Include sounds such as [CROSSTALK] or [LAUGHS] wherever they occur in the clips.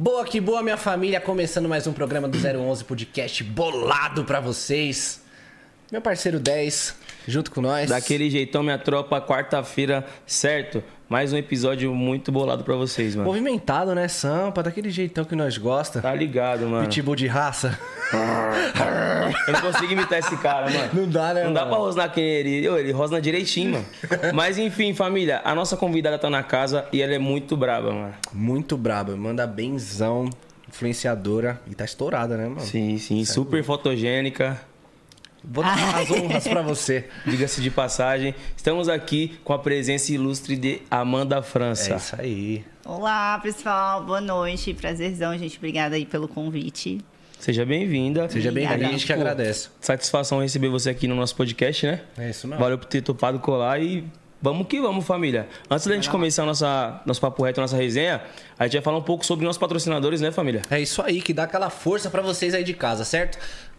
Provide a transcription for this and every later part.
Boa que boa, minha família, começando mais um programa do 011 Podcast bolado pra vocês. Meu parceiro 10, junto com nós. Daquele jeitão, minha tropa, quarta-feira, certo? Mais um episódio muito bolado pra vocês, mano. Movimentado, né, Sampa? Daquele jeitão que nós gosta. Tá ligado, mano. Pitbull de raça. Eu não consigo imitar esse cara, mano. Não dá, né, Não dá mano? pra rosnar quem ele. Ele rosna direitinho, mano. Mas enfim, família, a nossa convidada tá na casa e ela é muito braba, mano. Muito braba, manda benzão, influenciadora. E tá estourada, né, mano? Sim, sim, super fotogênica. Vou dar as honras pra você. [LAUGHS] Diga-se de passagem, estamos aqui com a presença ilustre de Amanda França. É isso aí. Olá, pessoal. Boa noite. Prazerzão, gente. Obrigada aí pelo convite. Seja bem-vinda. Seja bem-vindo, a gente que agradece. Satisfação receber você aqui no nosso podcast, né? É isso mesmo. Valeu por ter topado colar e vamos que vamos, família. Antes da gente começar a nossa, nosso papo reto, nossa resenha, a gente vai falar um pouco sobre nossos patrocinadores, né, família? É isso aí, que dá aquela força pra vocês aí de casa, certo?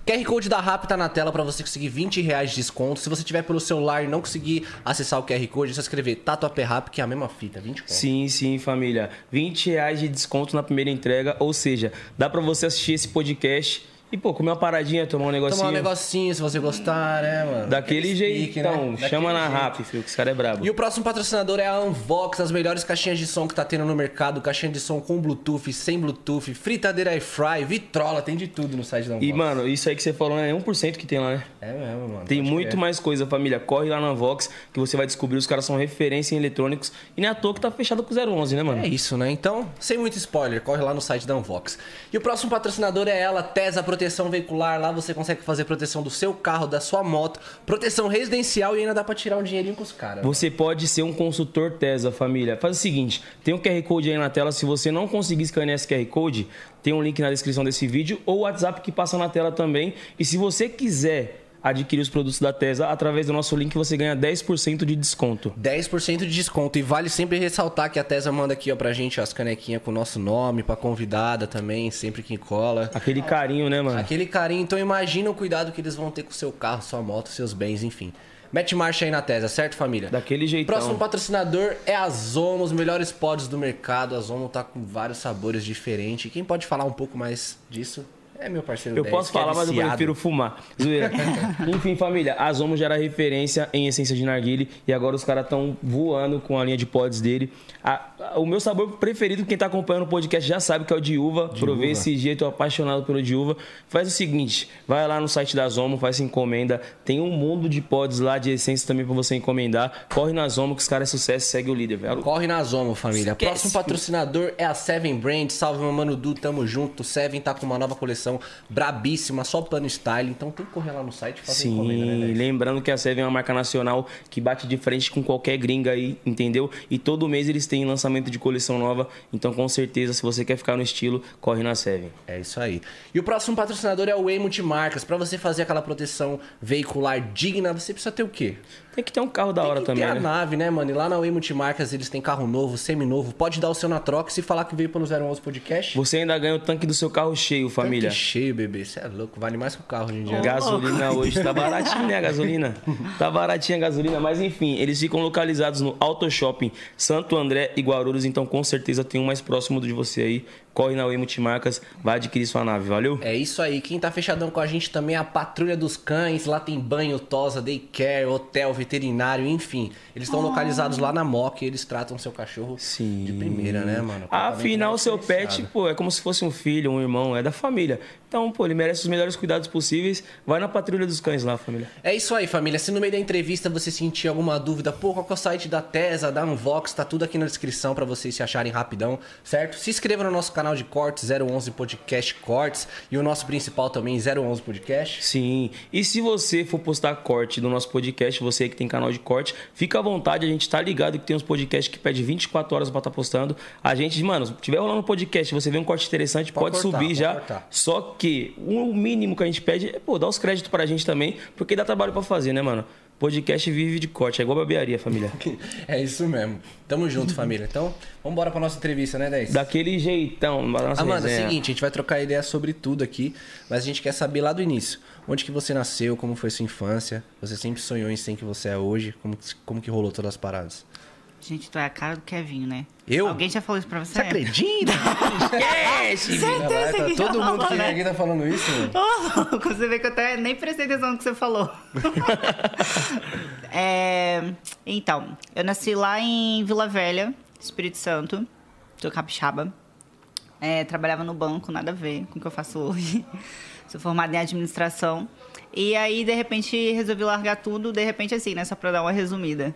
QR Code da RAP tá na tela pra você conseguir 20 reais de desconto. Se você tiver pelo celular e não conseguir acessar o QR Code, é só escrever Tatuapé Rap, que é a mesma fita, 20 conto. Sim, sim, família. 20 reais de desconto na primeira entrega, ou seja, dá pra você assistir esse podcast e, pô, comer uma paradinha, tomar um negocinho. Tomar um negocinho se você gostar, né, mano? Daquele Aquele jeito, pique, então, né? chama Daquele na rap, filho, que esse cara é brabo. E o próximo patrocinador é a Unvox, as melhores caixinhas de som que tá tendo no mercado. Caixinha de som com Bluetooth, sem Bluetooth, fritadeira air fry, vitrola, tem de tudo no site da Unvox. E, mano, isso aí que você falou, né? É 1% que tem lá, né? É mesmo, mano. Tem muito crer. mais coisa, família. Corre lá na Vox que você vai descobrir. Os caras são referência em eletrônicos. E não é à toa que tá fechado com 011, né, mano? É isso, né? Então, sem muito spoiler, corre lá no site da Unvox. E o próximo patrocinador é ela, Tesa Proteção Veicular. Lá você consegue fazer proteção do seu carro, da sua moto, proteção residencial e ainda dá pra tirar um dinheirinho com os caras. Você pode ser um consultor TESA, família. Faz o seguinte, tem um QR Code aí na tela. Se você não conseguir escanear esse QR Code, tem um link na descrição desse vídeo ou o WhatsApp que passa na tela também. E se você quiser adquirir os produtos da TESA, através do nosso link você ganha 10% de desconto. 10% de desconto. E vale sempre ressaltar que a Tesa manda aqui ó, pra gente ó, as canequinhas com o nosso nome, pra convidada também, sempre que cola. Aquele carinho, né, mano? Aquele carinho, então imagina o cuidado que eles vão ter com o seu carro, sua moto, seus bens, enfim. Mete marcha aí na Tesa, certo, família? Daquele jeitão. Próximo patrocinador é a Zomo, os melhores pods do mercado. A Zomo tá com vários sabores diferentes. Quem pode falar um pouco mais disso é meu parceiro Eu 10, posso é falar, mas eu prefiro fumar. Zoeira. [LAUGHS] Enfim, família, a Zomo já era referência em essência de narguile e agora os caras estão voando com a linha de pods dele. A- a- o meu sabor preferido, quem tá acompanhando o podcast já sabe que é o de uva. Provei esse dia, tô apaixonado pelo de uva. Faz o seguinte, vai lá no site da Zomo, faz essa encomenda. Tem um mundo de pods lá, de essência também pra você encomendar. Corre na Zomo que os caras é sucesso, segue o líder, velho. Corre na Zomo, família. Esquece. Próximo patrocinador é a Seven Brand. Salve, meu mano Du, tamo junto. Seven tá com uma nova coleção brabíssima, só plano style. Então tem que correr lá no site e fazer Sim, encomenda, né, lembrando que a Seven é uma marca nacional que bate de frente com qualquer gringa aí, entendeu? E todo mês eles têm lançamento de coleção nova, então com certeza, se você quer ficar no estilo, corre na Seven. É isso aí. E o próximo patrocinador é o Way Multimarcas. Pra você fazer aquela proteção veicular digna, você precisa ter o quê? Tem que ter um carro da hora Tem que também, ter a né? nave, né, mano? E lá na Way Multimarcas eles têm carro novo, semi-novo. Pode dar o seu na troca e se falar que veio pelo 011 Podcast. Você ainda ganha o tanque do seu carro cheio, família. Tanque cheio, bebê. Você é louco. Vale mais que o carro hoje em dia. Gasolina hoje tá baratinha, né, a gasolina? Tá baratinha a gasolina, mas enfim, eles ficam localizados no Auto Shopping Santo André e Guarulhos, então com certeza tem um mais próximo de você aí. Corre na Way Multimarcas, vai adquirir sua nave, valeu? É isso aí. Quem tá fechadão com a gente também é a Patrulha dos Cães. Lá tem banho, tosa, daycare, hotel, veterinário, enfim. Eles estão localizados lá na Moca e eles tratam seu cachorro Sim. de primeira, né, mano? Tratamento Afinal, o seu pet, pô, é como se fosse um filho, um irmão, é da família. Então, pô, ele merece os melhores cuidados possíveis. Vai na patrulha dos cães lá, família. É isso aí, família. Se no meio da entrevista você sentir alguma dúvida, pô, qual que é o site da Tesa, da Unvox, tá tudo aqui na descrição pra vocês se acharem rapidão, certo? Se inscreva no nosso canal de cortes, 011 Podcast Cortes, e o nosso principal também, 011 Podcast. Sim. E se você for postar corte no nosso podcast, você que tem canal de corte, fica à vontade, a gente tá ligado que tem uns podcasts que pede 24 horas pra estar postando. A gente, mano, se tiver rolando um podcast, você vê um corte interessante, Pode pode, cortar, subir pode já. cortar. Só que o mínimo que a gente pede é, pô, dar os créditos pra gente também, porque dá trabalho pra fazer, né, mano? Podcast vive de corte, é igual barbearia, família. [LAUGHS] É isso mesmo. Tamo junto, família. Então, vambora pra nossa entrevista, né, 10? Daquele jeitão, nossa Amanda, é o resenha. seguinte, a gente vai trocar ideia sobre tudo aqui, mas a gente quer saber lá do início. Onde que você nasceu, como foi sua infância? Você sempre sonhou em ser quem que você é hoje? Como, que- como que rolou todas as paradas? Gente, tu é a cara do Kevinho, né? Eu? Alguém já falou isso pra você? Você acredita? [LAUGHS] Esquece! Certeza Tá que já todo mundo falou, que vem né? aqui tá falando isso, mano. Ô, louco, você vê que eu até nem prestei atenção no que você falou. [LAUGHS] É, então, eu nasci lá em Vila Velha, Espírito Santo, sou capixaba. É, trabalhava no banco, nada a ver com o que eu faço hoje. [LAUGHS] Sou formada em administração. E aí, de repente, resolvi largar tudo, de repente, assim, né? Só pra dar uma resumida.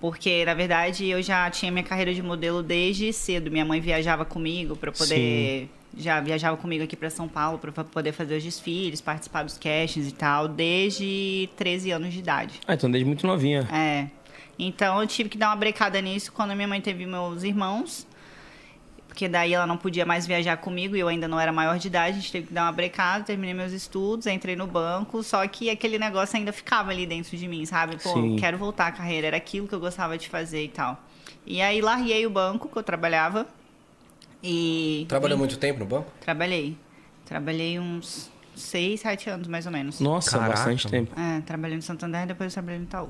Porque, na verdade, eu já tinha minha carreira de modelo desde cedo. Minha mãe viajava comigo para poder. Já viajava comigo aqui para São Paulo para poder fazer os desfiles, participar dos castings e tal, desde 13 anos de idade. Ah, então desde muito novinha. É. Então eu tive que dar uma brecada nisso quando minha mãe teve meus irmãos. Porque daí ela não podia mais viajar comigo e eu ainda não era maior de idade. A gente teve que dar uma brecada, terminei meus estudos, entrei no banco. Só que aquele negócio ainda ficava ali dentro de mim, sabe? Pô, Sim. quero voltar à carreira. Era aquilo que eu gostava de fazer e tal. E aí larguei o banco que eu trabalhava. E. Trabalhou muito tempo no banco? Trabalhei. Trabalhei uns seis, sete anos mais ou menos. Nossa, Caraca, bastante tempo. É, trabalhei no Santander, depois eu trabalhei no Itaú.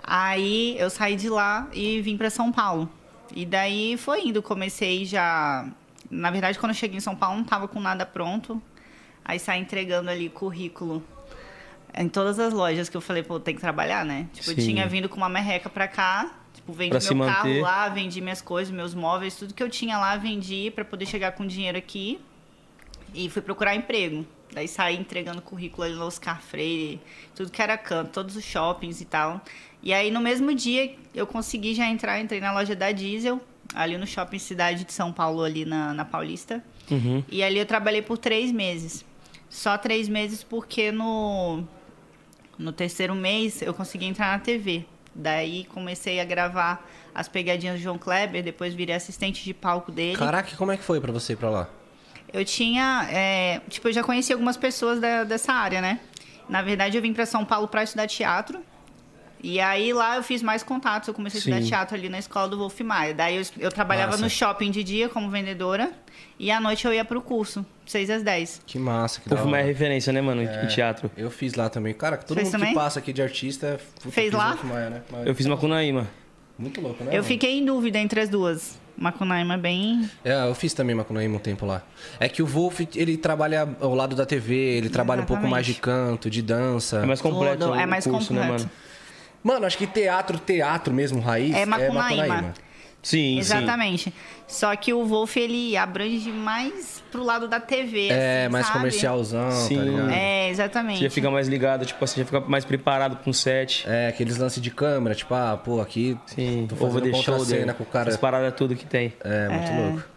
Aí eu saí de lá e vim para São Paulo. E daí foi indo, comecei já. Na verdade, quando eu cheguei em São Paulo, não tava com nada pronto. Aí saí entregando ali currículo em todas as lojas que eu falei, pô, tem que trabalhar, né? Tipo, eu Sim. tinha vindo com uma merreca pra cá, tipo, vendi Pra meu carro manter. lá, vendi minhas coisas, meus móveis, tudo que eu tinha lá, vendi pra poder chegar com dinheiro aqui. E fui procurar emprego. Daí saí entregando currículo ali no Oscar Freire, tudo que era canto, todos os shoppings e tal. E aí no mesmo dia eu consegui já entrar, entrei na loja da Diesel, ali no shopping Cidade de São Paulo, ali na, na Paulista. Uhum. E ali eu trabalhei por três meses. Só três meses porque no, no terceiro mês eu consegui entrar na TV. Daí comecei a gravar as pegadinhas do João Kleber, depois virei assistente de palco dele. Caraca, como é que foi pra você ir pra lá? Eu tinha, é, tipo, eu já conheci algumas pessoas da- dessa área, né? Na verdade, eu vim para São Paulo para estudar teatro. E aí lá eu fiz mais contatos. Eu comecei a estudar Sim. teatro ali na escola do Wolf Maia. Daí eu, eu trabalhava Massa. no shopping de dia como vendedora. E à noite eu ia pro curso, 6 às 10. Que massa, que foi mais hora. referência, né, mano, em teatro. Eu fiz lá também. Cara, todo Fez mundo também? que passa aqui de artista... puta, Fez lá? Wolf Maia, né? Mas- Eu fiz Macunaíma. Muito louco, né? Eu mano? fiquei em dúvida entre as duas. Macunaíma bem. É, eu fiz também Macunaíma um tempo lá. É que o Wolf, ele trabalha ao lado da TV, ele trabalha um pouco mais de canto, de dança. É mais completo Tudo, o é mais curso, né, completo. mano? Mano, acho que teatro, teatro mesmo, raiz, É é Macunaíma. Macunaíma. Sim, Exatamente. Só que o Wolf, ele abrange mais pro lado da TV. É, assim, mais sabe? comercialzão, Sim. tá ligado? É, sim. exatamente. Você já fica mais ligado, tipo assim, já fica mais preparado pra um set. É, aqueles lances de câmera, tipo, ah, pô, aqui Sim, tô fazendo deixar o contra-cena com o cara. As paradas tudo que tem. É, muito louco.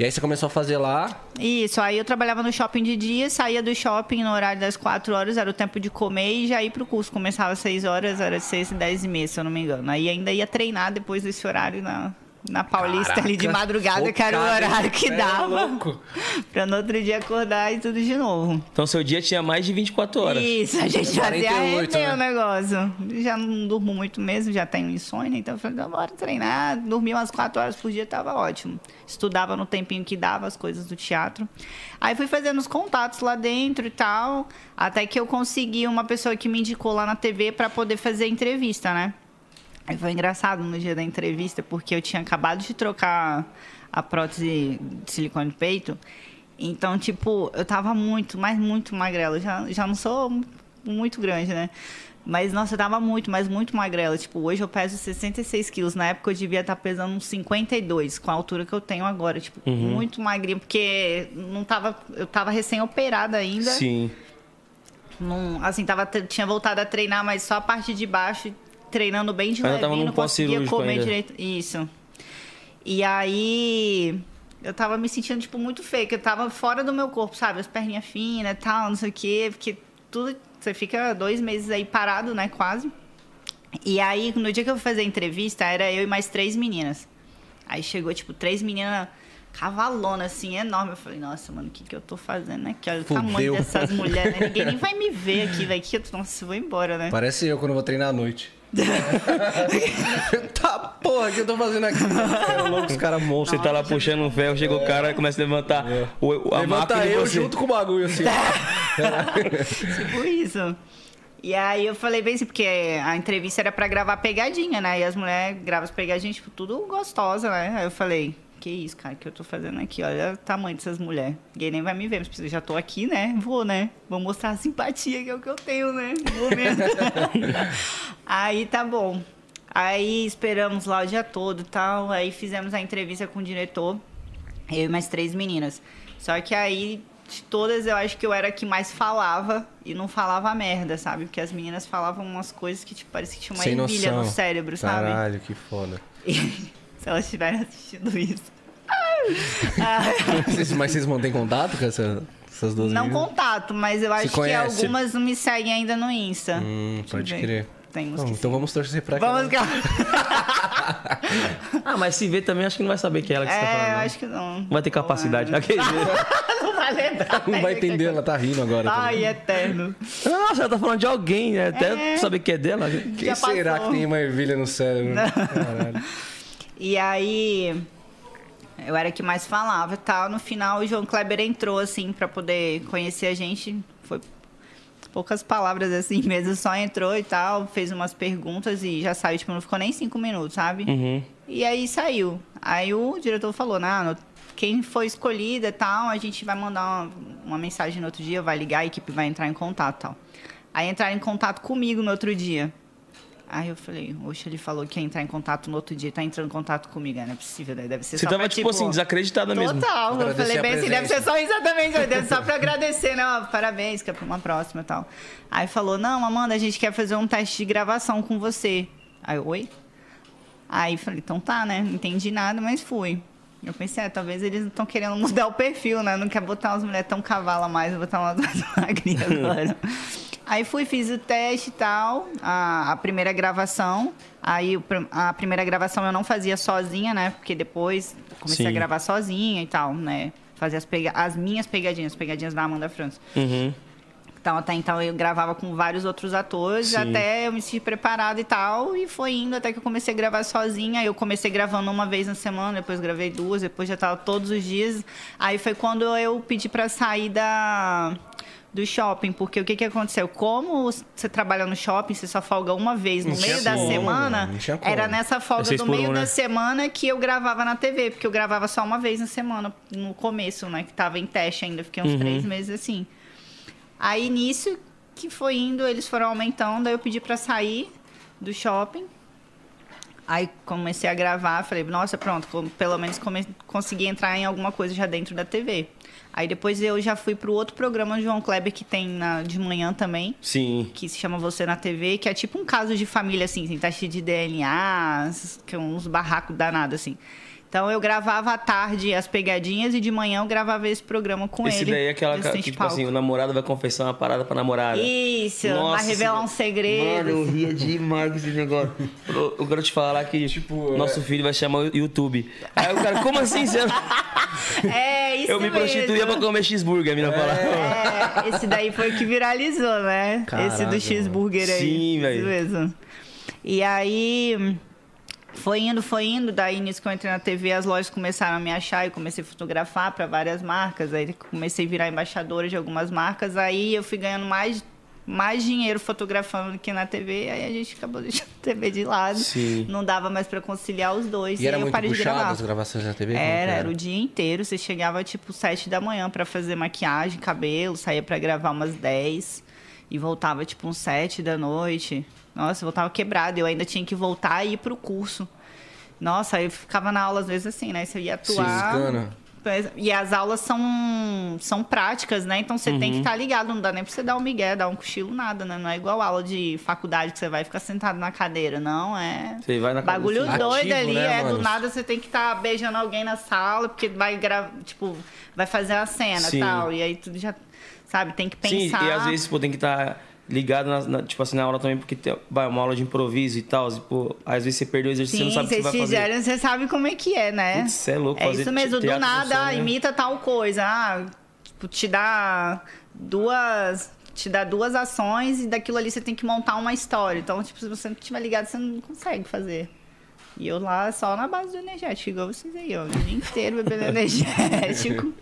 E aí você começou a fazer lá, Isso, aí eu trabalhava no shopping de dia, saía do shopping no horário das 4 horas, era o tempo de comer e já ia pro curso. Começava às 6 horas, era de 6 e 10 e meia, se eu não me engano. Aí ainda ia treinar depois desse horário na, na Paulista ali de Caraca, madrugada, que era o horário que é dava. louco. [LAUGHS] pra no outro dia acordar e tudo de novo. Então seu dia tinha mais de 24 horas. Isso, a gente fazia 48, render né? o negócio. Já não durmo muito mesmo, já tenho insônia, então eu falei, bora treinar. Dormia umas 4 horas por dia, tava ótimo. Estudava no tempinho que dava as coisas do teatro. Aí fui fazendo os contatos lá dentro e tal, até que eu consegui uma pessoa que me indicou lá na TV para poder fazer entrevista, né? Aí foi engraçado no dia da entrevista, porque eu tinha acabado de trocar a prótese de silicone de peito. Então, tipo, eu tava muito, mas muito magrela. Já, já não sou muito grande, né? Mas, nossa, eu tava muito, mas muito magrela. Tipo, hoje eu peso 66 quilos. Na época eu devia estar pesando uns 52, com a altura que eu tenho agora. Tipo, muito magrinha, porque não tava. Eu tava recém-operada ainda. Sim. Não, assim, tava, tinha voltado a treinar, mas só a parte de baixo, treinando bem de num não conseguia comer ainda. direito. Isso. E aí, eu tava me sentindo, tipo, muito feia, que eu tava fora do meu corpo, sabe? As perninhas finas e tal, não sei o quê, porque tudo, você fica dois meses aí parado, né, quase. E aí, no dia que eu fui fazer a entrevista, era eu e mais três meninas. Aí chegou, tipo, três meninas cavalona, assim, enorme. Eu falei, nossa, mano, o que que eu tô fazendo aqui? Olha o Fudeu. tamanho dessas mulheres, né? Ninguém nem vai me ver aqui, velho. Que eu, nossa, eu vou embora, né? parece eu quando vou treinar à noite. [LAUGHS] tá, porra, o que eu tô fazendo aqui? É louco, os caras monstros. Você tá lá puxando um ferro, chega o cara e começa a levantar o, o- a Levanta máquina e eu junto com o bagulho, assim. [LAUGHS] tipo isso. E aí eu falei bem assim, porque a entrevista era pra gravar pegadinha, né? E as mulheres gravam as pegadinhas, tipo, tudo gostosa, né? Aí eu falei, que isso, cara, que eu tô fazendo aqui? Olha o tamanho dessas mulheres. Ninguém nem vai me ver, mas eu já tô aqui, né? Vou, né? Vou mostrar a simpatia que é o que eu tenho, né? Vou mesmo. [LAUGHS] aí tá bom. Aí esperamos lá o dia todo e tal. Aí fizemos a entrevista com o diretor. Eu e mais três meninas. Só que aí, de todas, eu acho que eu era a que mais falava e não falava merda, sabe? Porque as meninas falavam umas coisas que, tipo, parecia que tinha uma Sem ervilha noção. no cérebro, sabe? Caralho, que foda. [LAUGHS] Se elas estiverem assistindo isso. [LAUGHS] Vocês- mas vocês mantêm contato com essa- essas duas Não meninas? contato, mas eu acho que conhece? algumas não me seguem ainda no Insta. Hum, Deixa eu pode ver. crer. Tem uns Bom, que então vamos torcer pra Vamos cá. Ah, mas se ver também, acho que não vai saber que é ela que você tá É, falando. eu não. acho que não. Não vai ter capacidade. Aquele- [LAUGHS] não vai lembrar. [LAUGHS] Não vai entender, ela tá rindo agora. também. Ai, eterno. Nossa, ela tá falando de alguém, né? Até É. saber que é dela. Quem Já será passou. que tem uma ervilha no cérebro? Caralho. E aí, eu era que mais falava e tal. No final, o João Kleber entrou, assim, pra poder conhecer a gente. Foi poucas palavras, assim [LAUGHS] mesmo. Só entrou e tal, fez umas perguntas e já saiu. Tipo, não ficou nem cinco minutos, sabe? Uhum. E aí saiu. Aí o diretor falou, não, quem foi escolhida e tal, a gente vai mandar uma, uma mensagem no outro dia, vai ligar, a equipe vai entrar em contato e tal. Aí entraram em contato comigo no outro dia. Aí eu falei, oxe, ele falou que ia entrar em contato no outro dia, tá entrando em contato comigo. né? Não é possível, né? deve ser Você só tava, pra, tipo assim, desacreditada mesmo. Total, eu Agradecer falei bem assim, deve ser só exatamente, deve ser só pra agradecer, né? Ó, Parabéns, que é pra uma próxima e tal. Aí falou, não, Amanda, a gente quer fazer um teste de gravação com você. Aí, eu, oi? Aí falei, então tá, né? Não entendi nada, mas fui. Eu pensei, é, talvez eles estão querendo mudar o perfil, né? Não quer botar umas mulheres tão cavala mais, vou botar umas mais [LAUGHS] magrinhas agora. Aí fui, fiz o teste e tal, a, a primeira gravação. Aí a primeira gravação eu não fazia sozinha, né? Porque depois comecei a Sim. gravar sozinha e tal, né? Fazer as, pega as minhas pegadinhas, as pegadinhas da Amanda França. Uhum. Então, até então eu gravava com vários outros atores, Sim. até eu me sentir preparada e tal, e foi indo até que eu comecei a gravar sozinha. Eu comecei gravando uma vez na semana, depois gravei duas, depois já tava todos os dias. Aí foi quando eu pedi pra sair da do shopping, porque o que que aconteceu? Como você trabalha no shopping, você só folga uma vez no Não meio da como, semana, era nessa folga do meio um, da né? semana que eu gravava na TV, porque eu gravava só uma vez na semana, no começo, né, que tava em teste ainda, fiquei uns Uhum. três meses assim. Aí nisso que foi indo, eles foram aumentando, aí eu pedi pra sair do shopping. Aí comecei a gravar, falei, nossa, pronto, pelo menos come- consegui entrar em alguma coisa já dentro da TV. Aí depois eu já fui pro outro programa João Kleber que tem na, de manhã também, Sim. que se chama Você na TV, que é tipo um caso de família, assim, tem teste de DNA, que é uns barracos danados, assim. Então eu gravava à tarde as pegadinhas e de manhã eu gravava esse programa com Esse ele. daí é aquela que, tipo palco. assim, o namorado vai confessar uma parada pra namorada. Isso, Nossa vai revelar um segredo. Mano, eu ria demais com esse negócio. Eu, eu quero te falar que Tipo, nosso é- filho vai chamar o YouTube. Aí o cara, como assim? Você... [LAUGHS] É, isso Eu me mesmo. prostituía pra comer cheeseburger, a mina fala. É, esse daí foi o que viralizou, né? Caralho, esse do cheeseburger aí. Sim, Isso velho. mesmo. E aí, foi indo, foi indo. Daí, nisso que eu entrei na TV, as lojas começaram a me achar. Eu comecei a fotografar para várias marcas. Aí, comecei a virar embaixadora de algumas marcas. Aí, eu fui ganhando mais, mais dinheiro fotografando do que na TV. Aí, a gente acabou [LAUGHS] deixando a TV de lado. Sim. Não dava mais para conciliar os dois. E era aí, eu parei de gravar. as gravações na TV? Que Era, era o dia inteiro. Você chegava tipo sete da manhã pra fazer maquiagem, cabelo, saía pra gravar umas 10 e voltava tipo uns sete da noite. Nossa, eu voltava quebrado. Eu ainda tinha que voltar e ir pro curso. Nossa, aí eu ficava na aula às vezes assim, né? Você ia atuar. E as aulas são, são práticas, né? Então você Uhum. tem que estar ligado, não dá nem pra você dar um migué, dar um cochilo, nada, né? Não é igual aula de faculdade que você vai ficar sentado na cadeira, não. É Você vai na bagulho cabeça. doido Ativo, ali, né, é. Do mano? nada você tem que estar beijando alguém na sala, porque vai gravar, tipo, vai fazer a cena e Sim. tal. E aí tudo já, sabe, tem que Sim, pensar. e às vezes pô, tem que estar ligado, na, na- tipo assim, na aula também, porque tem vai, uma aula de improviso e tal. Pô, às vezes você perdeu o exercício, você Sim, não sabe o que você vai fazer. fizeram, você sabe como é que é, né? Putz, é louco, É fazer isso mesmo, do nada, funciona, né? imita tal coisa. Ah, tipo, te dá duas. Te dá duas ações e daquilo ali você tem que montar uma história. Então, tipo, se você não estiver ligado, você não consegue fazer. E eu lá só na base do energético, igual vocês aí, ó. O dia inteiro bebendo [LAUGHS] energético.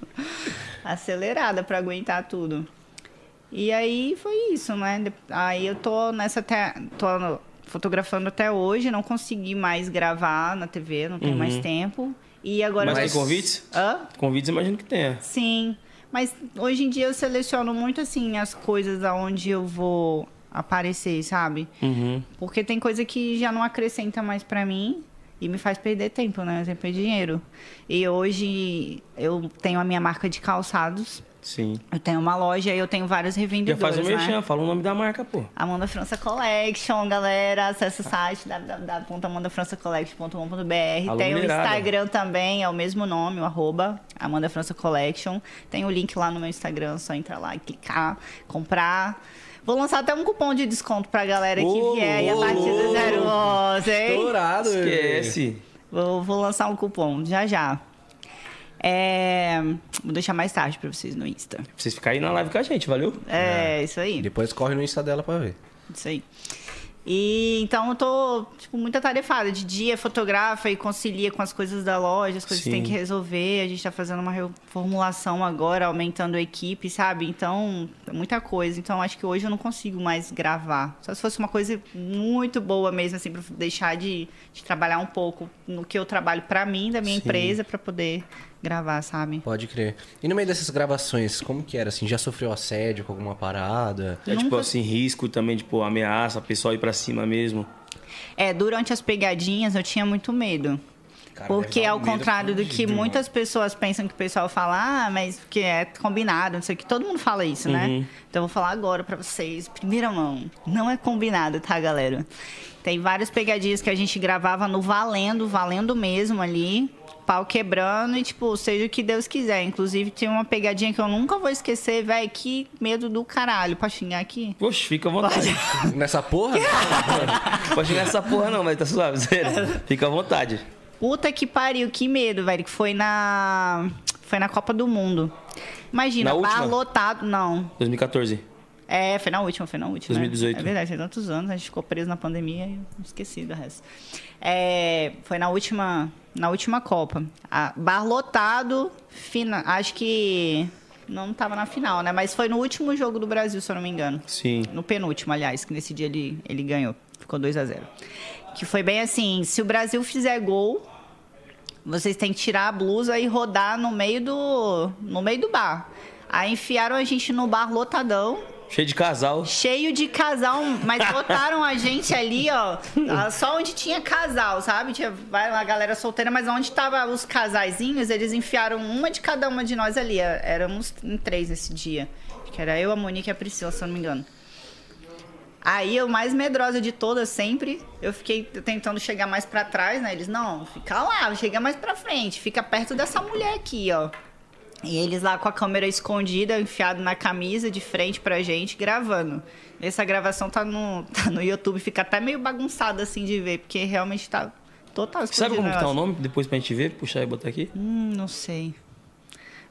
[LAUGHS] Acelerada pra aguentar tudo. E aí foi isso, né? Aí eu tô nessa até. tô fotografando até hoje, não consegui mais gravar na TV, não tenho mais tempo. E agora. Mas eu- tem convites? Hã? Convites imagino que tenha. Sim. Mas hoje em dia eu seleciono muito assim as coisas aonde eu vou aparecer, sabe? Uhum. Porque tem coisa que já não acrescenta mais pra mim e me faz perder tempo, né? Tempo e dinheiro. E hoje eu tenho a minha marca de calçados. Sim. Eu tenho uma loja e eu tenho vários Já revendedoras, faz o né? merchan, fala o nome da marca, pô. Amanda França Collection, galera. Acesse o site www.amandafrançacollection.com.br. Alô, Tem o. Instagram também, é o mesmo nome, o arroba Amanda França Collection. Tem o link lá no meu Instagram, só entrar lá e clicar, comprar. Vou lançar até um cupom de desconto pra galera Ô, que vier aí a partir do louco. 011, hein? Estourado. Esquece. Vou, vou lançar um cupom, já já. É, Vou deixar mais tarde pra vocês no Insta. Pra vocês ficarem na live com a gente, valeu? É, isso aí. Depois corre no Insta dela pra ver. Isso aí. E então eu tô, tipo, muito atarefada. De dia fotografa e concilia com as coisas da loja, as coisas que Sim. tem que resolver. A gente tá fazendo uma reformulação agora, aumentando a equipe, sabe? Então, é muita coisa. Então, acho que hoje eu não consigo mais gravar. Só se fosse uma coisa muito boa mesmo, assim, pra deixar de, de trabalhar um pouco no que eu trabalho pra mim, da minha Sim. empresa, pra poder gravar, sabe? Pode crer. E no meio dessas gravações, como que era? Assim, já sofreu assédio com alguma parada? É tipo Nunca- assim, risco também, tipo, ameaça, a pessoa ir pra cima mesmo. É, durante as pegadinhas eu tinha muito medo. Cara, Porque ao contrário do que muitas pessoas pensam que o pessoal fala, ah, mas que é combinado, não sei o que, todo mundo fala isso, né? Uhum. Então eu vou falar agora pra vocês, primeira mão, não é combinado, tá, galera? Tem várias pegadinhas que a gente gravava no valendo, valendo mesmo ali, pau quebrando e tipo, seja o que Deus quiser. Inclusive tinha uma pegadinha que eu nunca vou esquecer, velho, que medo do caralho, pra xingar aqui. Poxa, fica à vontade. mano. [LAUGHS] Nessa porra? [LAUGHS] Pode chegar nessa porra não, mas tá suave, sério. Fica à vontade. Puta que pariu, que medo, velho. Que foi na. Foi na Copa do Mundo. Imagina, Na última? bar lotado. Não. 2014. É, foi na última, foi na última. 2018. É verdade, tem tantos anos, a gente ficou preso na pandemia e esqueci do resto. É, foi na última, na última Copa. A, bar lotado, fina, acho que não tava na final, né? Mas foi no último jogo do Brasil, se eu não me engano. Sim. No penúltimo, aliás, que nesse dia ele, ele ganhou. Ficou 2 a 0 Que foi bem assim: se o Brasil fizer gol, vocês têm que tirar a blusa e rodar no meio do, no meio do bar. Aí enfiaram a gente no bar lotadão, Cheio de casal. cheio de casal, mas botaram a gente ali, ó, ah, só onde tinha casal, sabe? Tinha vai lá, galera solteira, mas onde tava os casaizinhos, eles enfiaram uma de cada uma de nós ali. É, Éramos em três nesse dia. Que era eu, a Monique e a Priscila, se eu não me engano. Aí eu mais medrosa de todas sempre, eu fiquei tentando chegar mais pra trás, né? Eles, não, fica lá, chega mais pra frente, fica perto dessa mulher aqui, ó. E eles lá com a câmera escondida, enfiado na camisa, de frente pra gente, gravando. Essa gravação tá no, [LAUGHS] tá no YouTube, fica até meio bagunçado assim de ver, porque realmente tá total Sabe como que tá o nome? Depois pra gente ver, puxar e botar aqui. Hum, não sei.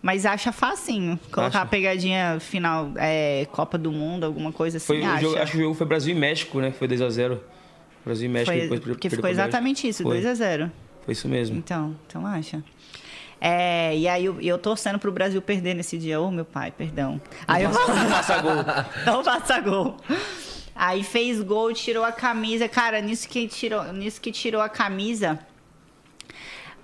Mas acha facinho. Colocar Acha? a pegadinha final, é, Copa do Mundo, alguma coisa assim, Foi, jogo, acho que o jogo foi Brasil e México, né? que Foi 2x0. Brasil e México Foi, depois porque ficou exatamente isso, Foi. 2 a 0 Foi isso mesmo. Então, então acha. É, e aí eu, eu torcendo pro Brasil perder nesse dia. Ô, meu pai, perdão. Aí eu Não passa [LAUGHS] gol. não faça gol. Aí fez gol, tirou a camisa. Cara, nisso que tirou, nisso que tirou a camisa.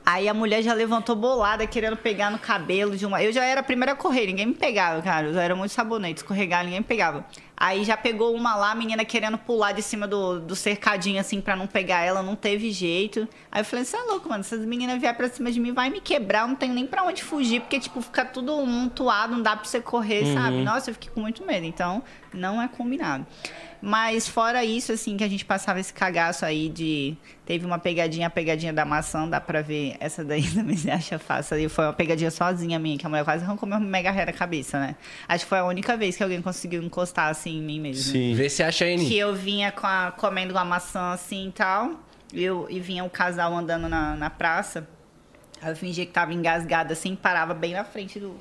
Aí a mulher já levantou bolada, querendo pegar no cabelo de uma. Eu já era a primeira a correr, ninguém me pegava, cara. Eu era muito sabonete, escorregar, ninguém me pegava. Aí já pegou uma lá, a menina querendo pular de cima do, do cercadinho, assim, pra não pegar ela, não teve jeito. Aí eu falei, você é louco, mano. Se as meninas vierem pra cima de mim, vai me quebrar, eu não tenho nem pra onde fugir, porque, tipo, fica tudo montuado, não dá pra você correr, sabe? Nossa, eu fiquei com muito medo. Então, não é combinado. Mas fora isso, assim, que a gente passava esse cagaço aí de. Teve uma pegadinha, a pegadinha da maçã, dá pra ver. Essa daí [LAUGHS] também se acha fácil. Ali foi uma pegadinha sozinha minha, que a mulher quase arrancou meu mega ré na cabeça, né? Acho que foi a única vez que alguém conseguiu encostar assim em mim mesmo. Sim. Vê se acha aí, Que eu vinha com a- comendo uma maçã assim e tal. E, eu, e vinha um casal andando na, na praça. Aí eu fingia que tava engasgada assim, parava bem na frente do,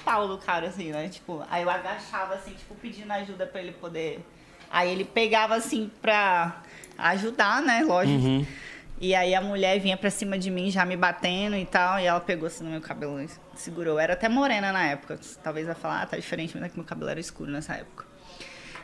do pau do cara, assim, né? Tipo, aí eu agachava assim, tipo, pedindo ajuda pra ele poder. Aí ele pegava assim pra ajudar, né? Lógico. E aí a mulher vinha pra cima de mim, já me batendo e tal, e ela pegou assim no meu cabelo e segurou. Eu era até morena na época. Talvez vai falar, ah, tá diferente, mas é que meu cabelo era escuro nessa época.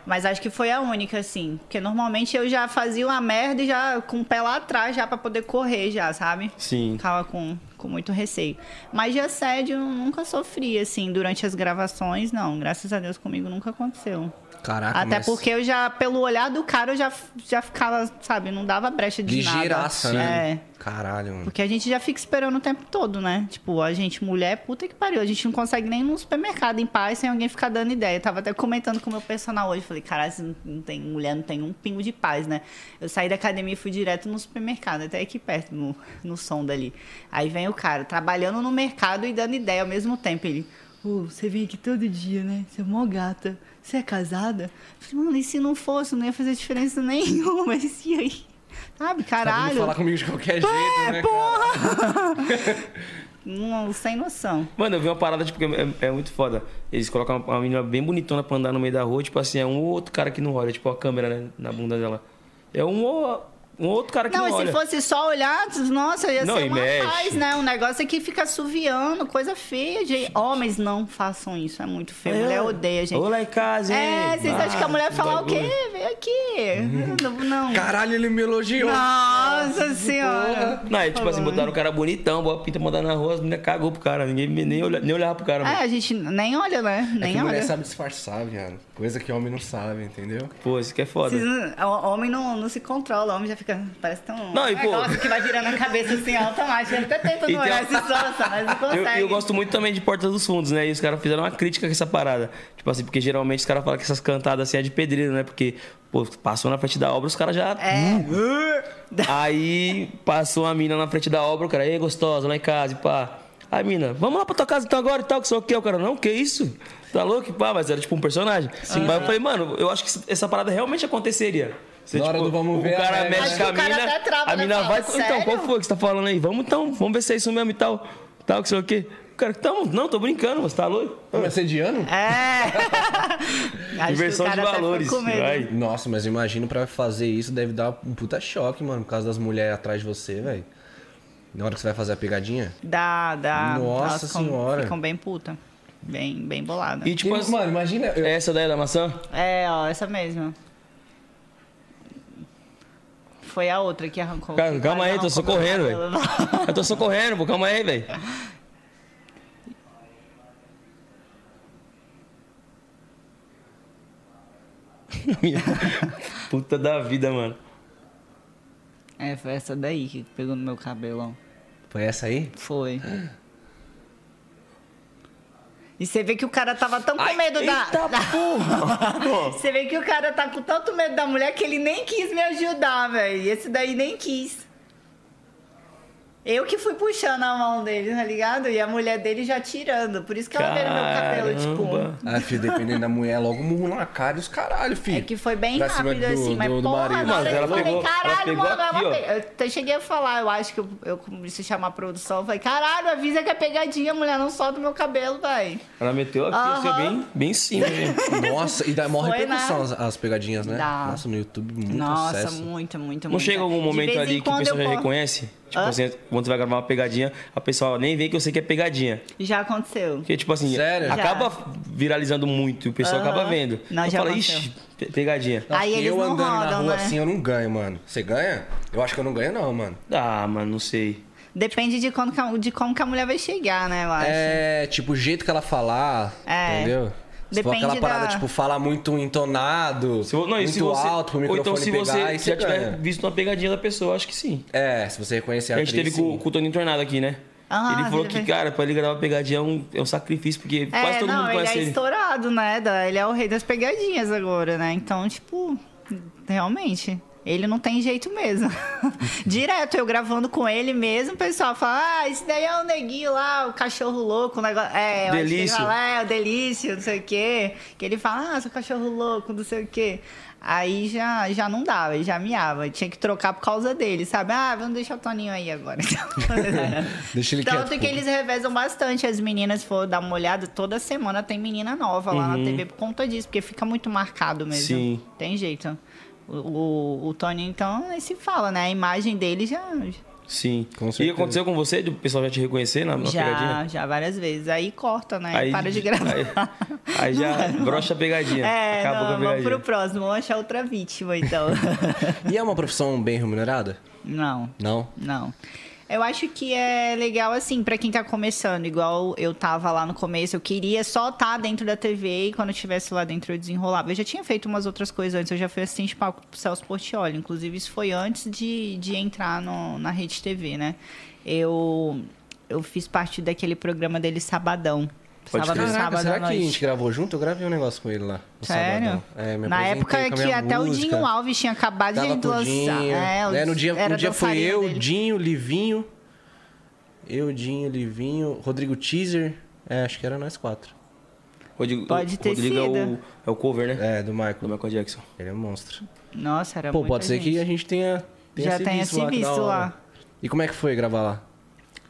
Mas acho que foi a única, assim. Porque normalmente eu já fazia uma merda e já com o pé lá atrás já pra poder correr já, sabe? Sim. Ficava com, com muito receio. Mas de assédio eu nunca sofri, assim, durante as gravações, não. Graças a Deus comigo nunca aconteceu. Caraca, Até mas porque eu já, pelo olhar do cara, eu já, já ficava, sabe, não dava brecha de nada. ligeiraça, né? É. Caralho, mano. Porque a gente já fica esperando o tempo todo, né? Tipo, a gente, mulher, puta que pariu. A gente não consegue nem ir no supermercado em paz sem alguém ficar dando ideia. Eu tava até comentando com o meu personal hoje. Falei, caralho, não tem, mulher não tem um pingo de paz, né? Eu saí da academia e fui direto no supermercado, até aqui perto, no, no som dali. Aí vem o cara, trabalhando no mercado e dando ideia ao mesmo tempo. Ele, "Ô, você vem aqui todo dia, né? Você é mó gata. Você é casada? Eu falei, mano, e se não fosse, não ia fazer diferença [LAUGHS] nenhuma. Mas e aí? Sabe, Tá caralho. falar comigo de qualquer jeito, É, né? porra! [LAUGHS] Não, sem noção. Mano, eu vi uma parada, tipo, é, é muito foda. Eles colocam uma menina bem bonitona pra andar no meio da rua, tipo assim, é um ou outro cara que não olha, tipo, a câmera, né, na bunda dela. É um ou um outro cara que Não, não, e se olha. fosse só olhar, nossa, ia Não, ser uma mexe. paz, né? Um negócio é que fica assoviando, coisa feia. De... Homens não façam isso, é muito feio. Mulher odeia, gente. Ou lá em casa, hein? É, vocês acham que a mulher Ah, fala o quê? Vem aqui. Não, não. Caralho, ele me elogiou. Nossa senhora. Não, é tipo assim, botaram o cara bonitão, boa pinta, mandaram na rua, as meninas cagou pro cara. Ninguém nem, olha, nem olhava pro cara, É, mano. a gente nem olha, né? É Nem que mulher olha. sabe disfarçar, viado. Coisa que homem não sabe, entendeu? Pô, isso que é foda. Vocês não- o homem não, não se controla, o homem já fica. Parece tão. Não, e, um pô- negócio que vai virando a cabeça assim automático. Ele até tenta E não olhar esse só, mas não [LAUGHS] Eu, consegue. eu gosto muito também de Porta dos Fundos, né? E os caras fizeram uma crítica com essa parada. Tipo assim, porque geralmente os caras falam que essas cantadas assim é de pedreiro, né? Porque, pô, passou na frente da obra, os caras já. É. [LAUGHS] Aí passou a mina na frente da obra, o cara, ei, gostosa, lá em casa, e pá. Aí, mina, vamos lá pra tua casa então agora e tal, que só o quê? O cara, não, que isso? Tá louco? E Pá, mas era tipo um personagem. Mas eu falei, mano, eu acho que essa parada realmente aconteceria. Você, Na hora do vamos ver, O cara é, com a mina, trava, a né? mina vai. Então, "Sério?" qual foi que você tá falando aí? Vamos então, vamos ver se é isso mesmo e tal. Tal, que sei o quê. O cara, tamo, não, tô brincando, você tá louco? Mas assediano? É. [LAUGHS] Inversão de valores. Vai. Nossa, mas imagino pra fazer isso deve dar um puta choque, mano, por causa das mulheres atrás de você, velho. Na hora que você vai fazer a pegadinha. Dá, dá. Nossa Elas senhora. Ficam bem puta. Bem, bem bolada. E tipo, E, assim, mano, imagina. eu- essa daí é da maçã? É, ó, essa mesma. Foi a outra que arrancou. Calma, calma aí, tô socorrendo, cabelo. Eu tô socorrendo, pô, calma aí, velho. [LAUGHS] Puta da vida, mano. É, foi essa daí que pegou no meu cabelo, ó. Foi essa aí? Foi. [GASPS] E você vê que o cara tava tão com Ai, medo da. eita da- porra! [LAUGHS] Você vê que o cara tá com tanto medo da mulher que ele nem quis me ajudar, velho. E esse daí nem quis. Eu que fui puxando a mão dele, tá ligado? E a mulher dele já tirando. Por isso que ela veio no meu cabelo, tipo. Ah, filho, dependendo da mulher, logo murro na cara e os caralho, filho. É que foi bem Pra rápido, do- assim, mas do- porra, Mas que ela falei, pegou- ela caralho, pegou mano, aqui, ela eu até cheguei a falar, eu acho que eu, eu comecei a chamar a produção, eu falei, caralho, avisa que é pegadinha, mulher, não solta o meu cabelo, velho. Ela meteu aqui, assim, Aham. bem, bem em cima, hein? [LAUGHS] Nossa, e dá maior repercussão né? as, as pegadinhas, né? Dá. Nossa, no YouTube, muito Nossa, acesso. muito, muito, Não muito. chega algum momento ali que o pessoal já reconhece? Tipo Hã? assim, quando você vai gravar uma pegadinha, a pessoa nem vê que eu sei que é pegadinha. Já aconteceu. Porque, tipo assim, Sério? acaba viralizando muito e o pessoal acaba vendo. Não, eu já falo, aconteceu. ixi, pe- pegadinha. Nossa, Aí eles eu não andando na rodam, rua né? assim, eu não ganho, mano. Você ganha? Eu acho que eu não ganho, não, mano. Ah, mano, não sei. Depende de, quando de como que a mulher vai chegar, né, eu acho. É, tipo, o jeito que ela falar, É. entendeu? Se for Depende aquela parada, da- tipo, fala muito entonado, Se, não, muito se você, alto pro ou microfone então se pegar, você aí você já tiver ganha. visto uma pegadinha da pessoa, acho que sim. É, se você reconhecer a A gente atriz, teve com, sim. com o Toninho Tornado aqui, né? Ah, ele falou ele que, cara, pra ele gravar pegadinha é um, é um sacrifício, porque quase É, todo não, mundo ele conhece é ele. estourado, né? da- Ele é o rei das pegadinhas agora, né? Então, tipo, realmente, ele não tem jeito mesmo. [LAUGHS] Direto, eu gravando com ele mesmo, o pessoal fala, ah, esse daí é o neguinho lá, o cachorro louco, o negócio. É, Delício. fala, é, o delício, não sei o quê. Que ele fala, ah, seu cachorro louco, não sei o quê. Aí já, já não dava, ele já miava. Tinha que trocar por causa dele, sabe? Ah, vamos deixar o Toninho aí agora. [LAUGHS] [LAUGHS] Deixa ele Tanto quieto. que pô. eles revezam bastante as meninas, se for dar uma olhada, toda semana tem menina nova lá na TV por conta disso, porque fica muito marcado mesmo. Sim. Tem jeito. O, o, o Tony, então, aí se fala, né? A imagem dele já. Sim. Com e certeza. aconteceu com você, do pessoal já te reconhecer na, na Já, pegadinha? já várias vezes. Aí corta, né? Aí, para de gravar. Aí, aí já [LAUGHS] brocha a pegadinha. É, Acaba não, com a vamos pegadinha. pro próximo. Vamos achar outra vítima, então. [LAUGHS] E é uma profissão bem remunerada? não, Não? não. Eu acho que é legal, assim, pra quem tá começando. Igual eu tava lá no começo, eu queria só estar dentro da TV e quando eu estivesse lá dentro eu desenrolava. Eu já tinha feito umas outras coisas antes, eu já fui assistente de palco pro Celso Portioli. Inclusive, isso foi antes de, de entrar no, na Rede TV, né? Eu, eu fiz parte daquele programa dele Sabadão. Pode sábado, crer. sábado será que a gente gravou junto? Eu gravei um negócio com ele lá. no Sério? É, me Na época com a que minha até o música. Dinho Alves tinha acabado Tava de lançar. Dinho. É, o É, no dia, no dia foi eu, dele. Dinho, Livinho. Eu, Dinho, Livinho, Rodrigo Teaser. É, acho que era nós quatro. Rodrigo, Pode ter Rodrigo é sido. o, é o cover, né? É, do Do Michael. Michael Jackson. Ele é um monstro. Nossa, era Pô, muita pode ser que gente. a gente tenha, tenha Já se tenha visto se lá. visto lá. E como é que foi gravar lá?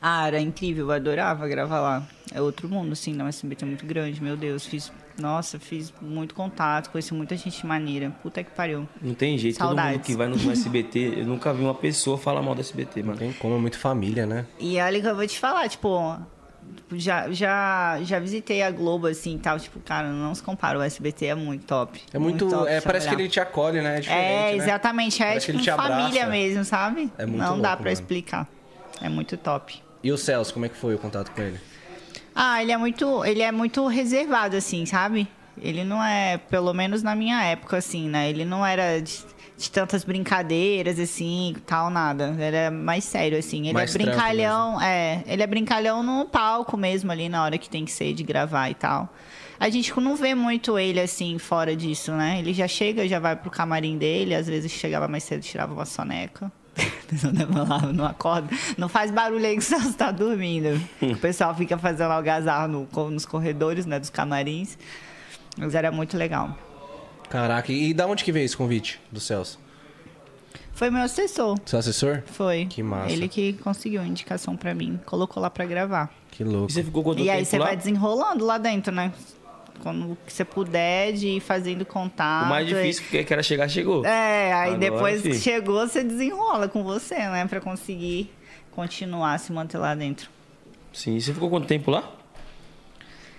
Ah, era incrível, eu adorava gravar lá. É outro mundo, assim, não, SBT é muito grande, meu Deus. Fiz, nossa, fiz muito contato, conheci muita gente maneira. Puta que pariu. Não tem jeito. Todo mundo Saudades. que vai no, no SBT, eu nunca vi uma pessoa falar mal do SBT, mano. Tem como, é muito família, né? E olha que eu vou te falar, tipo, já, já, já visitei a Globo, assim, e tal, tipo, cara, não se compara, o SBT é muito top. É muito. top é, parece que trabalhar. ele te acolhe, né? É diferente. É, né? exatamente, é Parece que tipo ele te família abraça. mesmo, sabe? É muito não dá louco, pra mano. explicar. É muito top. E o Celso, como é que foi o contato com ele? Ah, ele é muito, ele é muito reservado, assim, sabe? Ele não é, pelo menos na minha época, assim, né? Ele não era de, de tantas brincadeiras, assim, tal, nada. Ele é mais sério, assim. Ele Mais é brincalhão, é. Ele é brincalhão no palco mesmo, ali, na hora que tem que ser de gravar e tal. A gente não vê muito ele, assim, fora disso, né? Ele já chega, já vai pro camarim dele, às vezes chegava mais cedo, tirava uma soneca. Não, não acorda. Não faz barulho aí que você está dormindo. O pessoal fica fazendo algazarra no, nos corredores, né, dos camarins. Mas era muito legal. Caraca, e da onde que veio esse convite do Celso? Foi meu assessor. Seu assessor? Foi. Que massa. Ele que conseguiu a indicação pra mim. Colocou lá pra gravar. Que louco. E você ficou quanto e aí você lá? vai desenrolando lá dentro, né? Quando você puder de ir fazendo contato. O mais difícil que que era chegar, chegou. É, aí Agora, depois que chegou, você desenrola com você, né? Pra conseguir continuar se manter lá dentro. Sim, você ficou quanto tempo lá?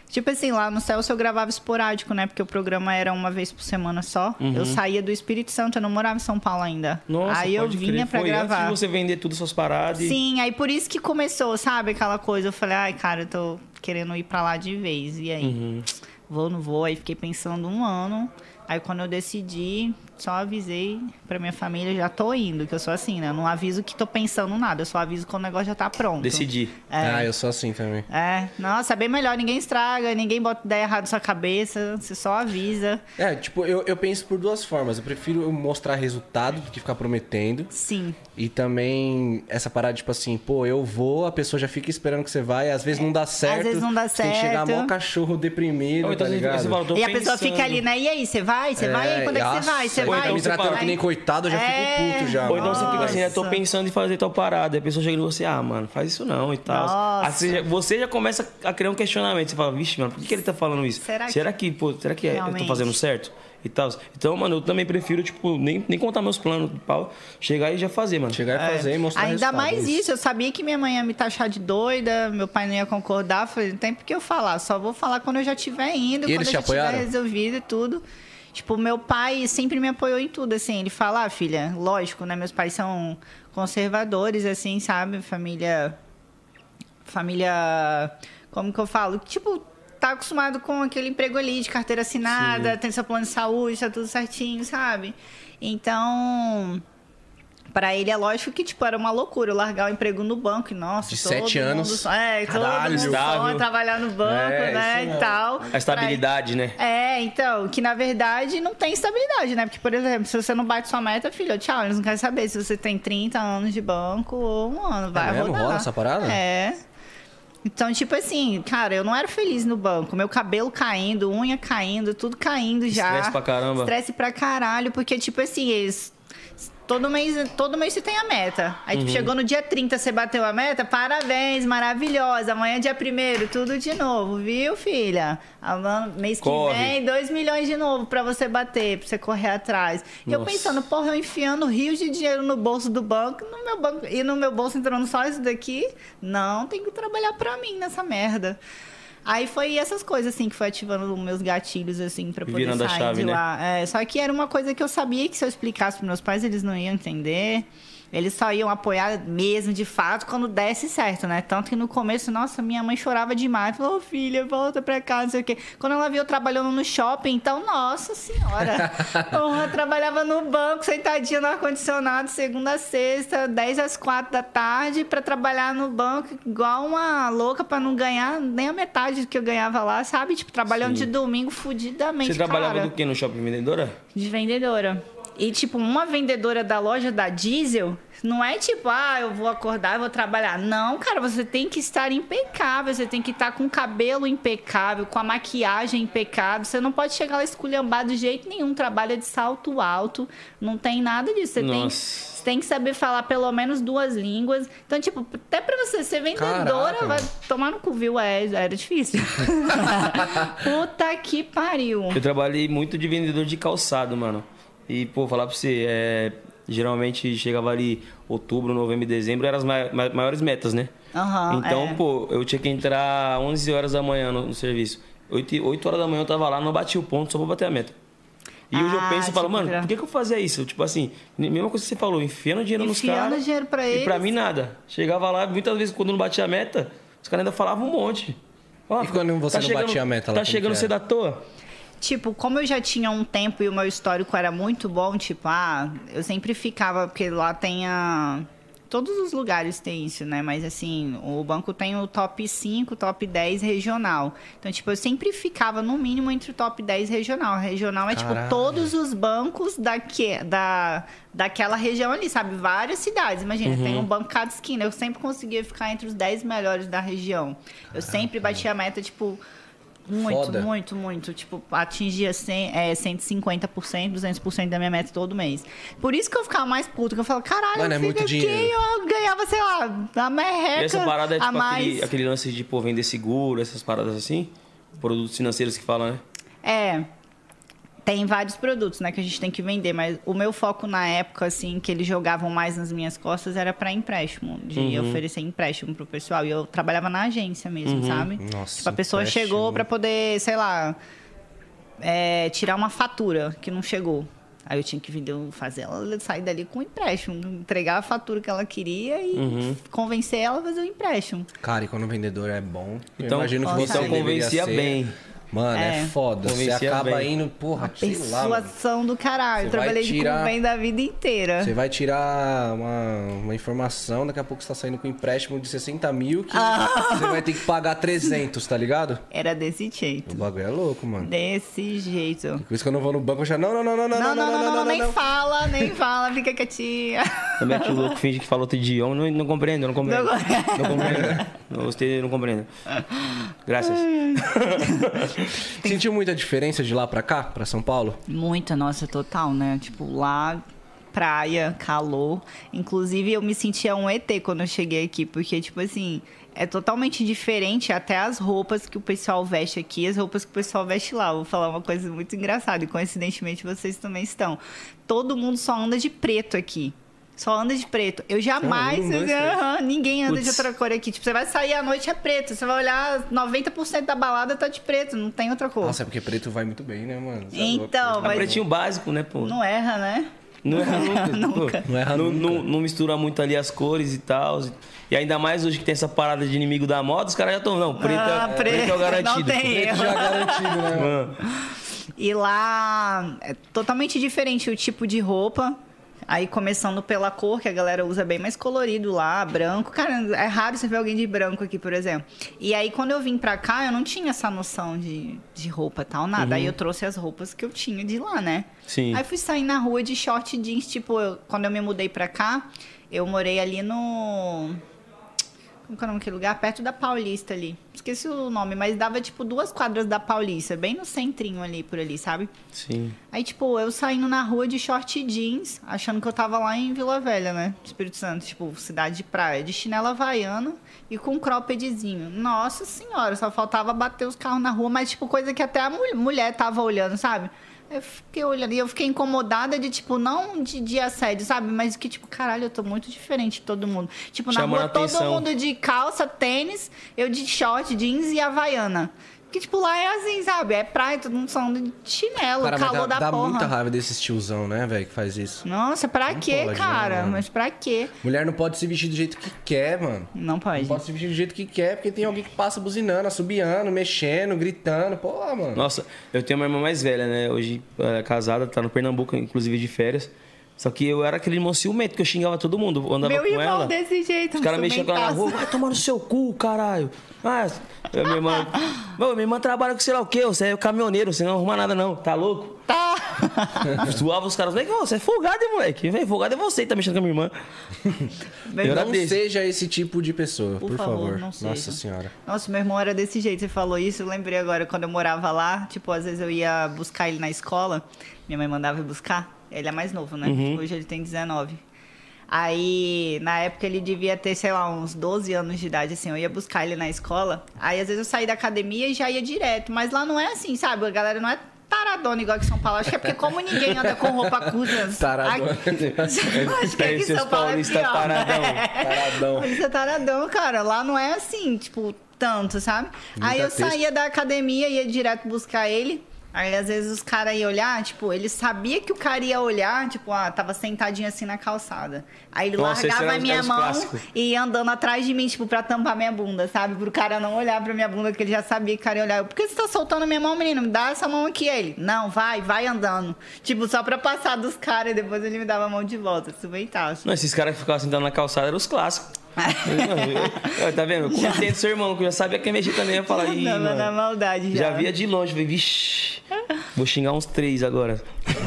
Tipo assim, lá no Celso eu gravava esporádico, né? Porque o programa era uma vez por semana só. Eu saía do Espírito Santo, eu não morava em São Paulo ainda. Uhum. Nossa, aí eu vinha Foi gravar. antes de você vender tudo suas paradas. e- Sim, aí por isso que começou, sabe? Aquela coisa. Eu falei, ai, cara, eu tô querendo ir pra lá de vez. E aí? Uhum. Vou, não vou? Aí fiquei pensando um ano. Aí quando eu decidi, só avisei pra minha família, já tô indo, que eu sou assim, né? Eu não aviso que tô pensando nada, eu só aviso quando o negócio já tá pronto. Decidi. É. Ah, eu sou assim também. É, nossa, é bem melhor, ninguém estraga, ninguém bota ideia errada na sua cabeça, você só avisa. É, tipo, eu, eu penso por duas formas. Eu prefiro mostrar resultado do que ficar prometendo. Sim. E também essa parada, tipo assim, pô, eu vou, a pessoa já fica esperando que você vai, às vezes não dá certo. vezes não dá você Tem que chegar certo. mó cachorro deprimido, Ou então tá você, ligado? você fala, e a pessoa fica ali, né? E aí, você vai? Você vai? Aí, quando é que você vai? Você vai? tá me tratando vai. que nem coitado, eu já É. fico puto já. Ou então você fica assim, eu tô pensando em fazer tal parada. E a pessoa chega em você, ah, mano, faz isso não e tal. Aí você, já, você já começa a criar um questionamento. Você fala, vixe, mano, por que, que ele tá falando isso? Será que, que- pô, será que é- eu tô Realmente? fazendo certo? E tal. Então, mano, eu também prefiro, tipo, nem, nem contar meus planos do pau, chegar e já fazer, mano. Chegar e fazer e mostrar Ainda mais é isso, eu sabia que minha mãe ia me taxar de doida, meu pai não ia concordar, falei, não tem por que eu falar, só vou falar quando eu já estiver indo, E quando eu já apoiaram? tiver resolvido e tudo. Tipo, meu pai sempre me apoiou em tudo, assim, ele fala, ah, filha, lógico, né, meus pais são conservadores, assim, sabe, família, família, como que eu falo, tipo, tá acostumado com aquele emprego ali de carteira assinada, tem seu plano de saúde, tá tudo certinho, sabe? Então, Pra ele é lógico que, tipo, era uma loucura eu largar o emprego no banco. E, nossa, De todo sete mundo anos. É, todo Caralho, mundo estável. sonha trabalhar no banco, É, né, e tal. A estabilidade, né? É, então, que na verdade não tem estabilidade, né? Porque, por exemplo, se você não bate sua meta, filho, tchau, eles não querem saber se você tem 30 anos de banco ou um ano, vai É mesmo? rodar. Rola essa parada? É. Então, tipo assim, cara, eu não era feliz no banco. Meu cabelo caindo, unha caindo, tudo caindo já. Estresse pra caramba. Estresse pra caralho, porque, tipo assim, eles Todo mês, todo mês você tem a meta. Aí Uhum. tipo, chegou no dia 30, você bateu a meta, parabéns, maravilhosa. Amanhã é dia 1 tudo de novo, viu, filha? Amanhã, mês que Corre. vem, 2 milhões de novo pra você bater, pra você correr atrás. E eu Nossa. pensando, porra, eu enfiando rios de dinheiro no bolso do banco, no meu banco e no meu bolso entrando só isso daqui. Não, tem que trabalhar pra mim nessa merda. Aí foi essas coisas, assim, que foi ativando meus gatilhos, assim, pra poder Virando a sair chave, de né? lá. É, só que era uma coisa que eu sabia que se eu explicasse pros meus pais, eles não iam entender. Eles só iam apoiar mesmo, de fato, quando desse certo, né? Tanto que no começo, nossa, minha mãe chorava demais. Falou, "Ô, filha, volta pra cá, não sei o quê. Quando ela viu eu trabalhando no shopping, então, nossa senhora. [LAUGHS] Porra, eu trabalhava no banco, sentadinha no ar-condicionado, segunda a sexta, 10 às 4 da tarde, pra trabalhar no banco, igual uma louca, pra não ganhar nem a metade do que eu ganhava lá, sabe? Tipo, trabalhando Sim. de domingo, fudidamente, Você trabalhava cara do que no shopping vendedora? de vendedora. E, tipo, uma vendedora da loja da Diesel não é tipo, ah, eu vou acordar e vou trabalhar. Não, cara, você tem que estar impecável, você tem que estar com o cabelo impecável, com a maquiagem impecável. Você não pode chegar lá esculhambado de jeito nenhum. Trabalha de salto alto, não tem nada disso. Você tem, você tem que saber falar pelo menos duas línguas. Então, tipo, até pra você ser vendedora, Caraca, vai tomar no cu, viu? É, era difícil. [LAUGHS] Puta que pariu. Eu trabalhei muito de vendedor de calçado, mano. E, pô, falar pra você, é, geralmente chegava ali outubro, novembro e dezembro, eram as mai- ma- maiores metas, né? Aham, então, é. pô, eu tinha que entrar 11 horas da manhã no, no serviço. 8, e- 8 horas da manhã eu tava lá, não bati o ponto, só vou bater a meta. E hoje eu Ah, penso e falo, tipo, mano, pra- por que, que eu fazia isso? Tipo assim, mesma coisa que você falou, enfiando dinheiro nos Enfiando caras. dinheiro pra E pra eles. mim nada. Chegava lá, muitas vezes quando não batia a meta, os caras ainda falavam um monte. Ó, E quando você não chegando- batia a meta lá, Tá chegando cedo era? à toa? Tipo, como eu já tinha um tempo e o meu histórico era muito bom, tipo, ah, eu sempre ficava, porque lá tem a. Todos os lugares tem isso, né? Mas assim, o banco tem o top 5, top 10 regional. Então, tipo, eu sempre ficava no mínimo entre o top 10 regional. Regional é, Caralho. tipo, todos os bancos daque, da, daquela região ali, sabe? Várias cidades. Imagina, Uhum. tem um banco cada esquina. Eu sempre conseguia ficar entre os 10 melhores da região. Eu sempre batia a meta, tipo. Muito, Foda. muito, muito. Tipo, atingia 100, é, 150%, 200% da minha meta todo mês. Por isso que eu ficava mais puta, que eu falava, caralho, Mano, é muito aqui, dinheiro. eu ganhava, sei lá, a merreca E essa parada é a tipo mais. aquele, aquele lance de pô, vender seguro, essas paradas assim? Produtos financeiros que falam, né? É. Tem vários produtos, né, que a gente tem que vender, mas o meu foco na época, assim, que eles jogavam mais nas minhas costas era para empréstimo, de Uhum. oferecer empréstimo pro pessoal. E eu trabalhava na agência mesmo, sabe? Uhum. Nossa, tipo, a pessoa empréstimo. chegou para poder, sei lá, é, tirar uma fatura que não chegou. Aí eu tinha que vender, fazer ela sair dali com um empréstimo, entregar a fatura que ela queria e Uhum. convencer ela a fazer o empréstimo. Cara, e quando o vendedor é bom, eu Então, imagino que você então convencia ser- bem. Mano, é, É. foda. Você acaba bem. indo, porra, sei. Persuasão do caralho. Trabalhei tirar- de convém da vida inteira. Você vai tirar uma, uma informação, daqui a pouco você tá saindo com um empréstimo de 60 mil que Ah. você vai ter que pagar 300, tá ligado? Era desse O jeito. bagulho é louco, mano. Desse jeito. Por isso que eu não vou no banco, eu já... Não, não, não, não, não, Não, não, não, não, nem fala, nem fala, fica quietinha. Também que o louco finge que falou outro idioma, não, não compreendo, não compreendo. Não- Não compreendo. Não gostei, não compreendo. Graças. Sentiu muita diferença de lá pra cá, pra São Paulo? Muita, nossa, total, né? Tipo, lá, praia, calor. Inclusive, eu me sentia um ET quando eu cheguei aqui, porque, tipo assim, é totalmente diferente até as roupas que o pessoal veste aqui as roupas que o pessoal veste lá. Vou falar uma coisa muito engraçada, e coincidentemente vocês também estão. Todo mundo só anda de preto aqui. Só anda de preto. Eu jamais. um, dois. Aham, ninguém anda de outra cor aqui. Tipo, você vai sair à noite é preto. Você vai olhar, 90% da balada tá de preto, não tem outra cor. Nossa, é porque preto vai muito bem, né, mano? Você é Então. É mas- pretinho básico, né, pô? Não erra, né? Não erra nunca. [LAUGHS] Nunca. Pô, Não erra não, nunca. não- não mistura muito ali as cores e tal. E ainda mais hoje que tem essa parada de inimigo da moda, os caras já estão. Não, preto, Ah, é, preto. preto é o garantido. Não tem Preto erro. Já garantido, né? Mano, E lá é totalmente diferente o tipo de roupa. Aí começando pela cor, que a galera usa bem mais colorido lá, branco. Cara, é raro você ver alguém de branco aqui, por exemplo. E aí quando eu vim pra cá, eu não tinha essa noção de, de roupa tal, nada. Aí eu trouxe as roupas que eu tinha de lá, né? Sim. Aí fui sair na rua de short jeans, tipo, eu- quando eu me mudei pra cá, eu morei ali no. Como que é o nome daquele lugar? Perto da Paulista ali. Esqueci o nome, mas dava tipo duas quadras da Paulista, bem no centrinho ali, por ali, sabe? Sim. Aí, tipo, eu saindo na rua de short jeans, achando que eu tava lá em Vila Velha, né? Espírito Santo, tipo, cidade de praia, de chinela havaiana e com um croppedzinho. Nossa senhora, só faltava bater os carros na rua, mas, tipo, coisa que até a mulher tava olhando, sabe? Eu fiquei olhando e eu fiquei incomodada de, tipo, não de, de assédio, sabe? Mas que, tipo, caralho, eu tô muito diferente de todo mundo. Tipo, na rua, todo atenção. mundo de calça, tênis, eu de short, jeans e havaiana. Que, tipo, lá é assim, sabe? É praia, todo mundo só de chinelo, Cara, calor dá, da dá porra. muita raiva desses tiozão, né, velho, que faz isso. Nossa, pra Não quê, pode, cara? né? Mas pra quê? Mulher não pode se vestir do jeito que quer, mano. Não pode. Não pode se vestir do jeito que quer, porque tem alguém que passa buzinando, assobiando, mexendo, gritando. Pô, mano. Nossa, eu tenho uma irmã mais velha, né? Hoje é, casada, tá no Pernambuco, inclusive de férias. Só que eu era aquele irmão ciumento que eu xingava todo mundo. Eu andava Meu com irmão ela. desse jeito, Os caras mexendo com ela na rua, vai tomar no seu cu, caralho. Ah, eu, minha irmã. Meu, minha irmã trabalha com sei lá o quê, você é caminhoneiro, você não arruma nada, não. Tá louco? Tá. [LAUGHS] Suava os caras, moleque, você é folgado, hein, moleque? Vem, folgado é você que tá mexendo com a minha irmã. Meu Eu Não desse. seja esse tipo de pessoa, por, Por favor, não seja. Nossa senhora. Nossa, meu irmão era desse jeito. Você falou isso, eu lembrei agora quando eu morava lá. Tipo, às vezes eu ia buscar ele na escola. Minha mãe mandava ir buscar. Ele é mais novo, né? Hoje ele tem 19. Aí, na época, ele devia ter, sei lá, uns 12 anos de idade, assim. Eu ia buscar ele na escola. Aí, às vezes, eu saía da academia e já ia direto. Mas lá não é assim, sabe? A galera não é taradona igual aqui em São Paulo. Acho que é porque como ninguém anda com roupa curta... Taradona. aqui- [LAUGHS] [LAUGHS] Acho que Aí, aqui em São Paulo é pior. taradão. [LAUGHS] Taradão. Você é taradão, cara. Lá não é assim, tipo, tanto, sabe? Aí eu texto. saía da academia, ia direto buscar ele. Aí às vezes os caras iam olhar, tipo, ele sabia que o cara ia olhar, tipo, ah, tava sentadinho assim na calçada. Aí ele Nossa, largava a minha mão e ia andando atrás de mim, tipo, pra tampar minha bunda, sabe? Pro cara não olhar pra minha bunda, porque ele já sabia que o cara ia olhar. Eu, Por que você tá soltando a minha mão, menino? Me dá essa mão aqui. Aí Ele, não, vai, vai andando. Tipo, só pra passar dos caras e depois ele me dava a mão de volta. Isso bem tal. Não, esses caras que ficavam sentados na calçada eram os clássicos. Eu- eu- tá vendo? Eu entendo seu irmão, que eu já sabia que ia mexer também. Ia falar, Ih, Tava na maldade já. já via de longe. Falei, vixi, vou xingar uns três agora.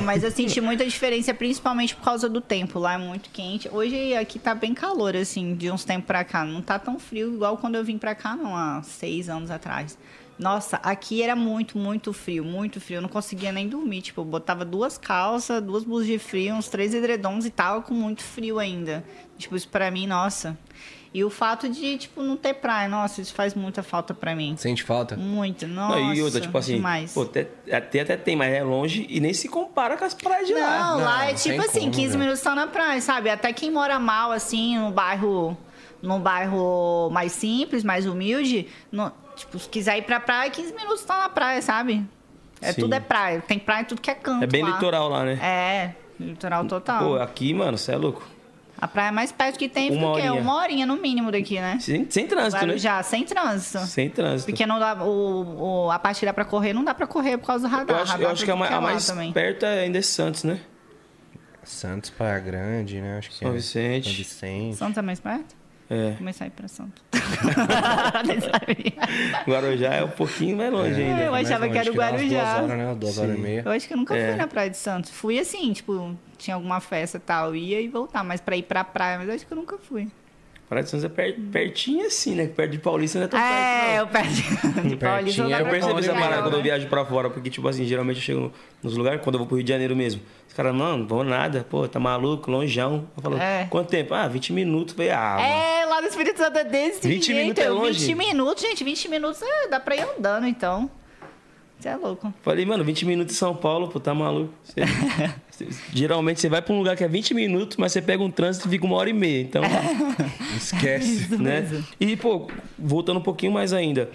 Mas eu senti [LAUGHS] muita diferença, principalmente por causa do tempo. Lá é muito quente. Hoje aqui tá bem calor, assim, de uns tempos pra cá. Não tá tão frio igual quando eu vim pra cá, não, há seis anos atrás. Nossa, aqui era muito, muito frio, muito frio. Eu não conseguia nem dormir. Tipo, eu botava duas calças, duas blusas de frio, uns três edredons e tava com muito frio ainda. Tipo, isso pra mim, nossa. E o fato de, tipo, não ter praia, nossa, isso faz muita falta pra mim. Sente falta? Muito, nossa. Não, e outra, tipo assim, demais. pô, até, até, até tem, mas é longe e nem se compara com as praias de lá. Não, Não, lá é não tipo assim, como, 15 velho. minutos tá na praia, sabe? Até quem mora mal, assim, no bairro, num bairro mais simples, mais humilde, no- tipo, se quiser ir pra praia, 15 minutos tá na praia, sabe? É, Sim. tudo é praia. Tem praia em tudo que é canto É bem lá. litoral lá, né? É, litoral total. Pô, aqui, mano, você é louco. A praia mais perto que tem Uma fica horinha. Uma horinha no mínimo daqui, né? Sem, sem trânsito, né? Já, sem trânsito. Sem trânsito. Porque não dá, o, o- a parte que dá pra correr, não dá pra correr por causa do radar. Eu acho, eu Radar acho que a, é a lá mais também. perto é ainda é Santos, né? Santos, Praia Grande, né? Acho que São é. Vicente. São Vicente. Santos é mais perto? É. Começar a ir pra Santos. [LAUGHS] Nem sabia. Guarujá é um pouquinho mais longe ainda. Eu achava Mais que era o Guarujá. Duas horas, né? Duas horas e meia. Eu acho que eu nunca É. fui na Praia de Santos. Fui assim, tipo, tinha alguma festa e tal, ia e voltar. Mas pra ir pra praia, mas eu acho que eu nunca fui. Praia de Santos é per- pertinho assim, né? Perto de Paulista não é tão é, perto, não. eu perto de [LAUGHS] Paulista. não Eu pra percebi essa parada não, quando eu né? viajo pra fora, porque, tipo assim, geralmente eu chego nos lugares, quando eu vou pro Rio de Janeiro mesmo. Os caras, mano, vou nada, pô, tá maluco, longeão. Eu falo, É. quanto tempo? Ah, 20 minutos. Falei, ah. É, lá no Espírito Santo é desse 20 jeito. minutos é longe. 20 minutos, gente, 20 minutos é, dá pra ir andando, então. Você é louco. Falei, mano, 20 minutos em São Paulo, pô, tá maluco. Você- você- [LAUGHS] geralmente você vai pra um lugar que é 20 minutos, mas você pega um trânsito e fica uma hora e meia. Então, [LAUGHS] Esquece. né? E, pô, voltando um pouquinho mais ainda.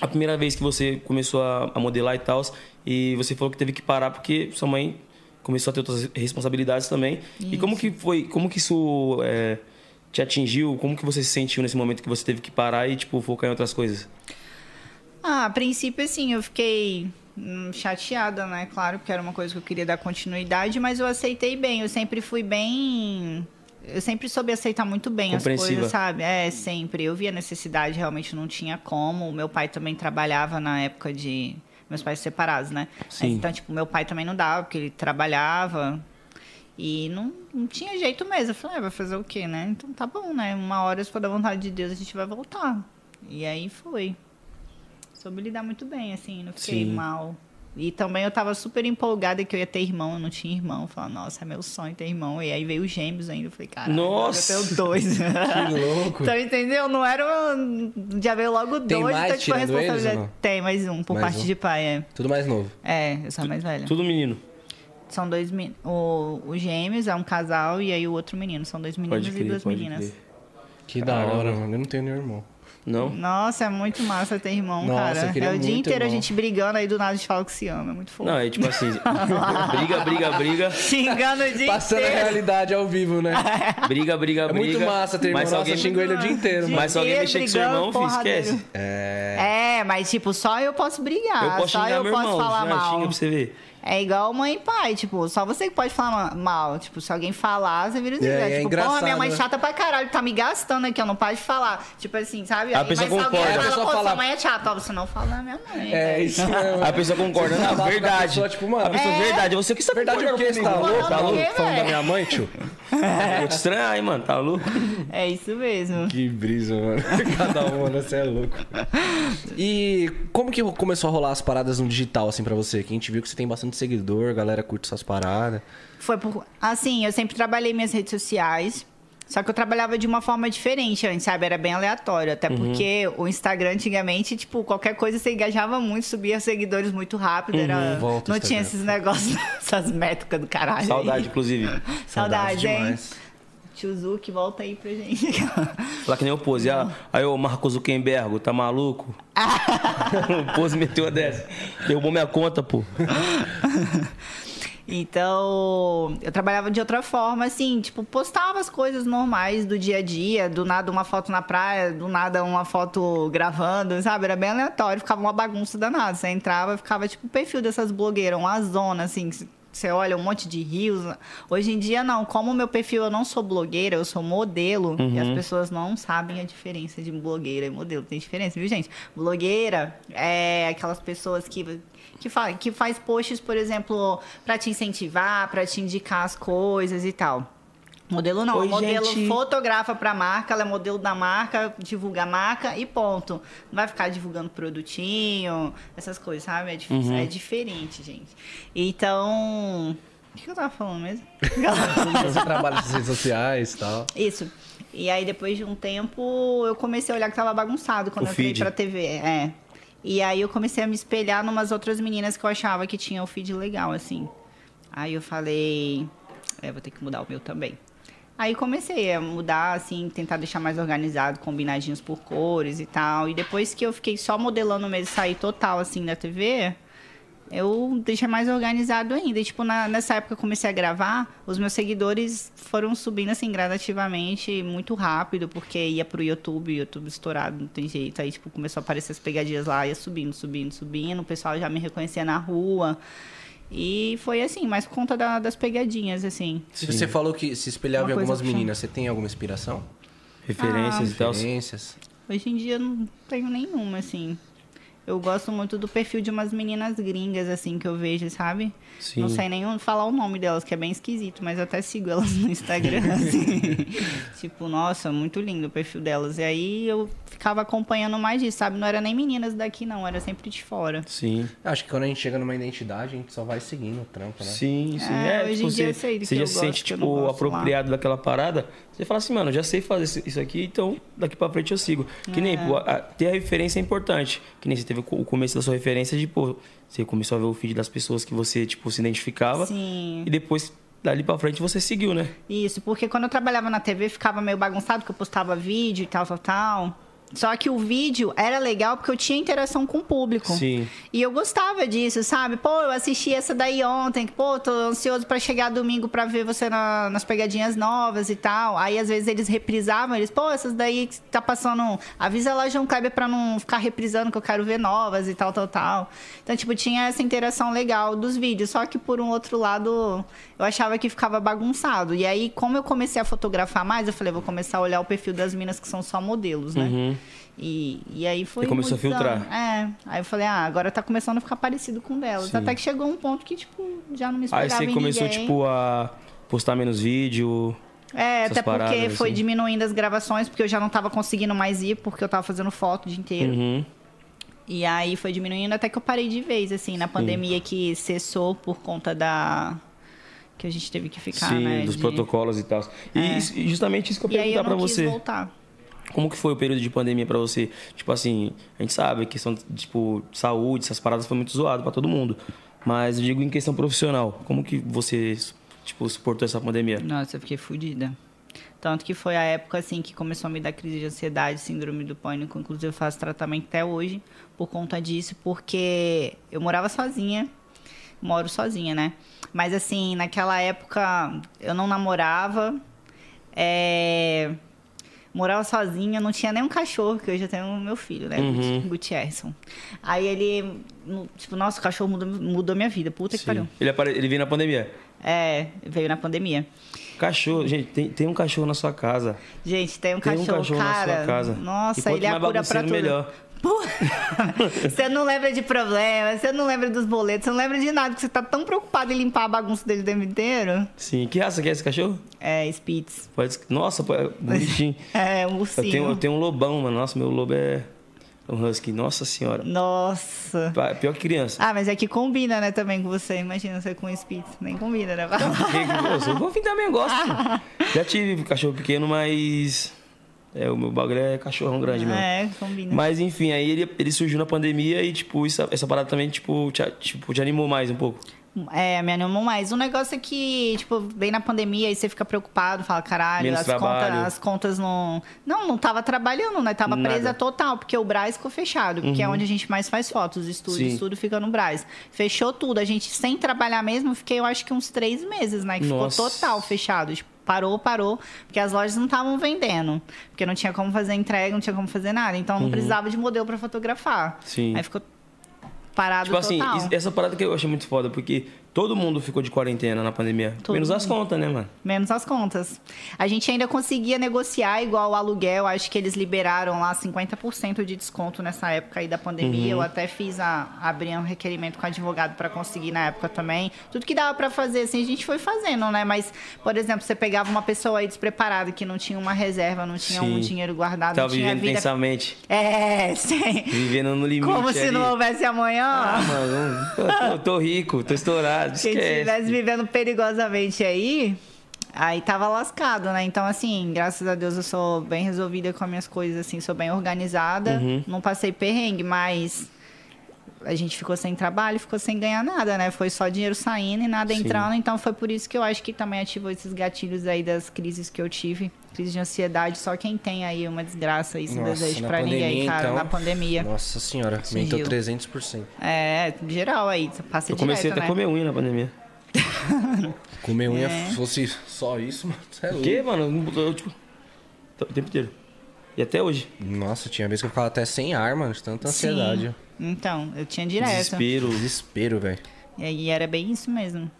A primeira vez que você começou a, a modelar e tal, e você falou que teve que parar porque sua mãe começou a ter outras responsabilidades também. E como que foi, como que isso é, te atingiu? Como que você se sentiu nesse momento que você teve que parar e, tipo, focar em outras coisas? Ah, a princípio, assim, eu fiquei hum, chateada, né? Claro, porque era uma coisa que eu queria dar continuidade, mas eu aceitei bem. Eu sempre fui bem. Eu sempre soube aceitar muito bem as coisas, sabe? É, sempre. Eu via necessidade, realmente não tinha como. O meu pai também trabalhava na época de. Meus pais separados, né? Sim. Então, tipo, meu pai também não dava, porque ele trabalhava. E não, não tinha jeito mesmo. Eu falei, ah, vai fazer o quê, né? Então tá bom, né? Uma hora, se for da vontade de Deus, a gente vai voltar. E aí foi. Soube lidar muito bem, assim, não fiquei Sim. mal. E também eu tava super empolgada que eu ia ter irmão, eu não tinha irmão. Eu falei, nossa, é meu sonho ter irmão. E aí veio os gêmeos ainda. Eu falei, cara, Nossa! eu tenho dois. [LAUGHS] Que louco. Então, entendeu? Não era. um- Já veio logo Tem dois, mais então, tipo, a eles, responsabilidade. não? Tem mais um, por Mais parte um? de pai, é. Tudo mais novo. É, eu sou a mais velha. Tudo menino. São dois meninos. O, os gêmeos é um casal e aí o outro menino. São dois meninos Pode e crer, duas pode meninas. crer. Que da hora, mano. Eu não tenho nenhum irmão. Não? Nossa, é muito massa ter irmão, Nossa, cara. É o dia inteiro a irmão. gente brigando, aí do nada a gente fala que se ama. É muito fofo. Não, é tipo assim, [LAUGHS] briga, briga, briga, Xingando o dia Passando a inteiro. realidade ao vivo, né? briga, briga, É briga. muito massa ter irmão. Mas alguém, eu xingo ele o dia inteiro, mas se alguém mexer com seu irmão, filho, esquece. É, mas tipo, só eu posso brigar. Eu posso só eu meu posso irmão, falar já mal. xinga pra você ver. É igual mãe e pai, tipo, só você que pode falar ma- mal. Tipo, se alguém falar, você vira o É, é, é Tipo, engraçado, porra, minha mãe né? chata pra caralho, tá me gastando aqui, eu não paro de falar. Tipo assim, sabe? A Aí, pessoa mas se alguém concorda. fala, A pessoa pô, fala- sua mãe é chata, ó, você não fala da minha mãe. É, velho. isso [LAUGHS] mesmo. A pessoa concorda, não, verdade. pessoa, tipo, mano, a pessoa, É. verdade. Você que está Verdade o quê? Você tá louco? Tá louco? Falando da minha mãe, tio? [LAUGHS] Vou te estranhar, hein, mano. Tá louco? É isso mesmo. Que brisa, mano. [LAUGHS] Cada uma, né? Você é louco. E como que começou a rolar as paradas no digital, assim, pra você? Que a gente viu que você tem bastante seguidor, a galera curte suas paradas. Foi por. Assim, eu sempre trabalhei minhas redes sociais. Só que eu trabalhava de uma forma diferente antes, sabe? Era bem aleatório. Até porque o Instagram, antigamente, tipo, qualquer coisa você engajava muito, subia seguidores muito rápido. Era... Volta Não tinha esses negócios, [LAUGHS] essas métricas do caralho. Saudade, aí. inclusive. Saudade, hein? demais. Tio Zuki, volta aí pra gente. Falar que nem o Pose. Ah, aí o Marco Zuckerberg, tá maluco? [LAUGHS] [LAUGHS] o Pose meteu a dessa. Derrubou minha conta, pô. [LAUGHS] Então, eu trabalhava de outra forma, assim, tipo, postava as coisas normais do dia a dia, do nada uma foto na praia, do nada uma foto gravando, sabe? Era bem aleatório, ficava uma bagunça danada. Você entrava, ficava tipo o perfil dessas blogueiras, uma zona, assim, você olha um monte de rios. Hoje em dia, não. Como o meu perfil, eu não sou blogueira, eu sou modelo. E as pessoas não sabem a diferença de blogueira e modelo. Tem diferença, viu, gente? Blogueira é aquelas pessoas que que, fa que faz posts, por exemplo, para te incentivar, para te indicar as coisas e tal. Modelo não, Oi, modelo gente. fotografa para a marca, ela é modelo da marca, divulga a marca e ponto. Não vai ficar divulgando produtinho, essas coisas, sabe? É, dif- Uhum. é diferente, gente. Então, o que eu tava falando mesmo? [LAUGHS] [LAUGHS] Você trabalha nas redes sociais e tal. Isso. E aí, depois de um tempo, eu comecei a olhar que tava bagunçado quando O eu entrei feed. pra TV. É. E aí eu comecei a me espelhar numas outras meninas que eu achava que tinha o feed legal, assim. Aí eu falei, é, vou ter que mudar o meu também. Aí comecei a mudar, assim, tentar deixar mais organizado, combinadinhos por cores e tal. E depois que eu fiquei só modelando mesmo, sair total, assim, da TV, eu deixei mais organizado ainda. E, tipo, na- nessa época que eu comecei a gravar, os meus seguidores foram subindo, assim, gradativamente, muito rápido, porque ia pro YouTube, YouTube estourado, não tem jeito. Aí, tipo, começou a aparecer as pegadinhas lá, ia subindo, subindo, subindo. O pessoal já me reconhecia na rua. E foi assim, mais por conta da- das pegadinhas, assim. Se você falou que se espelhava Uma em algumas meninas, você tem alguma inspiração? Referências e tal. Referências? Hoje em dia eu não tenho nenhuma, assim. Eu gosto muito do perfil de umas meninas gringas, assim, que eu vejo, sabe? Sim. Não sei nem falar o nome delas, que é bem esquisito, mas eu até sigo elas no Instagram, [LAUGHS] assim. [LAUGHS] tipo, nossa, muito lindo o perfil delas. E aí eu ficava acompanhando mais disso, sabe? Não era nem meninas daqui, não, era sempre de fora. Sim. Acho que quando a gente chega numa identidade, a gente só vai seguindo o trampo, né? Sim, sim. É, É, hoje tipo, em dia você, eu sei do você já se gosto, sente, tipo, gosto lá. apropriado daquela parada. Você fala assim, mano, já sei fazer isso- aqui, então daqui pra frente eu sigo. Que nem, É. pô, a- ter a referência é importante. Que nem você teve o começo da sua referência de, pô, você começou a ver o feed das pessoas que você, tipo, se identificava. Sim. E depois, dali pra frente, você seguiu, né? Isso, porque quando eu trabalhava na TV ficava meio bagunçado, que eu postava vídeo e tal, tal, tal. Só que o vídeo era legal porque eu tinha interação com o público. Sim. E eu gostava disso, sabe? Pô, eu assisti essa daí ontem. Pô, tô ansioso pra chegar domingo pra ver você na- nas pegadinhas novas e tal. Aí, às vezes, eles reprisavam. Eles, pô, essas daí que tá passando... Avisa lá, João Kleber, pra não ficar reprisando, que eu quero ver novas e tal, tal, tal. Então, tipo, tinha essa interação legal dos vídeos. Só que, por um outro lado, eu achava que ficava bagunçado. E aí, como eu comecei a fotografar mais, eu falei, vou começar a olhar o perfil das minas que são só modelos, né? E, e aí foi. E começou a filtrar. É. Aí eu falei, ah, agora tá começando a ficar parecido com delas. Sim. Até que chegou um ponto que, tipo, já não me Aí espelhava você começou, ninguém. tipo, a, postar menos vídeo. É, até porque paradas, foi assim. diminuindo as gravações, porque eu já não tava conseguindo mais ir, porque eu tava fazendo foto o dia inteiro. Uhum. E aí foi diminuindo até que eu parei de vez, assim, na pandemia que cessou por conta da. que a gente teve que ficar, Sim, né? dos de- protocolos e tal. E, e justamente isso que eu E aí perguntar eu pra não quis você. voltar. Como que foi o período de pandemia pra você? Tipo assim, a gente sabe, questão de tipo, saúde, essas paradas foi muito zoado pra todo mundo. Mas eu digo em questão profissional, como que você tipo, suportou essa pandemia? Nossa, eu fiquei fodida. Tanto que foi a época assim que começou a me dar crise de ansiedade, síndrome do pânico. Inclusive, eu faço tratamento até hoje por conta disso, porque eu morava sozinha. Moro sozinha, né? Mas assim, naquela época eu não namorava. é, Morava sozinha, não tinha nem um cachorro, que hoje eu tenho meu filho, né? Uhum. Gutierson. Aí ele, tipo, nossa, o cachorro mudou, mudou minha vida. Puta que pariu. Ele, apare... ele veio na pandemia. É, veio na pandemia. Cachorro, gente, tem, tem um cachorro na sua casa. Gente, tem um Tem um cachorro, cachorro na cara. sua casa. Nossa, ele é a cura pra tudo. melhor. [LAUGHS] Você não lembra de problema, você não lembra dos boletos, você não lembra de nada, porque você tá tão preocupado em limpar a bagunça dele o tempo inteiro. Sim. Que raça que é esse cachorro? É, Spitz. Pode... Nossa, é bonitinho. [LAUGHS] É, um Eu ursinho. tenho, eu tenho um lobão, mano. Nossa, meu lobo é um husky. Nossa senhora. Nossa. Pior que criança. Ah, mas é que combina, né, também com você. Imagina você com um Spitz. Nem combina, né? Pô, eu sou também, eu gosto. [LAUGHS] Já tive cachorro pequeno, mas. É, o meu bagulho é cachorrão grande mesmo. É, combina. Mas enfim, aí ele, ele surgiu na pandemia e, tipo, isso- essa parada também, tipo, te, tipo, te animou mais um pouco. É, me animou mais. O negócio é que, tipo, vem na pandemia e você fica preocupado, fala, caralho, Menos as trabalho. contas, as contas não. Não, não tava trabalhando, né? Tava Nada. presa total, porque o Braz ficou fechado, que é onde a gente mais faz fotos. Os estúdios, tudo fica no Braz. Fechou tudo. A gente, sem trabalhar mesmo, fiquei, eu acho que uns três meses, né? Que Nossa. ficou total fechado. Tipo, parou, parou, porque as lojas não estavam vendendo. Porque não tinha como fazer entrega, não tinha como fazer nada. Então não precisava de modelo pra fotografar. Uhum. Sim. Aí ficou parado Tipo assim, total. is- essa parada que eu achei muito foda, porque todo mundo ficou de quarentena na pandemia. Todo menos as mundo. contas, né, mano? Menos as contas. A gente ainda conseguia negociar igual o aluguel. Acho que eles liberaram lá 50% de desconto nessa época aí da pandemia. Uhum. Eu até fiz a abrir um requerimento com advogado para conseguir na época também. Tudo que dava para fazer assim, a gente foi fazendo, né? Mas, por exemplo, você pegava uma pessoa aí despreparada que não tinha uma reserva, não tinha um Sim. dinheiro guardado, Tava não tinha vivendo vida. intensamente. É, sim. Vivendo no limite. Como se ali. não houvesse amanhã. Ah, mano, eu tô, tô rico, tô estourado. Esquece. estivesse vivendo perigosamente aí, aí tava lascado, né? Então, assim, graças a Deus eu sou bem resolvida com as minhas coisas, assim, sou bem organizada. Uhum. Não passei perrengue, mas a gente ficou sem trabalho, ficou sem ganhar nada, né? Foi só dinheiro saindo e nada Sim. entrando. Então, foi por isso que eu acho que também ativou esses gatilhos aí das crises que eu tive. Crise de ansiedade, só quem tem aí uma desgraça Nossa, desejo na pra ninguém, pandemia, cara, então. na pandemia. Nossa senhora, aumentou 300%. É, geral aí, passa Eu comecei direto, até a né? comer unha na pandemia. [LAUGHS] Comer unha É. fosse só isso, mano. É O louco. quê, mano? Eu, tipo, o tempo inteiro. E até hoje. Nossa, tinha vez que eu ficava até sem ar, mano, de tanta Sim. ansiedade. Então, eu tinha direto. Desespero. Desespero, velho. E aí era bem isso mesmo.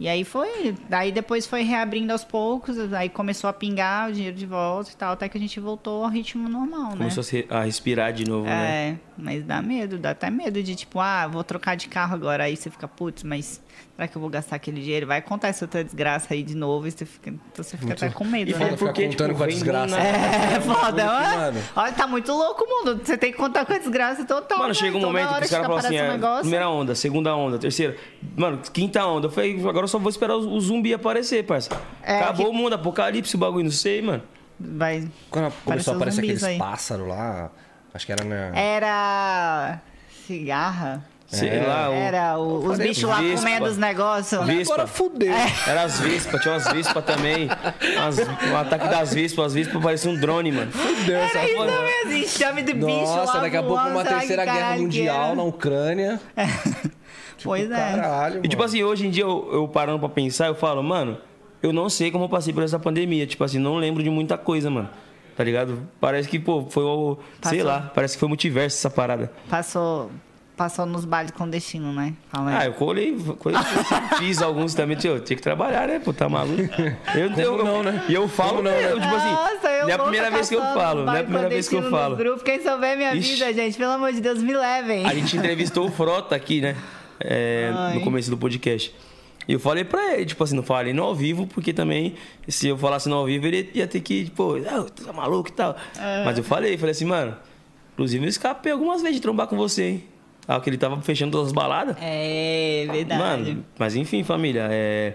E aí foi. Daí depois foi reabrindo aos poucos, aí começou a pingar o dinheiro de volta e tal, até que a gente voltou ao ritmo normal, né? Começou a respirar de novo, né? É, mas dá medo, dá até medo de tipo, ah, vou trocar de carro agora. Aí você fica, putz, mas será que eu vou gastar aquele dinheiro? Vai acontecer outra desgraça aí de novo e você fica, então você fica Muito- até com medo, E né? porque, contando tipo, com a desgraça. nada. É [LAUGHS] foda, Mano. Olha, tá muito louco o mundo. Você tem que contar com a desgraça total. Mano, né? chega um momento que os caras falam assim, aparece um é, primeira onda, segunda onda, terceira. Mano, quinta onda. Eu falei, agora eu só vou esperar o, o zumbi aparecer, parça. É, Acabou que- o mundo, apocalipse, o bagulho, não sei, mano. Vai. Quando começou a aparecer aqueles aí. pássaros lá, acho que era na... Era. Cigarra? Sei É. lá, o... Era o- os bichos lá comendo os negócios. Vespa. Agora fudeu. Era as vespas, tinha umas vespas também. As- o ataque das vespas, as vespas pareciam um drone, mano. Fudeu essa Era isso mesmo, enxame de bicho Nossa, lá daqui a pouco uma terceira guerra mundial na Ucrânia. Pois é. Caralho, E tipo assim, hoje em dia eu, eu parando pra pensar, eu falo, mano, eu não sei como eu passei por essa pandemia. Tipo assim, não lembro de muita coisa, mano. Tá ligado? Parece que, pô, foi o. Sei lá, parece que foi multiverso essa parada. Passou, passou nos bailes clandestinos, né? Fala aí. Ah, eu colei, colei fiz alguns também, tio, tinha que trabalhar, né? Pô, tá maluco? Eu, eu, não, né? E eu falo, Como não, né? eu, tipo assim, Nossa, eu não é a primeira vez que eu falo, não é a primeira vez que eu falo. nos grupos. Quem souber minha Ixi. vida, gente, pelo amor de Deus, me levem. A gente entrevistou o Frota aqui, né? É, no começo do podcast. E eu falei pra ele, tipo assim, não falei no ao vivo, porque também, se eu falasse no ao vivo, ele ia ter que, pô, ah, tu tá maluco e tal. Mas eu falei, falei assim, mano, inclusive eu escapei algumas vezes de trombar com você, hein? Ah, que ele tava fechando todas as baladas. É verdade. Mano, mas enfim, família, é.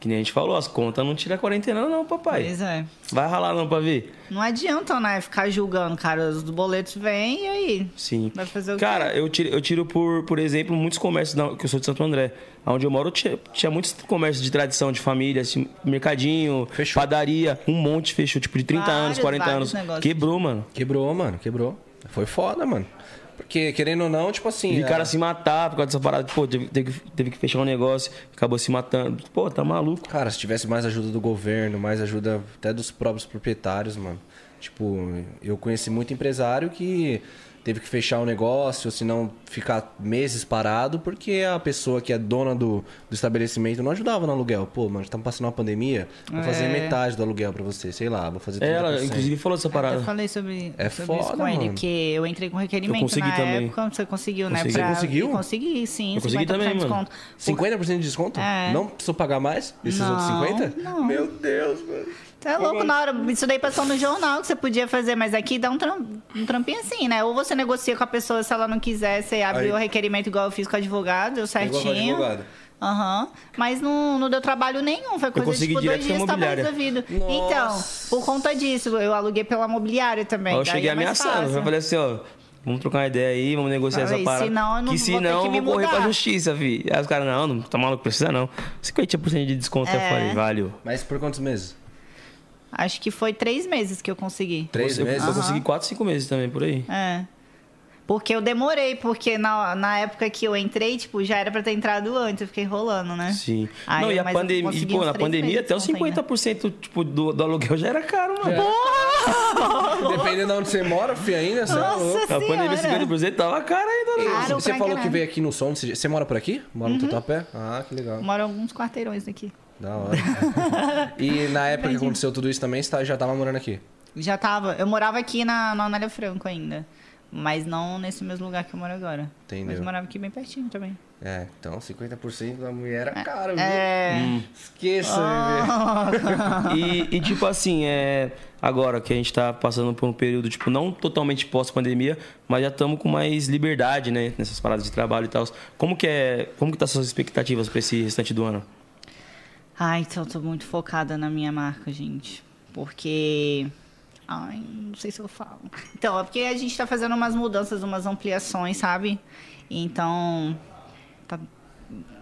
Que nem a gente falou, as contas não tira a quarentena, não, papai. Pois é. Vai ralar não pra ver. Não adianta, né? Ficar julgando, cara. Os boletos vêm e aí? Sim. Vai fazer o Cara, quê? eu tiro, eu tiro por, por exemplo, muitos comércios, da- que eu sou de Santo André. Onde eu moro, tinha, tinha muitos comércios de tradição, de família, assim, mercadinho, Fechou. padaria. Um monte fechou, tipo, de 30 anos, Vários, 40 vários anos. negócios. Quebrou, mano. Quebrou, mano, quebrou. Foi foda, mano. Porque, querendo ou não, tipo assim. Vi é, cara se matar por causa dessa parada. Pô, teve, teve, que- teve que fechar um negócio, acabou se matando. Pô, tá maluco. Cara, se tivesse mais ajuda do governo, mais ajuda até dos próprios proprietários, mano. Tipo, eu conheci muito empresário que teve que fechar o negócio, senão ficar meses parado, porque a pessoa que é dona do, do estabelecimento não ajudava no aluguel. Pô, mano, estamos passando uma pandemia, vou fazer É. metade do aluguel pra você, sei lá, vou fazer 30%. Ela, inclusive, falou dessa Eu parada. falei sobre, É sobre isso foda, com ele, mano. porque eu entrei com requerimento Eu consegui na também. época. Você conseguiu, né? Consegui. Pra... Você conseguiu? Eu consegui, sim. Eu consegui 50% também, de mano. desconto. 50% de desconto? É. Não precisou pagar mais? Esses Não, outros 50? não. Meu Deus, mano. Você é louco, na hora. Isso daí passou no jornal que você podia fazer, mas aqui dá um, tram, um trampinho assim, né? Ou você negocia com a pessoa se ela não quiser, você abre Aí. o requerimento igual eu fiz com o advogado, deu Igual com o certinho. advogado. Aham. Mas não, não deu trabalho nenhum. Foi coisa consegui tipo direto dois com a dias tava resolvido. Nossa. Então, por conta disso, eu aluguei pela imobiliária também. Aí eu cheguei é mais ameaçando. Eu falei assim, ó. Vamos trocar uma ideia aí, vamos negociar Falei, essa parada. senão eu não que vou ter senão que eu me vou correr pra mudar. justiça, fi. Aí os caras, não, não tá maluco, precisa não. 50% de desconto, eu É. falei, valeu. Mas por quantos meses? Acho que foi três meses que eu consegui. Três eu, meses? Eu consegui 4, 5 meses também, por aí. É. Porque eu demorei, porque na, na época que eu entrei, tipo, já era pra ter entrado antes, eu fiquei enrolando, né? Sim. Aí não, e eu- a pandemia, e, pô, na pandemia até os de desconto ainda. 50% tipo, do, do aluguel já era caro, mano. [LAUGHS] Dependendo de onde você mora, filho, ainda, você é louco. Nossa A pandemia senhora. 50% tava caro ainda, né? Caro Você falou que veio aqui no som. Você você mora por aqui? Mora no Tatuapé? Ah, que legal. Moro alguns quarteirões daqui. Da hora. [LAUGHS] e na época que aconteceu tudo isso também, você tá- já tava morando aqui? Já tava. Eu morava aqui na, na Anália Franco ainda. Mas não nesse mesmo lugar que eu moro agora. Entendeu. Mas eu morava aqui bem pertinho também. É, então 50% da mulher era caro, viu? É. Hum. Esqueça, bebê. [LAUGHS] E, e, tipo assim, é, agora que a gente tá passando por um período, tipo, não totalmente pós-pandemia, mas já estamos com mais liberdade, né? Nessas paradas de trabalho e tal. Como que é. Como que tá suas expectativas pra esse restante do ano? Ai, então eu tô muito focada na minha marca, gente. Porque. Ai, não sei se eu falo. Então, é porque a gente tá fazendo umas mudanças, umas ampliações, sabe? Então. Tá,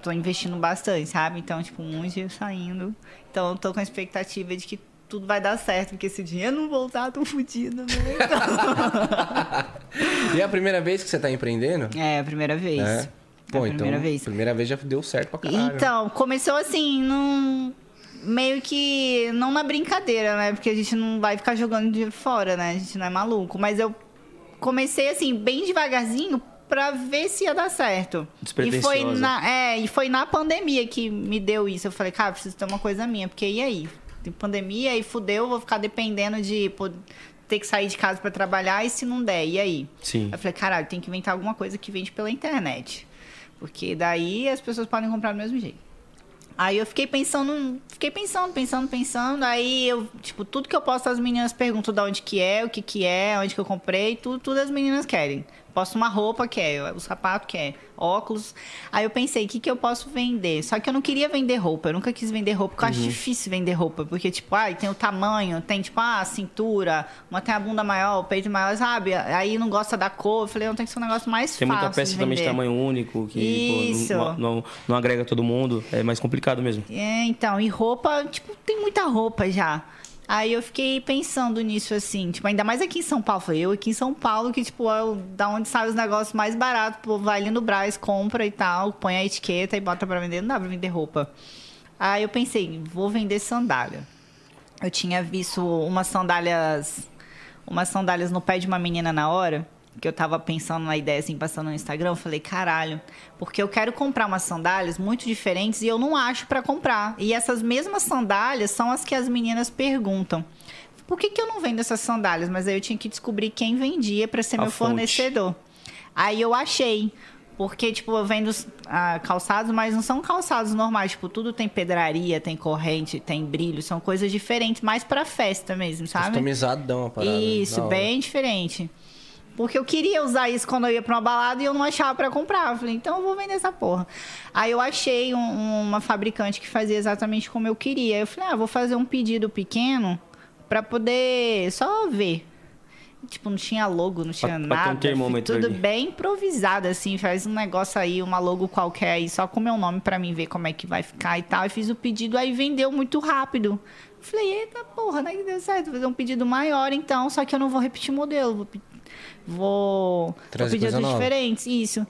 tô investindo bastante, sabe? Então, tipo, um dia saindo. Então, eu tô com a expectativa de que tudo vai dar certo, porque se o dinheiro não voltar, tô fodida, né? [LAUGHS] E é a primeira vez que você tá empreendendo? É, a primeira vez. É. Pô, a então, primeira vez. primeira vez já deu certo pra caralho. Então, começou assim, num... meio que não na brincadeira, né? Porque a gente não vai ficar jogando de fora, né? A gente não é maluco. Mas eu comecei assim, bem devagarzinho, pra ver se ia dar certo. E foi na, é, e foi na pandemia que me deu isso. Eu falei, cara, preciso ter uma coisa minha, porque e aí? Tem pandemia e fudeu, eu vou ficar dependendo de pô, ter que sair de casa pra trabalhar e se não der, e aí? Sim. Eu falei, caralho, tem que inventar alguma coisa que vende pela internet. Porque daí as pessoas podem comprar do mesmo jeito. Aí eu fiquei pensando, fiquei pensando, pensando, pensando. Aí eu, tipo, tudo que eu posto, as meninas perguntam de onde que é, o que que é, onde que eu comprei, tudo, tudo as meninas querem. Posto uma roupa, quer, o sapato, quer, óculos. Aí eu pensei, o que que eu posso vender? Só que eu não queria vender roupa, eu nunca quis vender roupa, porque eu acho difícil vender roupa. Porque, tipo, ai, tem o tamanho, tem, tipo, ah, a cintura, uma tem a bunda maior, o peito maior, sabe? Aí não gosta da cor. Eu falei, não, tem que ser um negócio mais Tem fácil muita peça de também de tamanho único, que Isso. pô, não, não, não agrega todo mundo. É mais complicado mesmo. É, então, e roupa, tipo, tem muita roupa já. Aí eu fiquei pensando nisso assim, tipo, ainda mais aqui em São Paulo. Falei, eu aqui em São Paulo, que, tipo, é da onde sai os negócios mais baratos, pô, vai ali no Brás, compra e tal, põe a etiqueta e bota pra vender. Não dá pra vender roupa. Aí eu pensei, vou vender sandália. Eu tinha visto umas sandálias, umas sandálias no pé de uma menina na hora, que eu tava pensando na ideia assim, passando no Instagram, eu falei, caralho, porque eu quero comprar umas sandálias muito diferentes e eu não acho pra comprar. E essas mesmas sandálias são as que as meninas perguntam. Por que, que eu não vendo essas sandálias? Mas aí eu tinha que descobrir quem vendia pra ser A meu fonte. fornecedor. Aí eu achei Porque, tipo, eu vendo ah, calçados, mas não são calçados normais. Tipo, tudo tem pedraria, tem corrente, tem brilho. São coisas diferentes, mais pra festa mesmo, sabe? Customizadão a parada. Isso, da hora. bem diferente. Porque eu queria usar isso quando eu ia pra uma balada e eu não achava pra comprar. Eu falei, então eu vou vender essa porra. Aí eu achei um- uma fabricante que fazia exatamente como eu queria. Eu falei, ah, vou fazer um pedido pequeno pra poder só ver. Tipo, não tinha logo, não tinha pra um nada. termômetro tudo ali. bem improvisado, assim. Faz um negócio aí, uma logo qualquer aí, só com meu nome pra mim ver como é que vai ficar e tal. E fiz o pedido, aí vendeu muito rápido. Falei, eita porra, né que deu certo. Vou fazer um pedido maior então, só que eu não vou repetir modelo. Vou, vou, vou pedidos coisa nova. diferentes, isso.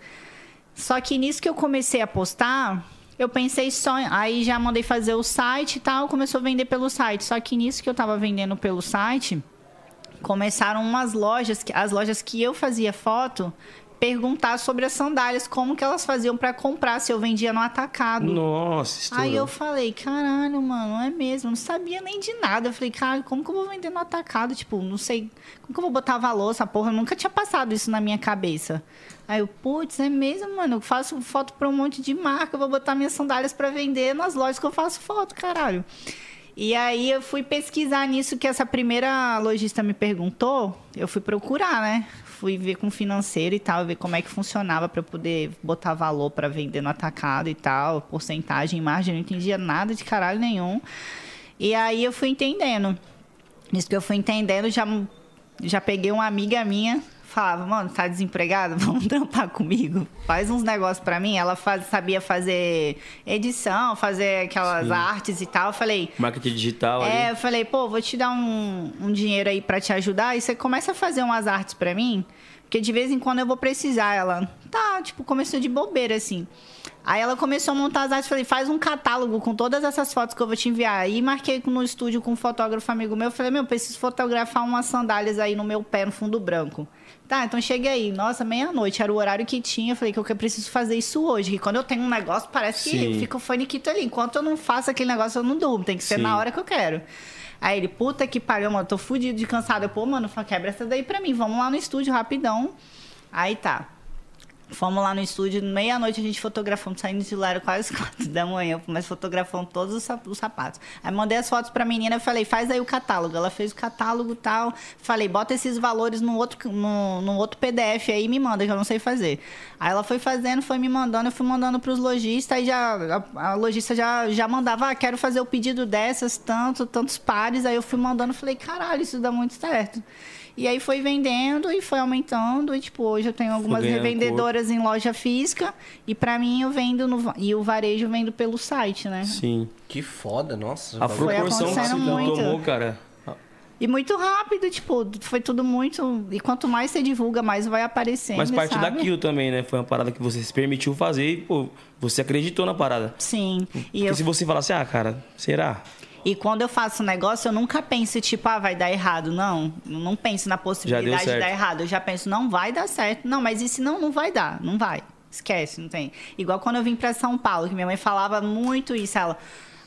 Só que nisso que eu comecei a postar, eu pensei só. Aí já mandei fazer o site e tal, começou a vender pelo site. Só que nisso que eu tava vendendo pelo site, começaram umas lojas, as lojas que eu fazia foto, perguntar sobre as sandálias, como que elas faziam pra comprar, se eu vendia no atacado. Nossa, estourou. Aí eu falei, caralho, mano, não é mesmo? Eu não sabia nem de nada. Eu falei, cara, como que eu vou vender no atacado? Tipo, não sei. Como que eu vou botar valor essa porra? Eu nunca tinha passado isso na minha cabeça. Aí eu, putz, é mesmo, mano? Eu faço foto pra um monte de marca, eu vou botar minhas sandálias pra vender nas lojas que eu faço foto, caralho. E aí eu fui pesquisar nisso que essa primeira lojista me perguntou, eu fui procurar, né? Fui ver com financeiro e tal, ver como é que funcionava para poder botar valor para vender no atacado e tal, porcentagem, margem, não entendia nada de caralho nenhum. E aí eu fui entendendo. Nisso que eu fui entendendo, já, já peguei uma amiga minha, falava, mano, tá desempregado? [LAUGHS] Vamos trampar comigo? Faz uns negócios pra mim. Ela faz- sabia fazer edição, fazer aquelas artes e tal. Eu falei, Marketing digital é, ali. eu falei, pô, vou te dar um, um dinheiro aí pra te ajudar e você começa a fazer umas artes pra mim, porque de vez em quando eu vou precisar. Ela, tá, tipo, começou de bobeira, assim. Aí ela começou a montar as artes, falei, faz um catálogo com todas essas fotos que eu vou te enviar. Aí marquei no estúdio com um fotógrafo amigo meu, falei, meu, preciso fotografar umas sandálias aí no meu pé, no fundo branco. Tá, então cheguei aí. Nossa, meia-noite, era o horário que tinha. Eu falei que eu que preciso fazer isso hoje. Que quando eu tenho um negócio, parece que Sim. fica o faniquito ali. Enquanto eu não faço aquele negócio, eu não durmo. Tem que ser Sim. na hora que eu quero. Aí ele, puta que pariu, mano, tô fudido de cansado. Eu, pô, mano, quebra essa daí pra mim. Vamos lá no estúdio rapidão. Aí tá. Fomos lá no estúdio, meia-noite a gente fotografamos, saindo de lá, era quase [LAUGHS] quatro da manhã, mas fotografamos todos os, sap- os sapatos. Aí mandei as fotos pra menina, eu falei, faz aí o catálogo. Ela fez o catálogo e tal. Falei, bota esses valores no outro, no, no outro PDF aí e me manda, que eu não sei fazer. Aí ela foi fazendo, foi me mandando, eu fui mandando pros lojistas, aí já, a, a lojista já, já mandava, ah, quero fazer o pedido dessas, tanto, tantos pares. Aí eu fui mandando, falei, caralho, isso dá muito certo. E aí foi vendendo e foi aumentando. E, tipo, hoje eu tenho algumas revendedoras em loja física. E pra mim eu vendo no. E o varejo eu vendo pelo site, né? Sim. Que foda, nossa. A proporção que você muito. tomou, cara. E muito rápido, tipo, foi tudo muito. E quanto mais você divulga, mais vai aparecendo. Mas parte sabe? daquilo também, né? Foi uma parada que você se permitiu fazer e, pô, você acreditou na parada. Sim. E, Porque eu, se você falasse, ah, cara, será? E quando eu faço um negócio, eu nunca penso, tipo, ah, vai dar errado. Não. Eu não penso na possibilidade de dar errado. Eu já penso, não vai dar certo. Não, mas e se não, não vai dar. Não vai. Esquece, não tem. Igual quando eu vim pra São Paulo, que minha mãe falava muito isso. Ela,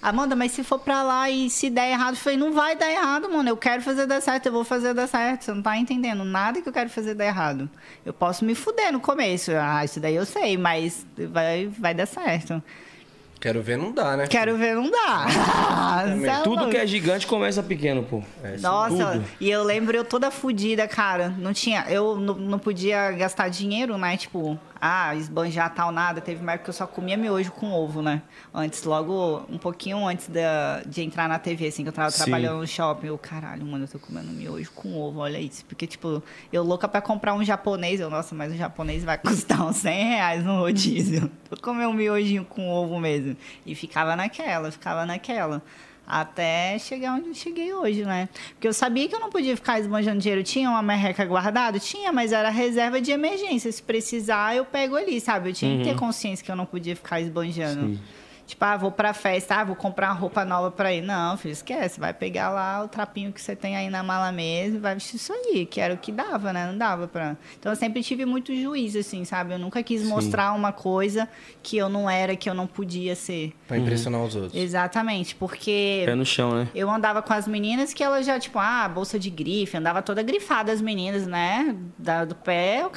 Amanda, mas se for pra lá e se der errado, eu falei, não vai dar errado, mano. Eu quero fazer dar certo, eu vou fazer dar certo. Você não tá entendendo nada que eu quero fazer dar errado. Eu posso me fuder no começo. Ah, isso daí eu sei, mas vai, vai dar certo. Quero ver, não dá, né? Quero ver, não dá. [LAUGHS] É Tudo que é gigante começa pequeno, pô. Nossa, tudo. e eu lembro eu toda fodida, cara. Não tinha, eu não, não podia gastar dinheiro, né? Tipo, ah, esbanjar tal nada. Teve uma época que eu só comia miojo com ovo, né? Antes, logo, um pouquinho antes da, de entrar na TV, assim, que eu tava Sim. trabalhando no shopping. Eu, caralho, mano, eu tô comendo miojo com ovo, olha isso. Porque, tipo, eu louca pra comprar um japonês. Eu, nossa, mas o japonês vai [LAUGHS] custar uns 100 reais no rodízio. [LAUGHS] Vou comer um miojinho com ovo mesmo. E ficava naquela, ficava naquela. Até chegar onde eu cheguei hoje, né? Porque eu sabia que eu não podia ficar esbanjando dinheiro. Tinha uma merreca guardada? Tinha, mas era reserva de emergência. Se precisar, eu pego ali, sabe? Eu tinha que ter consciência que eu não podia ficar esbanjando. Tipo, ah, vou pra festa, ah, vou comprar uma roupa nova pra ir. Não, filho, esquece. Vai pegar lá o trapinho que você tem aí na mala mesmo e vai vestir isso aí, que era o que dava, né? Não dava pra. Então eu sempre tive muito juízo, assim, sabe? Eu nunca quis mostrar uma coisa que eu não era, que eu não podia ser. Pra impressionar os outros. Exatamente, porque. Pé no chão, né? Eu andava com as meninas que elas já, tipo, ah, bolsa de grife, andava toda grifada as meninas, né? Da, do pé, eu,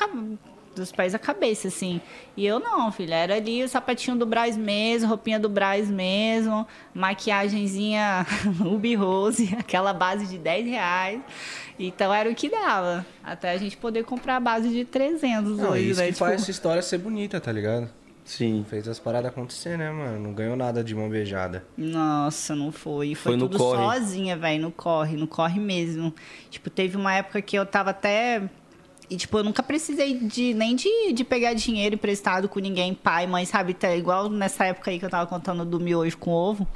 dos pés à cabeça, assim. E eu não, filha. Era ali o sapatinho do Braz mesmo, roupinha do Braz mesmo, maquiagenzinha [LAUGHS] Ruby Rose, [LAUGHS] aquela base de 10 reais. Então era o que dava. Até a gente poder comprar a base de 300 Não, hoje, isso né? que Tipo, faz essa história ser bonita, tá ligado? Sim. Fez as paradas acontecer, né, mano? Não ganhou nada de mão beijada. Nossa, não foi. Foi, Foi no tudo corre. sozinha, velho. No corre, no corre mesmo. Tipo, teve uma época que eu tava até. E, tipo, eu nunca precisei de nem de, de pegar dinheiro emprestado com ninguém, pai, mãe, sabe? Tá igual nessa época aí que eu tava contando do miojo com ovo.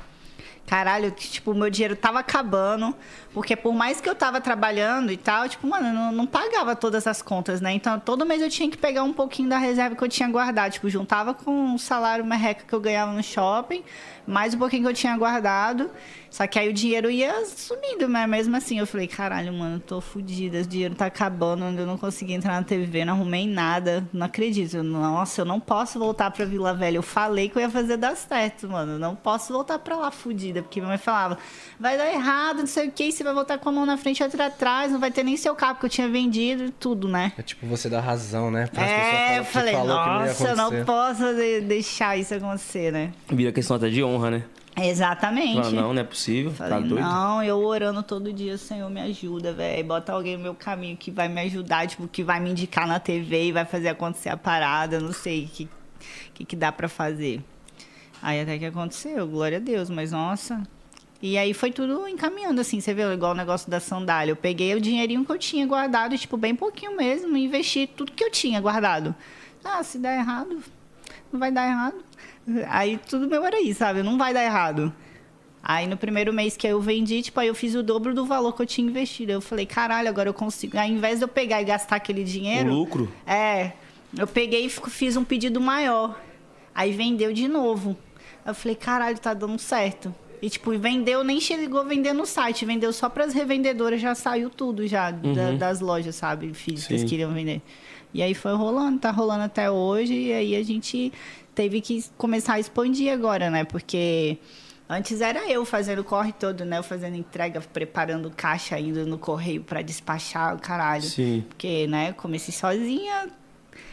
Caralho, tipo, meu dinheiro tava acabando. Porque por mais que eu tava trabalhando e tal, tipo, mano, não, não pagava todas as contas, né? Então, todo mês eu tinha que pegar um pouquinho da reserva que eu tinha guardado. Tipo, juntava com o salário merreca que eu ganhava no shopping, mais um pouquinho que eu tinha guardado. Só que aí o dinheiro ia sumindo, mas mesmo assim eu falei, caralho, mano, tô fodida, esse dinheiro tá acabando, eu não consegui entrar na TV, não arrumei nada, não acredito. Nossa, eu não posso voltar pra Vila Velha. Eu falei que eu ia fazer dar certo, mano. Eu não posso voltar pra lá fodida, porque minha mãe falava, vai dar errado, não sei o que, você vai voltar com a mão na frente e outra atrás, não vai ter nem seu carro, porque eu tinha vendido e tudo, né? É tipo você dar razão, né? Pras É, eu pessoas falam que falei, falou que não ia nossa, eu não posso de- deixar isso acontecer, né? Vira questão até de honra, né? Exatamente. Fala, não, não é possível. Falei, tá doido? não, eu orando todo dia, Senhor, me ajuda, velho. Bota alguém no meu caminho que vai me ajudar, tipo, que vai me indicar na TV e vai fazer acontecer a parada, não sei o que, que, que dá pra fazer. Aí até que aconteceu, glória a Deus, mas nossa. E aí foi tudo encaminhando, assim, você vê, igual o negócio da sandália. Eu peguei o dinheirinho que eu tinha guardado, tipo, bem pouquinho mesmo, e investi tudo que eu tinha guardado. Ah, se der errado, não vai dar errado. Aí tudo meu era isso, sabe? Não vai dar errado. Aí no primeiro mês que eu vendi, tipo, aí eu fiz o dobro do valor que eu tinha investido. Eu falei, caralho, agora eu consigo. Ao invés de eu pegar e gastar aquele O dinheiro. lucro. É, eu peguei e fiz um pedido maior. Aí vendeu de novo. Eu falei, caralho, tá dando certo. E, tipo, vendeu, nem chegou a vender no site, vendeu só pras revendedoras, já saiu tudo já da- das lojas, sabe? Físicas Sim. que queriam vender. E aí foi rolando, tá rolando até hoje, e aí a gente teve que começar a expandir agora, né? Porque antes era eu fazendo o corre todo, né? Eu fazendo entrega, preparando caixa, indo no correio pra despachar o caralho. Sim. Porque, né, comecei sozinha.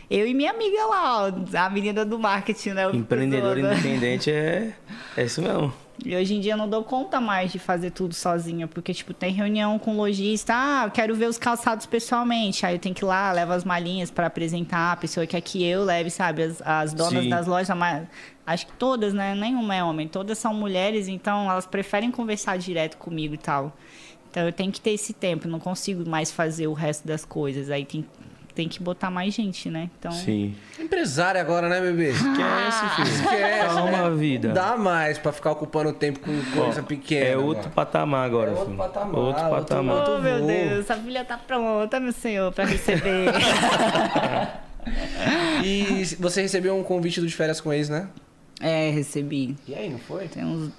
Eu e minha amiga lá, ó, a menina do marketing, né? Empreendedor zoando. independente é, é isso mesmo. E hoje em dia eu não dou conta mais de fazer tudo sozinha, porque, tipo, tem reunião com lojista, ah, eu quero ver os calçados pessoalmente. Aí eu tenho que ir lá, levo as malinhas para apresentar, a pessoa quer que eu leve, sabe? As, as donas Sim. das lojas, mas acho que todas, né? Nenhuma é homem, todas são mulheres, então elas preferem conversar direto comigo e tal. Então eu tenho que ter esse tempo, não consigo mais fazer o resto das coisas. Aí tem, tem que botar mais gente, né? Então. Sim. Empresária agora, né, bebê? Esquece, filho. Esquece, Calma, né? vida. Não dá mais pra ficar ocupando tempo com coisa pequena. É outro mano. patamar agora, É outro filho. patamar, Outro patamar. outro- Oh, meu. Deus, essa filha tá pronta, meu senhor, pra receber. [LAUGHS] E você recebeu um convite do de férias com ex, né? é, recebi. E aí, não foi? Tem uns.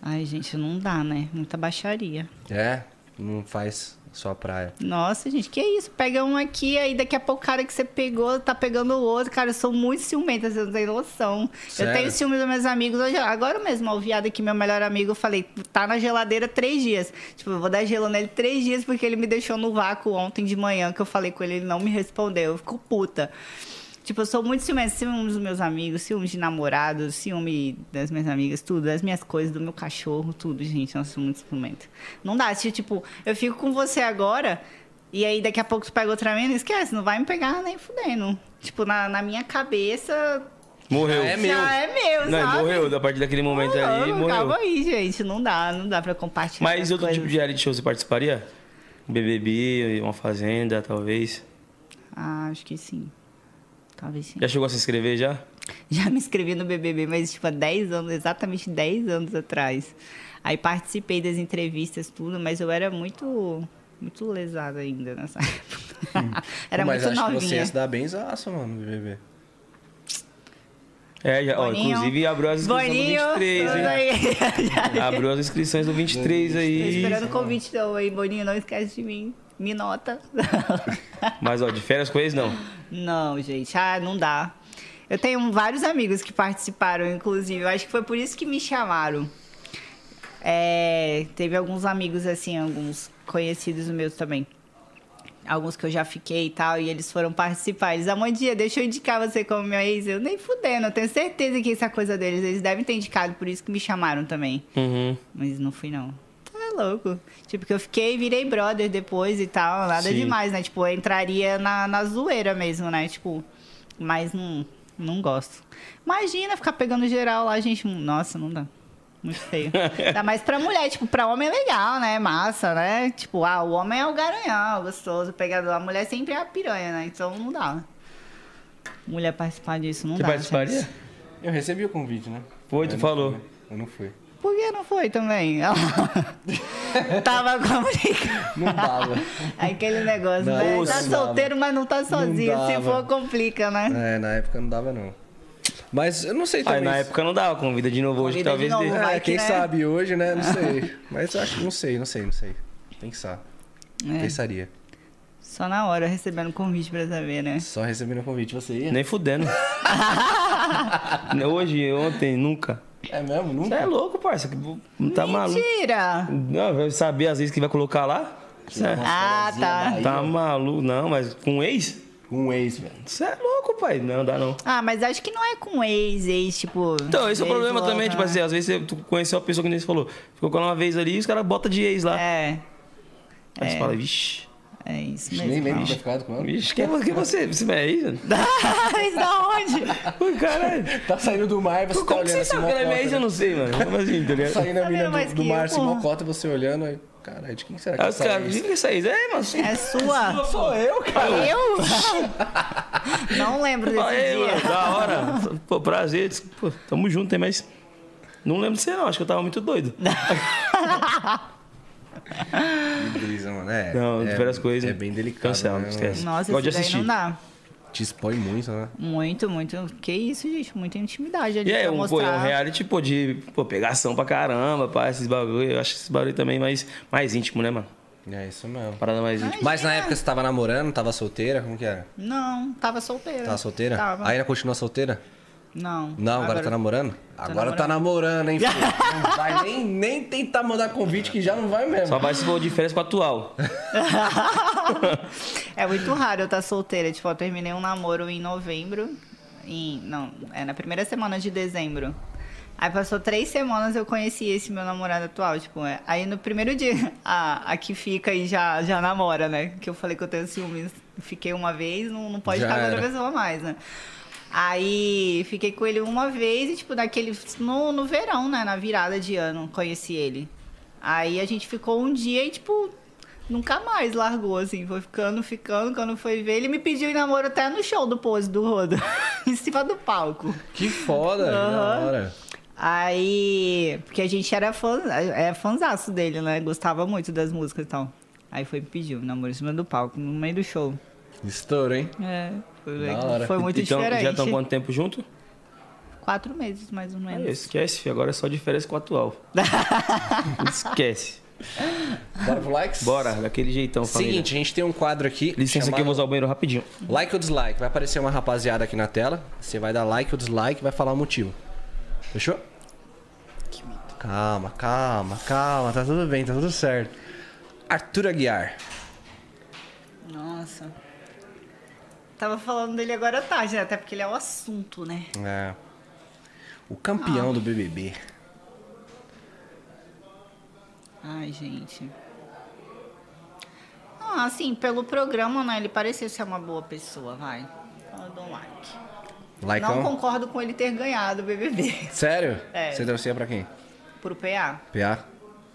Ai, gente, não dá, né? Muita baixaria. É, não faz só praia. Nossa, gente, que isso? Pega um aqui, aí daqui a pouco o cara que você pegou tá pegando o outro. Cara, eu sou muito ciumenta, você não tem noção. Sério? Eu tenho ciúme dos meus amigos. Hoje, agora mesmo, ó, o viado aqui, meu melhor amigo, eu falei, tá na geladeira três dias. Tipo, eu vou dar gelo nele três dias porque ele me deixou no vácuo ontem de manhã, que eu falei com ele, ele não me respondeu. Eu fico puta. Tipo, eu sou muito ciumenta, ciúme dos meus amigos, ciúme de namorados, ciúme das minhas amigas, tudo, das minhas coisas, do meu cachorro, tudo, gente. Nossa, eu sou muito ciumenta. Não dá, se, tipo, eu fico com você agora, e aí daqui a pouco tu pega outra mina, esquece, não vai me pegar nem fudendo. Tipo, na, na minha cabeça, Morreu. É meu. já é meu, Não, sabe? morreu. A partir daquele momento ali, Não, morreu. Calma aí, gente, não dá, não dá pra compartilhar. Mas outro coisas. tipo de reality show você participaria? Um BBB, uma fazenda, talvez. Ah, acho que sim. Talvez sim. Já chegou a se inscrever já? Já me inscrevi no BBB, mas tipo há 10 anos, exatamente 10 anos atrás. Aí participei das entrevistas, tudo, mas eu era muito muito lesada ainda nessa [LAUGHS] época. era Pô, mas muito acho que você novinha. ia se dar bem zaço, mano, no BBB. É, já, ó, inclusive abriu as inscrições Boninho, do 23, tudo hein? aí. [LAUGHS] Abriu as inscrições do 23 Tô aí. esperando o convite não, aí, Boninho, não esquece de mim. Me nota. Mas, ó, de férias com eles, não. Não, gente, ah, não dá. Eu tenho vários amigos que participaram, inclusive. Eu acho que foi por isso que me chamaram. É, teve alguns amigos, assim, alguns conhecidos meus também. alguns que eu já fiquei e tal, e eles foram participar. Eles, Amandia, deixa eu indicar você como meu ex. Eu nem fudendo, eu tenho certeza que é coisa deles. Eles devem ter indicado, por isso que me chamaram também. Uhum. Mas não fui, não. Louco. Tipo, que eu fiquei, virei brother depois e tal, nada Sim. demais, né? Tipo, eu entraria na, na zoeira mesmo, né? Tipo, mas não, não gosto. Imagina ficar pegando geral lá, gente. Nossa, não dá. Muito feio. [LAUGHS] Ainda mais pra mulher, tipo, pra homem é legal, né? Massa, né? Tipo, ah, o homem é o garanhão, gostoso, pegador. A mulher sempre é a piranha, né? Então não dá. né? Mulher participar disso não Você dá. participaria? gente. Eu recebi o convite, né? Foi, tu falou. fui. Eu não fui. Por que não foi também? [LAUGHS] Tava complicado. Não dava. Aquele negócio, né? Nossa, Tá não dava. solteiro, mas não tá sozinho. Se dava. for, complica, né? é, na época não dava, não. Mas eu não sei Aí também. na época não dava, convida de novo hoje, Convida de talvez novo. vai É, que, quem né? sabe hoje, né? Não [LAUGHS] sei. Mas eu acho que não sei, não sei, não sei. Pensar. É, Pensaria. só na hora recebendo convite pra saber, né? Só recebendo o convite, você ia? Nem fudendo. [LAUGHS] hoje, ontem, nunca. É mesmo? Você Nunca? é louco, parça. Tá maluco. Mentira! Não, vai saber às vezes que vai colocar lá? Cê é- Ah, tá. Tá maluco, não, mas com ex? Um ex, velho. Você é louco, pai. Não, dá não. Ah, mas acho que não é com ex, ex, tipo. Então, esse é o problema louca, também, tipo assim, às vezes você- tu conheceu uma pessoa que nem você falou, ficou com ela uma vez ali e os caras botam de ex lá. É, Aí você fala, vixi, é isso Nem mesmo. lembro não. de ter ficado com ela. vixi, quem é você? Quem é você? Você é mano? Ex da onde? Ui, caralho. Tá saindo do mar e você tá Como que olhando você assim, sabe que ela é ex? Eu né? não sei, mano. Como assim, tá ligado? Saindo a Tá mina do, do que mar assim, mocota e você olhando. Aí, caralho, de quem será que Aí é os essa caras, ex? diga que essa ex é, mano. É sua? Sou eu, cara. Eu? [LAUGHS] Não lembro desse "Ei, dia. mano, da hora. [LAUGHS] Pô, prazer. Pô, tamo junto, tem mais. Não lembro de você, não. Acho que eu tava muito doido. [LAUGHS] Que brisa, mano. É, Não, é, várias coisas. É bem delicado. Cancela, né, esquece. Nossa, Gosto de isso daí assistir. não dá. Te expõe muito, né? Muito, muito. Que isso, gente? Muita intimidade ali E é um, pô, mostrar. é um reality, pô, de pô, pegação pra caramba, pá, esses bagulho. Eu acho esses bagulho também mais, mais íntimo, né, mano? É isso mesmo. Parada mais íntima. Imagina. Mas na época você tava namorando, tava solteira? Como que era? Não, tava solteira. Tava solteira? Tava. Ainda continua solteira? Não. Não, agora, tá namorando? Agora tá namorando. hein, filho? [LAUGHS] Não vai nem, nem tentar mandar convite que já não vai mesmo. Só vai se for de férias com a atual. [LAUGHS] É muito raro eu estar solteira. Tipo, eu terminei um namoro em novembro. Em, não, é na primeira semana de dezembro. Aí passou três semanas eu conheci esse meu namorado atual. Tipo, é, aí no primeiro dia, [LAUGHS] a, a que fica e já, já namora, né? Que eu falei que eu tenho ciúmes. Fiquei uma vez, não, não pode Já ficar com outra pessoa mais, né? Aí fiquei com ele uma vez e, tipo, naquele. No, no verão, né? Na virada de ano, conheci ele. Aí a gente ficou um dia e, tipo, nunca mais largou, assim. Foi ficando, ficando. Quando foi ver, ele me pediu em namoro até no show do Pose do Rodo. [LAUGHS] em cima do palco. Que foda, que da hora. Aí. Porque a gente era fã, é fãzaço dele, né? Gostava muito das músicas e tal. Aí foi e pediu namoro em cima do palco, no meio do show. Estouro, hein? É, foi, muito então, diferente. já estão quanto tempo junto? Quatro meses, mais ou menos. Aí, esquece, filho, agora é só férias com a atual. [LAUGHS] esquece. Bora pro likes? Bora, daquele jeitão, família. Seguinte, a gente tem um quadro aqui. Licença que eu vou usar o banheiro rapidinho. Like ou dislike? Vai aparecer uma rapaziada aqui na tela. Você vai dar like ou dislike e vai falar o motivo. Fechou? Calma, calma, calma. Tá tudo bem, tá tudo certo. Arthur Aguiar. Nossa. Tava falando dele agora à tarde, né? Até porque ele é o assunto, né? É. O campeão do BBB. Ai, gente. Ah, assim, pelo programa, né? Ele parecia ser uma boa pessoa, vai. Eu dou um like. Likeão? Não concordo com ele ter ganhado o BBB. Sério? É. Você torcia pra quem? Pro PA. PA?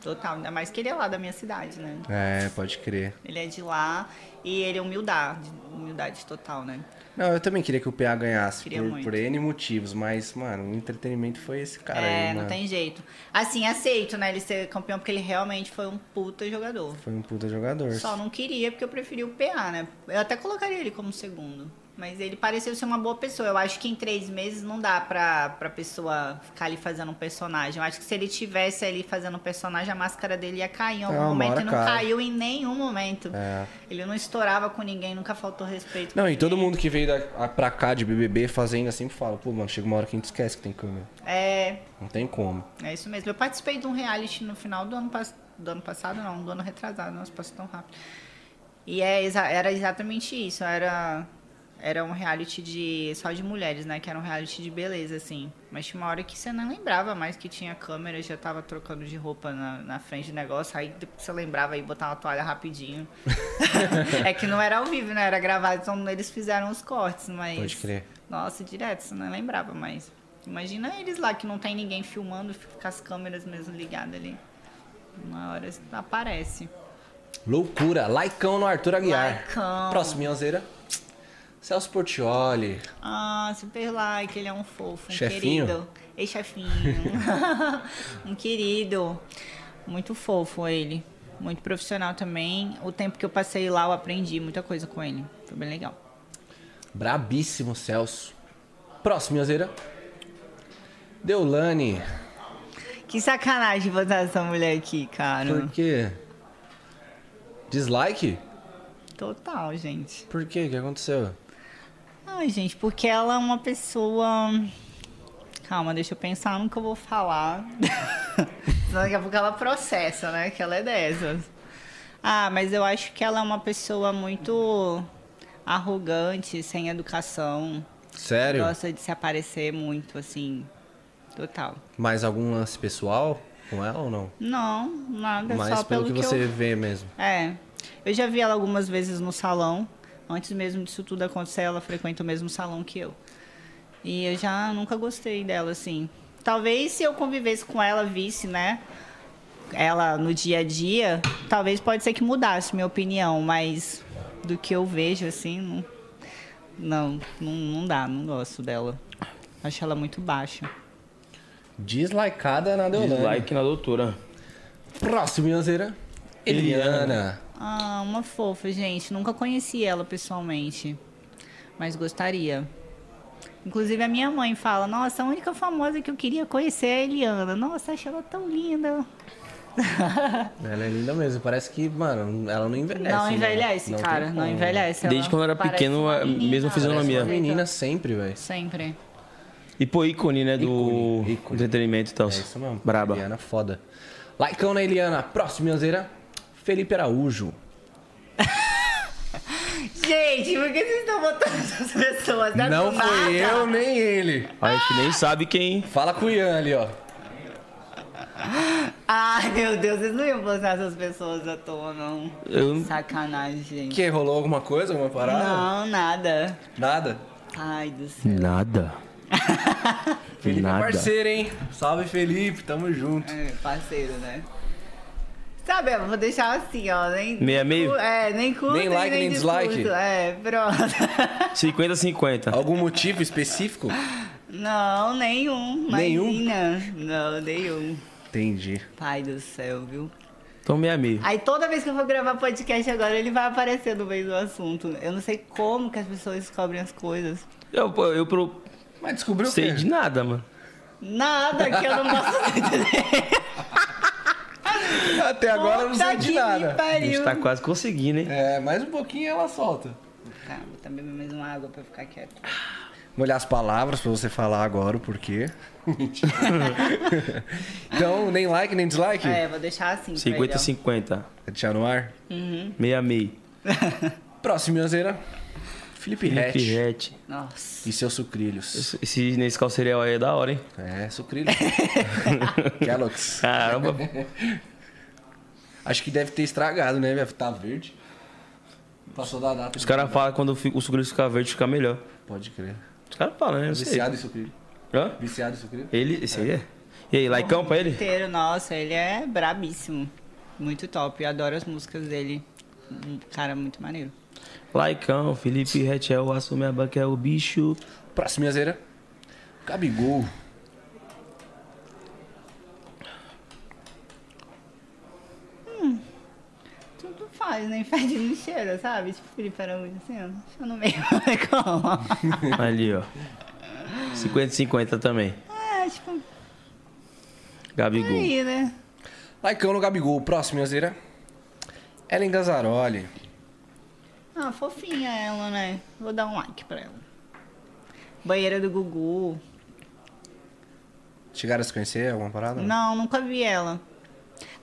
Total. Ainda mais que ele é lá da minha cidade, né? É, pode crer. Ele é de lá e ele é humildade. Humildade total, né? Não, eu também queria que o PA ganhasse por, por N motivos, mas, mano, o entretenimento foi esse cara é, aí, não mano. tem jeito. Assim, aceito, né? Ele ser campeão porque ele realmente foi um puta jogador. Foi um puta jogador. Só não queria porque eu preferi o PA, né? Eu até colocaria ele como segundo. Mas ele pareceu ser uma boa pessoa. Eu acho que em três meses não dá pra, pra pessoa ficar ali fazendo um personagem. Eu acho que se ele tivesse ali fazendo um personagem, a máscara dele ia cair em algum É, momento e não cai. caiu em nenhum momento. É. Ele não estourava com ninguém, nunca faltou respeito. Não, e todo ninguém. mundo que veio da, a- pra cá de BBB fazendo assim fala, pô, mano, chega uma hora que a gente esquece que tem câmera. É, Não tem como. é isso mesmo. Eu participei de um reality no final do ano, pas- do ano passado, não, do ano retrasado. Nossa, passou tão rápido. E é, exa- era exatamente isso. Era, era um reality de só de mulheres, né? Que era um reality de beleza, assim. Mas tinha uma hora que você não lembrava mais que tinha câmera, já tava trocando de roupa na, na frente do negócio. Aí depois você lembrava aí botar uma toalha rapidinho. [LAUGHS] é que não era ao vivo, né? Era gravado, então eles fizeram os cortes, mas. Pode crer. Nossa, direto, você não lembrava mais. Imagina eles lá que não tem ninguém filmando, fica com as câmeras mesmo ligadas ali. Uma hora aparece. Loucura. Laicão no Arthur Aguiar. Laicão. Próximo, Minhozeira. Celso Portioli. Ah, super like, ele é um fofo, um Chefinho? querido. Ei, chefinho. [LAUGHS] um querido. Muito fofo ele. Muito profissional também. O tempo que eu passei lá, eu aprendi muita coisa com ele. Foi bem legal. Brabíssimo, Celso. Próximo, Minhozeira. Deolane. Que sacanagem botar essa mulher aqui, cara. Por quê? Dislike? Total, gente. Por quê? O que aconteceu? Ai, gente, porque ela é uma pessoa. Calma, deixa eu pensar no que eu vou falar. [LAUGHS] Daqui a pouco ela processa, né? Que ela é dessas. Ah, mas eu acho que ela é uma pessoa muito arrogante, sem educação. Sério? Gosta de se aparecer muito, assim. Total. Mais algum lance pessoal com ela ou não? Não, nada, Mais só pelo pelo que que você eu vê mesmo. É. Eu já vi ela algumas vezes no salão. Antes mesmo disso tudo acontecer, ela frequenta o mesmo salão que eu. E eu já nunca gostei dela, assim. Talvez se eu convivesse com ela, visse, né? Ela no dia a dia, talvez pode ser que mudasse minha opinião, mas do que eu vejo, assim, não, não, não, não dá, não gosto dela. Acho ela muito baixa. Dislikeada na Deolane. Dislike na doutora. Próximo, Minhozeira. Eliana. Ah, uma fofa, gente. Nunca conheci ela pessoalmente, mas gostaria. Inclusive a minha mãe fala: Nossa, a única famosa que eu queria conhecer é a Eliana. Nossa, acho ela tão linda. [LAUGHS] Ela é linda mesmo. Parece que, mano, ela não envelhece. não né? envelhece, Não cara. Não como. envelhece. Desde quando eu era pequeno, a menina. mesma fisionomia. Uma menina sempre, velho. Sempre. E pô, ícone, né? Do Ícone, ícone. entretenimento e tal. É isso mesmo. Braba. Eliana, foda. Laicão na Eliana. Próximo, Minhozeira. Felipe Araújo. Gente, por que vocês estão botando essas pessoas? É não fui nada. eu nem ele. A gente nem sabe quem. Fala com o Ian ali, ó. Ai, meu Deus, vocês não iam postar essas pessoas à toa, não. Eu- Sacanagem, gente. Que rolou alguma coisa, alguma parada? Não, nada. Nada. Ai, do céu. Nada. [LAUGHS] Felipe é Nada. parceiro, hein? Salve, Felipe. Tamo junto. É, parceiro, né? Sabe, eu vou deixar assim, ó. Nem, Meio a meio? É, nem curto Nem like, nem dislike? discurso. É, pronto. [LAUGHS] 50-50. Algum motivo específico? Não, nenhum. Nenhum? Imagina. Não, nenhum. Entendi. Pai do céu, viu? Então meia meio. Aí toda vez que eu for gravar podcast agora, ele vai aparecer no meio do assunto. Eu não sei como que as pessoas descobrem as coisas. Eu, eu, eu pro- Mas descobriu o sei quê? de nada, mano. Nada que eu não posso [LAUGHS] entender. [LAUGHS] Até agora eu não sei Puta de nada. A gente tá quase conseguindo, hein? É, mais um pouquinho ela solta. Tá bebendo mais uma água pra eu ficar quieto. Molhar as palavras pra você falar agora o porquê. Mentira. [LAUGHS] então, nem like, nem dislike? É, vou deixar assim. pra ele, ó. 50-50. Vai deixar no ar? Meia meio. [LAUGHS] Próximo, Minhozeira. Felipe. Rett. Nossa. E seus sucrilhos. Esse, esse nesse cereal aí é da hora, hein? É, sucrilhos. [LAUGHS] Kellogg's. Caramba. Acho que deve ter estragado, né? Deve estar verde. Passou da data. Os caras falam que quando o sucrilho fica verde, fica melhor. Pode crer. Os caras falam, né? Sei. Viciado em sucrilho. Hã? Viciado em sucrilho? Ele, esse aí é? E aí, laicão pra ele? Inteiro, nossa, ele é brabíssimo. Muito top. Eu adoro as músicas dele. Um cara muito maneiro. Laicão, Felipe Rett é o assume a banca, é o bicho. Próximo, Minhozeira. Gabigol. Tudo faz, nem fede nem cheira, sabe? Tipo, Felipe Araújo, assim, ó. Deixa no meio. [LAUGHS] Como? Ali, ó. 50-50 também. É, tipo, Gabigol. aí, né? Laicão no Gabigol. Próximo, Minhozeira. Ellen Gazzaroli. Ah, fofinha ela, né? Vou dar um like pra ela. Banheira do Gugu. Chegaram a se conhecer alguma parada? Não, nunca vi ela.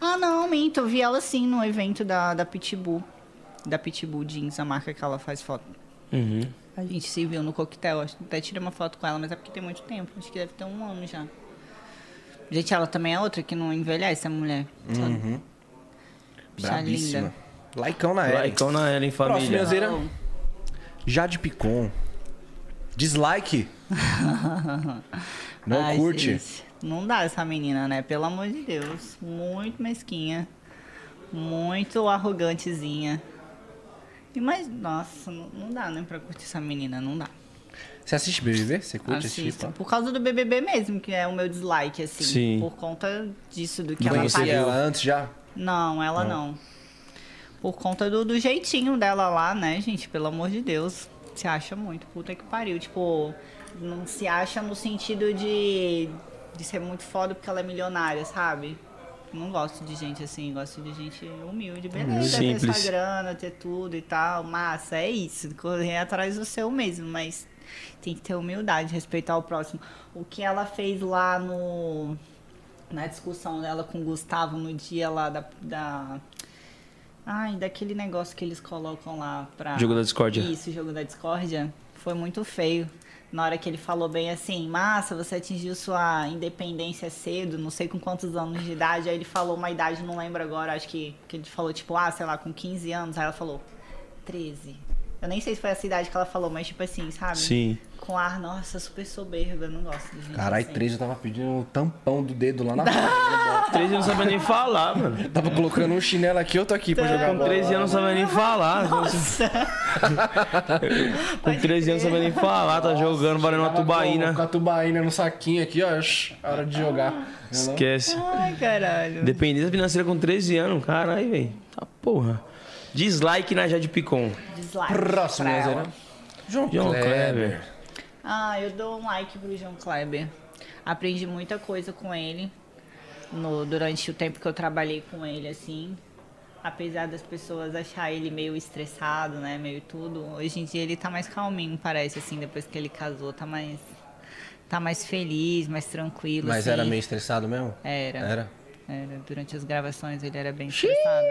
Ah, não, minto. Eu vi ela sim no evento da, da Pitbull. Da Pitbull Jeans, a marca que ela faz foto. Uhum. A gente se viu no coquetel, acho que até tirei uma foto com ela, mas é porque tem muito tempo, acho que deve ter um ano já. Gente, ela também é outra que não envelhece, a mulher. Uhum. Bicha Brabíssima. linda. Laicão na Ellen. Laicão na Ellen, Próximo, família. Yazeira. Não. Jade Picon. Dislike. Não Ai, curte. gente, não dá essa menina, né? Pelo amor de Deus. Muito mesquinha. Muito arrogantezinha. E mas, nossa, não, não dá, né, pra curtir essa menina, não dá. Você assiste BBB? Você curte esse Assista. tipo? Por causa do BBB mesmo, que é o meu dislike, assim. Sim. Por conta disso, do que Não ela faz. ela antes já? Não, ela não. Por conta do, do jeitinho dela lá, né, gente? Pelo amor de Deus. Se acha muito. Puta que pariu. Tipo, não se acha no sentido de, de ser muito foda porque ela é milionária, sabe? Não gosto de gente assim, gosto de gente humilde, beleza, ter Simples. sua grana, ter tudo e tal, massa, é isso, correr atrás do seu mesmo, mas tem que ter humildade, respeitar o próximo. O que ela fez lá no na discussão dela com o Gustavo no dia lá da, da ai, daquele negócio que eles colocam lá pra Jogo da discórdia. Isso, jogo da discórdia, foi muito feio. Na hora que ele falou bem assim, massa, você atingiu sua independência cedo, não sei com quantos anos de idade. Aí ele falou uma idade, não lembro agora, acho que, que ele falou, tipo, ah, sei lá, com 15 anos. Aí ela falou, 13. Eu nem sei se foi essa idade que ela falou, mas tipo assim, sabe? Sim. Com ar, nossa, super soberba, eu não gosto de gente Caralho, assim. três eu tava pedindo um tampão do dedo lá na [LAUGHS] frente. 13 anos não sabia nem falar, mano. [LAUGHS] tava colocando um chinelo aqui, eu tô aqui pra jogar Com bola. 13 anos não sabia nem falar. Nossa! [LAUGHS] Com 13 anos não sabia nem falar, tá jogando, valendo uma tubaína. com a tubaína no saquinho aqui, ó. Hora de jogar. É? Esquece. Ai, caralho. Dependência financeira com 13 anos, caralho, velho. Tá porra. Dislike na Jade Picon. Dislike. Próximo, né? João, João Kleber. Kleber. Ah, eu dou um like pro João Kleber. Aprendi muita coisa com ele no, durante o tempo que eu trabalhei com ele, assim. Apesar das pessoas achar ele meio estressado, né? Meio tudo. Hoje em dia ele tá mais calminho, parece, assim, depois que ele casou, tá mais. Tá mais feliz, mais tranquilo. Mas assim. era meio estressado mesmo? Era. Era. Era. Durante as gravações ele era bem estressado.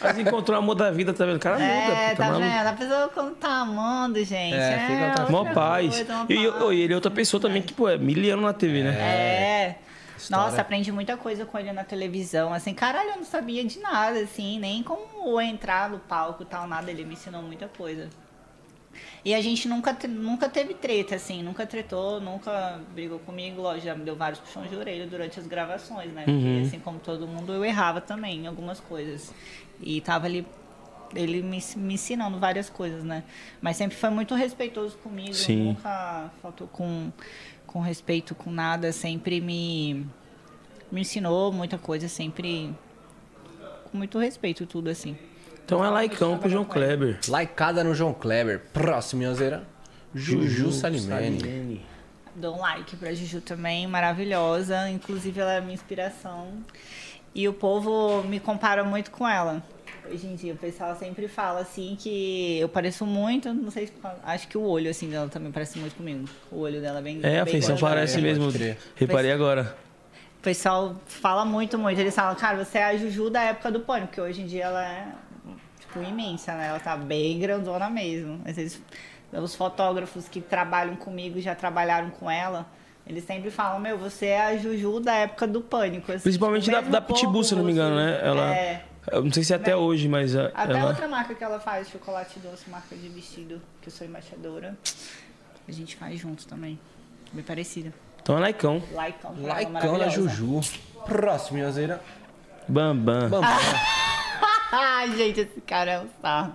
Mas encontrou o amor da vida, tá vendo? O cara muda, É, tá maluco. vendo? A pessoa quando tá amando, gente. É, É, fica Mó paz. coisa, uma E, paz. ele é outra pessoa também que, pô, é miliano na TV, né? É. História. Nossa, aprendi muita coisa com ele na televisão. Assim, caralho, eu não sabia de nada, assim, nem como entrar no palco e tal, nada. Ele me ensinou muita coisa. E a gente nunca, nunca teve treta, assim, nunca tretou, nunca brigou comigo. Lógico, já me deu vários puxões de orelha durante as gravações, né? Porque, assim como todo mundo, eu errava também em algumas coisas. E tava ali, ele me, me ensinando várias coisas, né? Mas sempre foi muito respeitoso comigo, Sim. nunca faltou com, com respeito com nada, sempre me, me ensinou muita coisa, sempre com muito respeito, tudo assim. Então é laicão pro João Kleber. Laicada no João Kleber. Próximo, Yanzeira. Juju Salimene. Dou um like pra Juju também, maravilhosa. Inclusive, ela é a minha inspiração. E o povo me compara muito com ela. Hoje em dia, o pessoal sempre fala assim que eu pareço muito, não sei, se- acho que o olho assim dela também parece muito comigo. O olho dela é bem É, a feição parece mesmo. Reparei agora. O pessoal fala muito, muito. Eles falam, cara, você é a Juju da época do pânico, porque hoje em dia ela é, tipo, imensa, né? Ela tá bem grandona mesmo. Às vezes, os fotógrafos que trabalham comigo, já trabalharam com ela, eles sempre falam, meu, você é a Juju da época do pânico. assim, Principalmente tipo, da, da Pitbull, se eu não me engano, né? assim. Ela. É. Eu não sei se é até hoje, mas. a- Até ela... outra marca que ela faz, chocolate doce, marca de vestido, que eu sou embaixadora. A gente faz junto também. Bem parecida. Então é laicão. Laicão. ela, Laicão da. Juju. Próximo, Yanzeira. Bambam. Bambam. [LAUGHS] Ai, gente, esse cara é um sarro.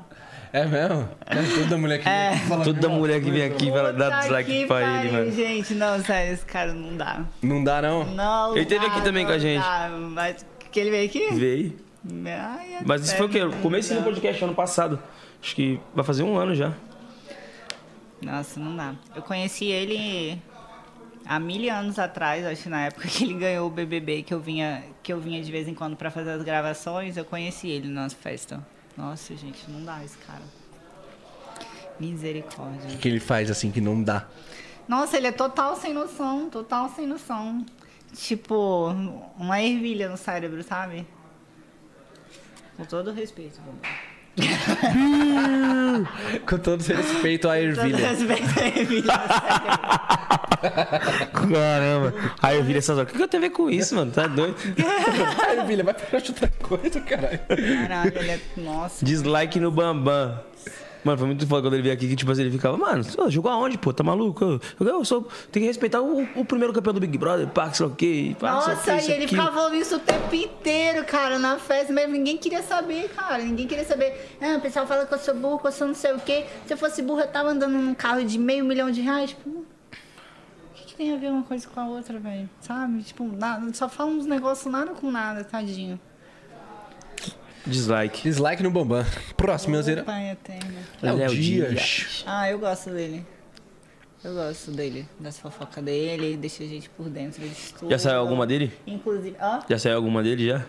É mesmo? É toda mulher que É. fala Toda que- mulher que vem aqui vai dar dislike pra ele, mano. Gente, não, sério, esse cara não dá. Não dá, não? Não Ele teve aqui também não com a gente. dá, mas que ele veio aqui? Veio. Ai, é Mas isso foi o quê? sério, O começo não do dá. podcast ano passado. Acho que vai fazer um ano já. Nossa, não dá. Eu conheci ele há mil anos atrás, acho na época que ele ganhou o BBB, que eu vinha, que eu vinha de vez em quando pra fazer as gravações, eu conheci ele na festa. Nossa, gente, não dá esse cara. Misericórdia. O que ele faz assim que não dá? Nossa, ele é total sem noção, total sem noção. Tipo, uma ervilha no cérebro, sabe? Com todo respeito, Bambam. [LAUGHS] Com todo respeito a Todo Ervilha. respeito [LAUGHS] a Ervilha, Caramba. Eu vi essas horas. O que eu tenho a ver com isso, mano? Tá doido? [LAUGHS] A Ervilha, vai pra outra coisa, caralho. Caraca, ele é... Nossa. Dislike no Bambam. Mano, foi muito foda quando ele veio aqui que, tipo assim, ele ficava, mano, jogou aonde, pô? Tá maluco? Eu, eu sou. Tem que respeitar o, o primeiro campeão do Big Brother, pá, sei lá o quê. Pá, Nossa, e ele aquilo. ficava falando isso o tempo inteiro, cara, na festa mesmo. Ninguém queria saber, cara. Ninguém queria saber. Ah, o pessoal fala que eu sou burro, que eu sou não sei o quê. Se eu fosse burro, eu tava andando num carro de meio milhão de reais. Tipo, o que, que tem a ver uma coisa com a outra, velho? Sabe? Tipo, nada, só fala uns negócios nada com nada, tadinho. Dislike. Dislike no Bambam. Próximo. Pai eterno. Léo Léo Dias. Dias. Ah, eu gosto dele. Eu gosto dele, das fofocas dele, deixa a gente por dentro de tudo. Já saiu alguma dele? Inclusive, ó. Já saiu alguma dele já?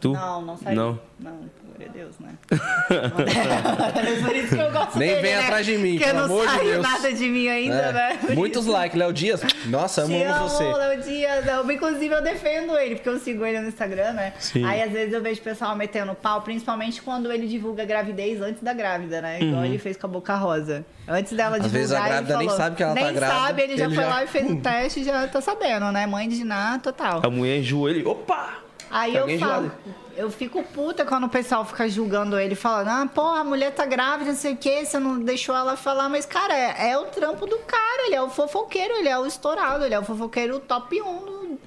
Tu? Não, não saiu. Não. Não, glória a Deus, né? [LAUGHS] por isso que eu gosto Nem dele, vem né? atrás de mim, Porque pelo não amor de Deus. nada de mim ainda, É. né? Por Muitos likes, Léo Dias. Nossa, amamos amo, você. Léo Dias. Eu, inclusive, eu defendo ele, porque eu sigo ele no Instagram, né? Sim. Aí, às vezes, eu vejo o pessoal metendo pau, principalmente quando ele divulga gravidez antes da grávida, né? Igual ele fez com a Boca Rosa. Antes dela Às divulgar, vezes a grávida nem falou- sabe que ela tá nem grávida, sabe, ele já ele foi já- lá e fez o [LAUGHS] teste e já tá sabendo, né? Mãe de Ná, total. A mulher enjoou ele. Opa! Aí eu falo, eu fico puta quando o pessoal fica julgando ele, falando, ah, porra, a mulher tá grávida, não sei o que, você não deixou ela falar, mas, cara, é, é o trampo do cara, ele é o fofoqueiro, ele é o estourado, ele é o fofoqueiro top 1 do,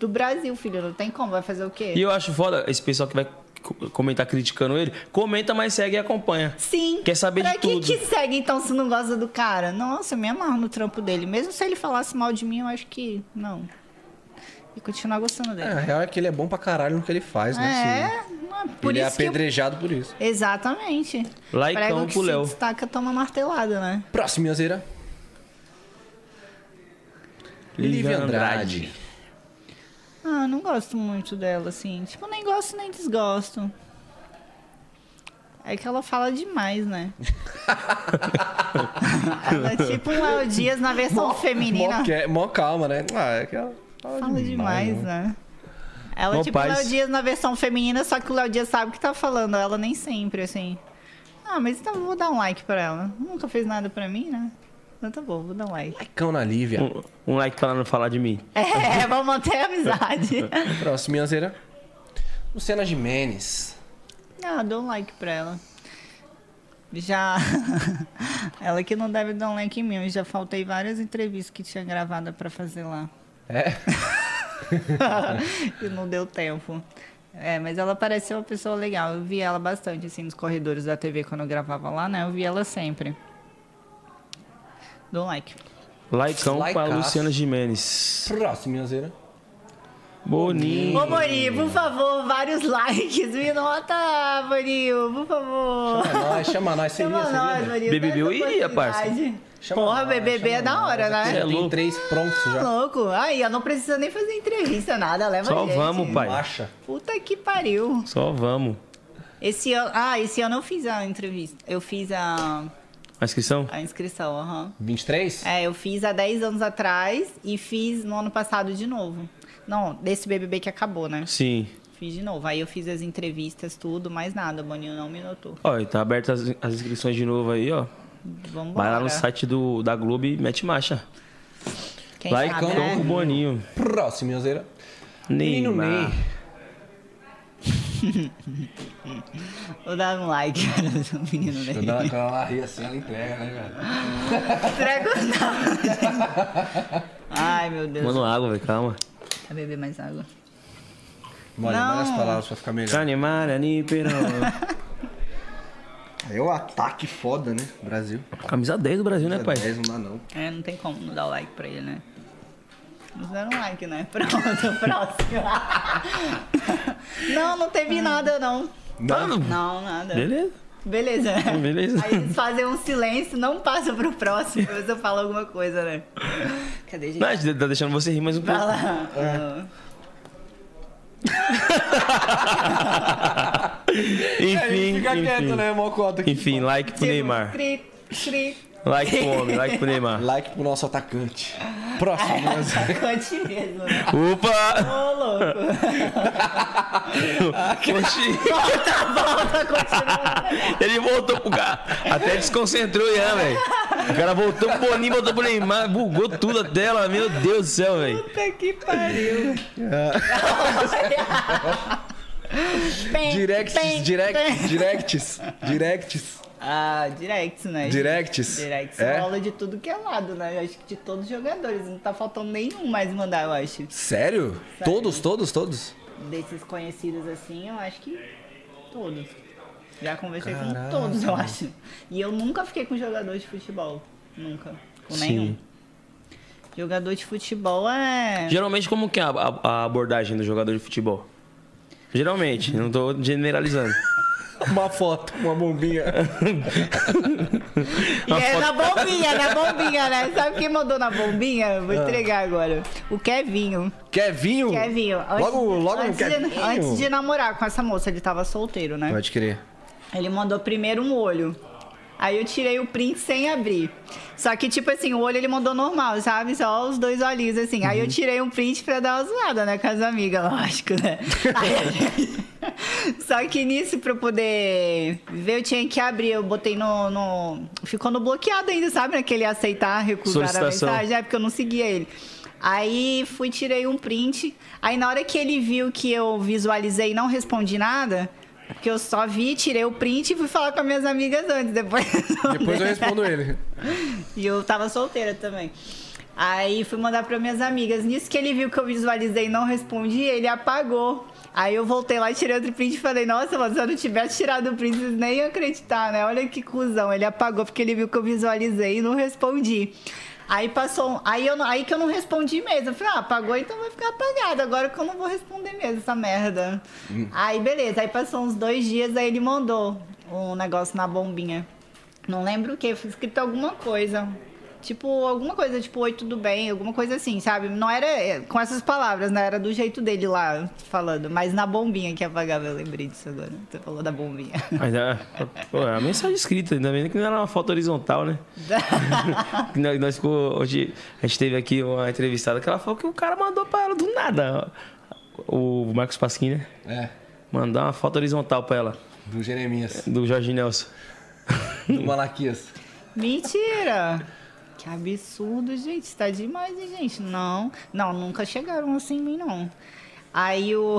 do Brasil, filho, não tem como, vai fazer o quê? E eu acho foda esse pessoal que vai co- comentar criticando ele. Comenta, mas segue e acompanha. Sim. Quer saber pra de que tudo. que segue, então, se não gosta do cara? Nossa, eu me amarro no trampo dele. Mesmo se ele falasse mal de mim, eu acho que não. E continuar gostando dele. É, a real é que ele é bom pra caralho no que ele faz, né? É, não, por ele é isso que eu apedrejado por isso. Exatamente. Laicão pro se Léo. destaca, toma martelada, né? Próximo, Minhozeira. Lívia Andrade. Ah, não gosto muito dela, assim. Tipo, nem gosto nem desgosto. É que ela fala demais, né? [LAUGHS] ela é tipo um Léo Dias na versão feminina. Mó, que- mó calma, né? Ah, é que ela fala, Fala demais, né? Ela é tipo o paz. Léo Dias na versão feminina, só que o Léo Dias sabe o que tá falando. Ela nem sempre, assim. Ah, mas então eu vou dar um like pra ela. Nunca fez nada pra mim, né? Então tá bom, vou dar um like. Laicão na Lívia. Um, um like pra ela não falar de mim. [LAUGHS] É, vamos manter a amizade. [LAUGHS] Próximo, Minhozeira. Luciana Jimenez. Ah, dou um like pra ela. Já. [LAUGHS] ela que não deve dar um like em mim. Eu já faltei várias entrevistas que tinha gravada pra fazer lá. É? [LAUGHS] e não deu tempo. É, mas ela parece ser uma pessoa legal. Eu vi ela bastante, assim, nos corredores da TV quando eu gravava lá, né? Eu vi ela sempre. Dou um like. Likeão pra Likeaço. Luciana Jimenez. Próximo, Minhozeira. Boninho. Ô, Boninho, por favor, vários likes. Me nota, Boninho, por favor. Chama nós, chama nós. Seria, Chama nós, seria. Boninho. BBB eu iria, parça. Chama Porra, BBB é da hora, né? Cê é Tem louco. três prontos já. Louco. Aí, eu não precisa nem fazer entrevista, nada. Leva Só gente. vamos, pai. Acha. Puta que pariu. Só vamos. Esse ano, ah, esse ano eu fiz a entrevista. Eu fiz a, A inscrição? a inscrição, aham. 23? É, eu fiz há 10 anos atrás e fiz no ano passado de novo. Não, desse BBB que acabou, né? Sim. Fiz de novo. Aí eu fiz as entrevistas, tudo, mais nada. O Boninho não me notou. Ó, e tá aberta as, as inscrições de novo aí, ó. Vamos Vai lá no site do, da Globo e mete marcha. Quem Likeão sabe, com o né? Boninho. Próximo. Menino Neymar. Ney. [LAUGHS] Vou dar um like no menino Quando dele. ela, quando ela ri assim, ela entrega, né, velho? Entrego não. Ai, meu Deus. Manda água, velho, calma. Vai beber mais água. Não. várias palavras pra ficar melhor. Animar, aniperão. [LAUGHS] É o ataque foda, né? Brasil. Camisa 10 do Brasil, né, pai? 10 não dá, não. É, não tem como não dar o like pra ele, né? Nos deram um like, né? [LAUGHS] Pronto, próximo. não, não teve nada, não. Não? Não, nada. Beleza. Beleza. Beleza. Aí eles fazem um silêncio, não passa pro próximo, depois eu falo alguma coisa, né? Cadê, gente? Gente tá deixando você rir mais um pouco. Vai lá. [LAUGHS] enfim, enfim. né, Mocota? Enfim, like pro Tipo, Neymar. Tri, tri, Like pro homem, like pro Neymar. Like pro nosso atacante. Próximo. Atacante mesmo, né? Opa! Ô, louco. Oxi, Volta, volta, continua. ele voltou pro cara. Até desconcentrou Ian, velho. O cara voltou pro Boninho, voltou pro Neymar, bugou tudo a tela. Meu Deus do céu, velho. Puta que pariu. [LAUGHS] Directs, directs, directs, directs, Ah, directs, né? directs. Directs É? rola de tudo que é lado, né? Eu acho que de todos os jogadores. Não tá faltando nenhum mais mandar, eu acho. Sério? Todos, todos, todos? Desses conhecidos assim, eu acho que todos. Já conversei Caraca. com todos, eu acho. E eu nunca fiquei com jogador de futebol. Nunca. Com Sim. nenhum. Jogador de futebol é. Geralmente, como que é a, a- a abordagem do jogador de futebol? Geralmente, não tô generalizando. Uma foto, uma bombinha. E é na bombinha, na bombinha, né? Sabe quem mandou na bombinha? Vou entregar agora. O Kevinho. Kevinho? Kevinho. Antes, Logo, logo no antes, de, Kevinho. antes de namorar com essa moça, ele tava solteiro, né? Pode crer. Ele mandou primeiro um olho. Aí eu tirei o print sem abrir. Só que, tipo assim, o olho ele mandou normal, sabe? Só os dois olhinhos, assim. Aí eu tirei um print pra dar uma zoada, né? Com as amigas, [LAUGHS] lógico, né? Aí- [LAUGHS] Só que nisso, pra eu poder ver, eu tinha que abrir. Eu botei no. no... Ficou no bloqueado ainda, sabe? Naquele aceitar, recusar a mensagem. É porque eu não seguia ele. Aí fui, tirei um print. Aí na hora que ele viu que eu visualizei e não respondi nada, porque eu só vi, tirei o print e fui falar com as minhas amigas antes. Depois, Depois eu respondo ele. E eu tava solteira também. Aí fui mandar para minhas amigas. Nisso que ele viu que eu visualizei e não respondi, ele apagou. Aí eu voltei lá e tirei outro print e falei, nossa, mano, se eu não tivesse tirado o print, vocês nem iam acreditar, né? Olha que cuzão. Ele apagou porque ele viu que eu visualizei e não respondi. Aí passou. Aí, eu, aí que eu não respondi mesmo. Eu falei, ah, apagou, então vai ficar apagado. Agora que eu não vou responder mesmo essa merda. Aí, beleza. Aí passou uns dois dias, aí ele mandou um negócio na bombinha. Não lembro o que, foi escrito alguma coisa. Tipo, alguma coisa, tipo, oi, tudo bem, alguma coisa assim, sabe? Não era é, com essas palavras, né? Era do jeito dele lá falando. Mas na bombinha que apagava, eu lembrei disso agora. Você falou da bombinha. [LAUGHS] Mas é, pô, é a mensagem escrita, ainda bem que não era uma foto horizontal, né? [LAUGHS] Nós, nós ficou, hoje a gente teve aqui uma entrevistada que ela falou que o cara mandou pra ela do nada. O Marcos Pasquim, né? É, Mandar uma foto horizontal pra ela, do Jeremias. do Jorge Nelson. Do Malaquias. Mentira! Que absurdo, gente. Tá demais, hein, gente? Não, não, nunca chegaram assim em mim, não. Aí o.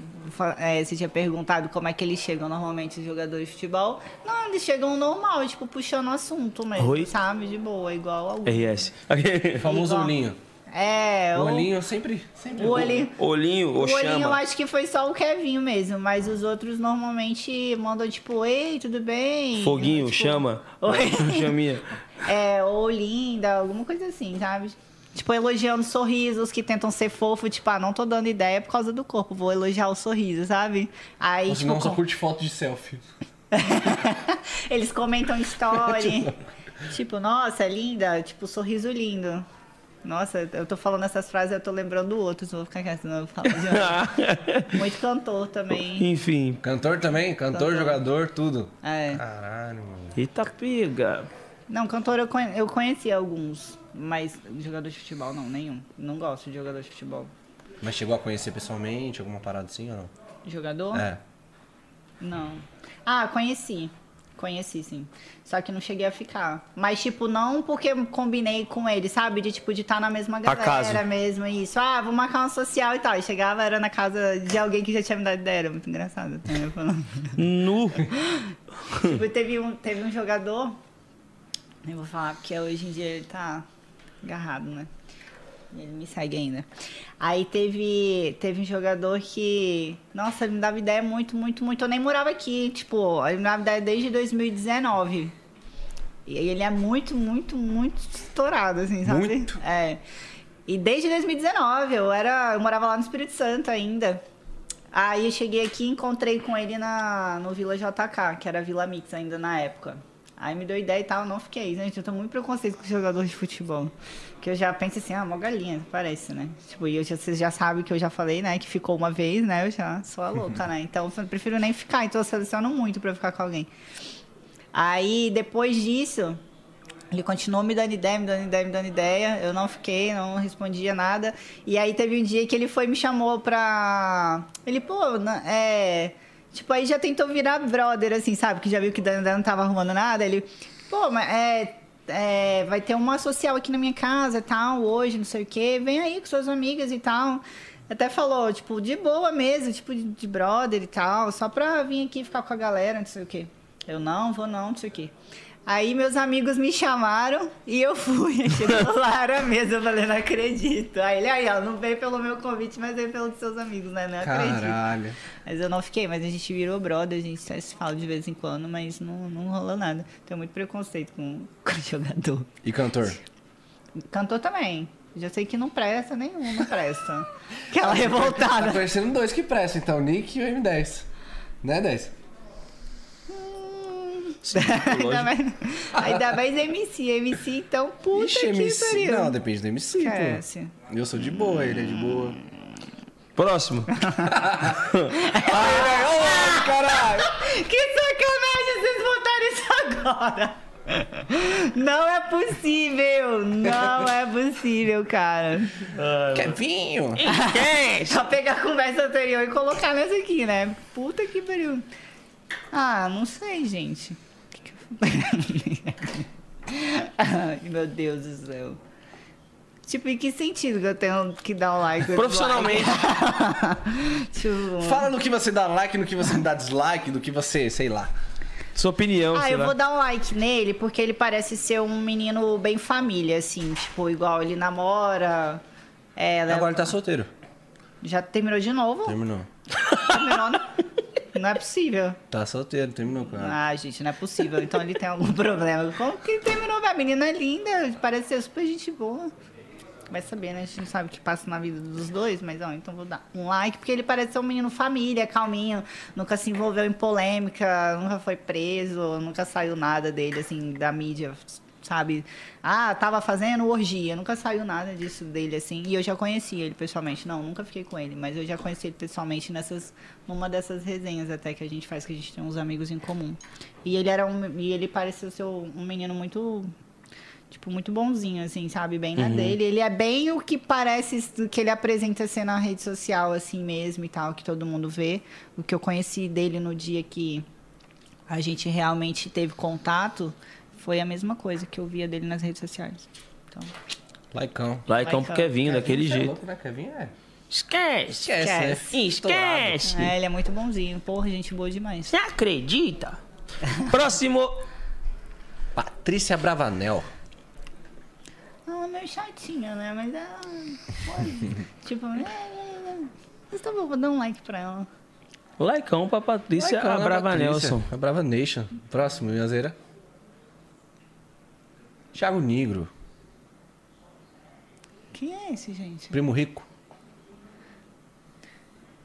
[LAUGHS] é, você tinha perguntado como é que eles chegam normalmente, os jogadores de futebol. Não, eles chegam normal, tipo, puxando assunto mesmo, Oi? sabe? De boa, igual ao. RS. [LAUGHS] O famoso Igual. olhinho. É, O olhinho sempre, sempre O olhinho. Olhinho, O olhinho eu acho que foi só o Kevinho mesmo, mas os outros normalmente mandam tipo, ei, tudo bem? Foguinho, Tipo, chama. Oi. [LAUGHS] Chaminha. É, ou linda, alguma coisa assim, sabe? Tipo, elogiando sorrisos que tentam ser fofo, tipo, ah, não tô dando ideia por causa do corpo, vou elogiar o sorriso, sabe? Aí, Ou tipo, senão só com- curte foto de selfie. [LAUGHS] eles comentam story. [LAUGHS] tipo, nossa, linda, tipo, sorriso lindo. Nossa, eu tô falando essas frases, eu tô lembrando outros, vou ficar quieto, senão eu falo de. [LAUGHS] Muito cantor também. Enfim. Cantor também? Cantor, jogador, tudo. É. Caralho, mano. Eita pega. Não, cantor eu, conhe- eu conheci alguns, mas jogador de futebol não, nenhum. Não gosto de jogador de futebol. Mas chegou a conhecer pessoalmente, alguma parada assim ou não? Jogador? É. Não. Ah, conheci. Conheci, sim. Só que não cheguei a ficar. Mas, tipo, não porque combinei com ele, sabe? De, tipo, de estar na mesma galera Acaso. mesmo, isso. Ah, vou marcar uma social e tal. E chegava, era na casa de alguém que já tinha me dado ideia. Era muito engraçado. né? Nu. [LAUGHS] tipo, teve um, teve um jogador... Eu vou falar porque hoje em dia ele tá agarrado, né? Ele me segue ainda. Aí teve, teve um jogador que. Nossa, ele me dava ideia muito, muito, muito. Eu nem morava aqui. Tipo, ele me dava ideia desde 2019. E ele é muito, muito, muito estourado, assim, sabe? Muito? É. E desde 2019, eu era. Eu morava lá no Espírito Santo ainda. Aí eu cheguei aqui e encontrei com ele na, no Vila JK, que era Vila Mix ainda na época. Aí me deu ideia e tal, não fiquei. Gente, eu tô muito preconceito com jogador de futebol. Que eu já penso assim, ah, mó galinha, parece, né? Tipo, e vocês já sabem que eu já falei, né? Que ficou uma vez, né? Eu já sou a louca, né? Então eu prefiro nem ficar, então eu seleciono muito pra ficar com alguém. Aí depois disso, Ele continuou me dando ideia, me dando ideia, me dando ideia. Eu não fiquei, não respondia nada. E aí teve um dia que ele foi me chamou pra. Ele, pô, é. Tipo, aí já tentou virar brother, assim, sabe? Que já viu que Dan não tava arrumando nada. Ele, pô, mas é. é, vai ter uma social aqui na minha casa e tal, hoje, não sei o quê. Vem aí com suas amigas e tal. Até falou, tipo, de boa mesmo, tipo, de, de brother e tal, só pra vir aqui ficar com a galera, não sei o quê. Eu não, vou não, não sei o quê. Aí meus amigos me chamaram e eu fui. Chegou lá, era mesmo. Eu falei, não acredito. Aí ele, aí, ó, não veio pelo meu convite, mas veio pelos seus amigos, né? Não acredito. Caralho. Mas eu não fiquei, mas a gente virou brother, a gente só se fala de vez em quando, mas não, não rolou nada. Tenho muito preconceito com, [LAUGHS] com jogador. E cantor? Cantor também. Já sei que não presta, nenhum não presta. [LAUGHS] Aquela Tá revoltada. torcendo dois que prestam, então, o Nick e o M10. Né, 10? [LAUGHS] ainda, mais, ainda mais MC. MC, então, puta Ixi, que MC. pariu. Não, depende do MC, pô. Eu sou de boa, ele é de boa. Próximo. [LAUGHS] Ai, caralho! [LAUGHS] Que sacanagem vocês botaram isso agora! Não é possível! Não é possível, cara. Kevinho! Só pegar a conversa anterior e colocar nessa aqui, né? Puta que pariu. Ah, não sei, gente. Ai, meu Deus do céu. Tipo, em que sentido que eu tenho que dar um like? Profissionalmente. [LAUGHS] tipo, Fala no que você dá like, no que você dá dislike, do que você, sei lá. Sua opinião, Ah, sei eu lá. vou dar um like nele porque ele parece ser um menino bem família, assim. Tipo, igual ele namora. É, Agora ele tá solteiro. já terminou de novo? Terminou. Terminou, não? [LAUGHS] Não é possível. Tá solteiro, terminou com ela. Ah, gente, não é possível. Então ele tem algum [LAUGHS] problema. Como que ele terminou? A menina é linda, parece ser super gente boa. Vai saber, né? A gente não sabe o que passa na vida dos dois, mas ó, então vou dar um like, porque ele parece ser um menino família, calminho, nunca se envolveu em polêmica, nunca foi preso, nunca saiu nada dele, assim, da mídia, sabe? Ah, tava fazendo orgia, nunca saiu nada disso dele, assim. E eu já conheci ele pessoalmente. Não, nunca fiquei com ele, mas eu já conheci ele pessoalmente nessas, numa dessas resenhas até que a gente faz, que a gente tem uns amigos em comum. E ele era um. E ele pareceu ser um menino muito. Tipo, muito bonzinho, assim, sabe? Bem na dele. Ele é bem o que parece do que ele apresenta ser na rede social, assim mesmo e tal, que todo mundo vê. O que eu conheci dele no dia que a gente realmente teve contato foi a mesma coisa que eu via dele nas redes sociais. Então, Laicão. Laicão pro Kevinho, daquele Você é jeito. louco, né, Kevinho? É. Esquece. Esquece, né? Esquece. Esquece. é, ele é muito bonzinho. Porra, gente boa demais. Você acredita? [LAUGHS] Próximo. Patrícia Bravanel. Ela é meio chatinha, né? Mas ela. [LAUGHS] tipo, é, é, é. Mas tá bom, vou dar um like pra ela. Laicão pra Patrícia Laicão, né, Brava Patrícia? Nelson. A Brava Nation. Próximo, Minhazeira. Thiago Negro. Quem é esse, gente? Primo Rico.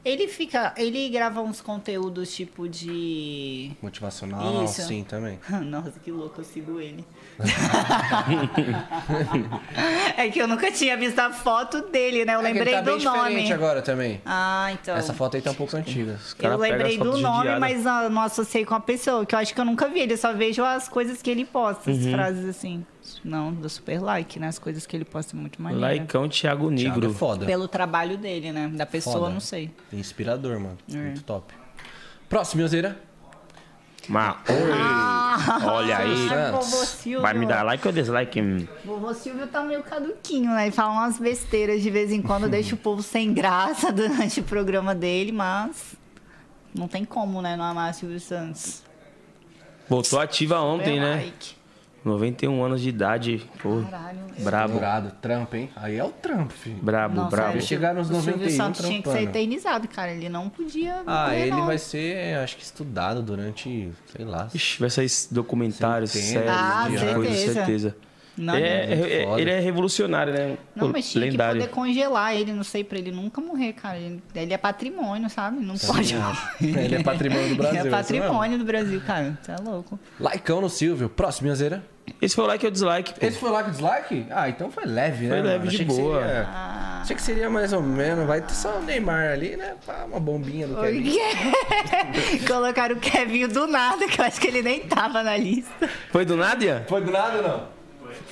Ele fica. Ele grava uns conteúdos tipo de. Motivacional, Isso. sim, também. [LAUGHS] Nossa, que louco, eu sigo ele. [LAUGHS] é que eu nunca tinha visto a foto dele, né? Eu É que ele lembrei tá bem do nome. diferente agora também. Ah, então. Essa foto aí tá um pouco antiga. Eu lembrei do nome, mas ah, não associei com a pessoa, que eu acho que eu nunca vi ele, eu só vejo as coisas que ele posta, as frases assim. Não, do super like, né? As coisas que ele posta muito maneiro. Laicão Thiago Thiago Negro. é foda. Pelo trabalho dele, né? Da pessoa, Foda. não sei. Inspirador, mano. É. Muito top. Próximo, Minhazeira. Mas, oi. Olha aí. Ah, Silvio. Vai me dar like ou dislike? Hum. Vovô Silvio tá meio caduquinho, né? Ele fala umas besteiras de vez em quando, deixa o povo sem graça [LAUGHS] durante o programa dele, mas não tem como, né? Não amar Silvio Santos. Voltou ativa ontem, Super né? like. 91 anos de idade. Pô, Caralho. brabo. Dourado, trampo, hein? Aí é o trampo, filho. Brabo, Não, brabo. sério, chegar nos o Silvio 91 Santos tinha que ser trampando. eternizado, cara. Ele não podia. Ah, morrer, ele não. vai ser, acho que, estudado durante, sei lá. Ixi, vai sair documentário, Centenas série, Ah, de coisa, certeza. Não, Ele é, muito é- foda. ele é revolucionário, né? Não, mas tinha lendário. que poder congelar ele, não sei, pra ele nunca morrer, cara. Ele, ele é patrimônio, sabe? Não pode morrer. [LAUGHS] Ele é patrimônio do Brasil. Ele é isso patrimônio do Brasil, cara. Você é louco. Laicão no Silvio. Próximo, Minhazeira. Esse foi o like ou dislike, pô. Esse foi like o dislike? Ah, então foi leve, né? Foi leve mano? de Achei que boa. seria- Ah. Achei que seria mais ou menos. Vai ter só o Neymar ali, né? Pá, uma bombinha do O Kevin. [LAUGHS] Colocaram o Kevin do nada, que eu acho que ele nem tava na lista. Foi do Nádia? Foi do nada, não?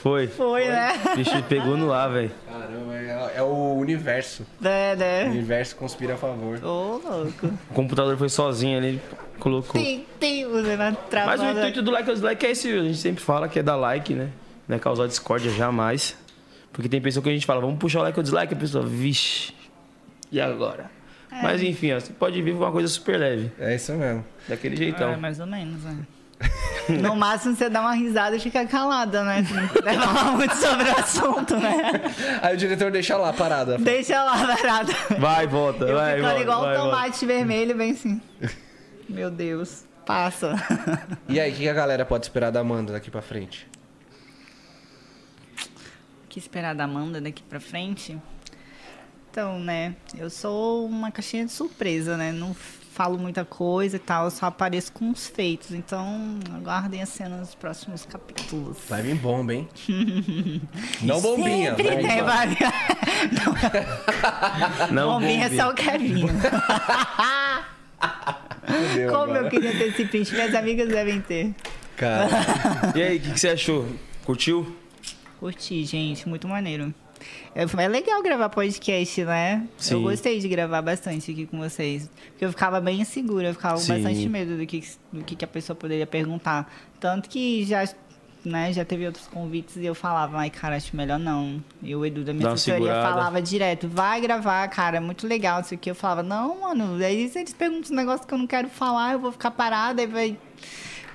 Foi. Foi, né? O bicho pegou no ar, velho. Caramba, é, é o universo. É, O né? universo conspira a favor. Ô, louco. O computador foi sozinho ali, colocou. Tem, tem, você na Mas o intuito do like ou dislike é esse, a gente sempre fala que é dar like, né? Não é causar discórdia jamais. Porque tem pessoa que a gente fala, vamos puxar o like ou dislike, a pessoa, vixe, e agora? É. Mas enfim, ó, você pode vir com uma coisa super leve, É isso mesmo. daquele É, jeitão. mais ou menos, né? [LAUGHS] No máximo você dá uma risada e fica calada, né? Não falar [LAUGHS] muito sobre o assunto, né? Aí o diretor deixa lá parada. Deixa lá parada. Vai, volta, Eu vai, ficando volta, igual vai, um volta. tomate vermelho, bem assim. Meu Deus, passa. E aí, o que a galera pode esperar da Amanda daqui pra frente? O que esperar da Amanda daqui pra frente? Então, né, eu sou uma caixinha de surpresa, né? Não falo muita coisa e tal, eu só apareço com os feitos. Então, aguardem as cenas dos próximos capítulos. Vai vir bomba, hein? [LAUGHS] Não bombinha. Sempre, vai vir né? bomba. Vai... [LAUGHS] Não, Bombinha é bombinha. só o Kevin. Como agora. eu queria ter esse print, minhas amigas devem ter. Cara, [LAUGHS] E aí, o que, que você achou? Curtiu? Curti, gente, muito maneiro. É, legal gravar podcast, né? Sim. Eu gostei de gravar bastante aqui com vocês. Porque eu ficava bem insegura, eu ficava com bastante medo do que, do que a pessoa poderia perguntar. Tanto que já, né, já teve outros convites e eu falava, ai, cara, acho melhor não. E o Edu da minha assessoria falava direto, vai gravar, cara, é muito legal isso aqui. Eu falava, não, mano, aí se eles perguntam um negócio que eu não quero falar, eu vou ficar parada, aí vai.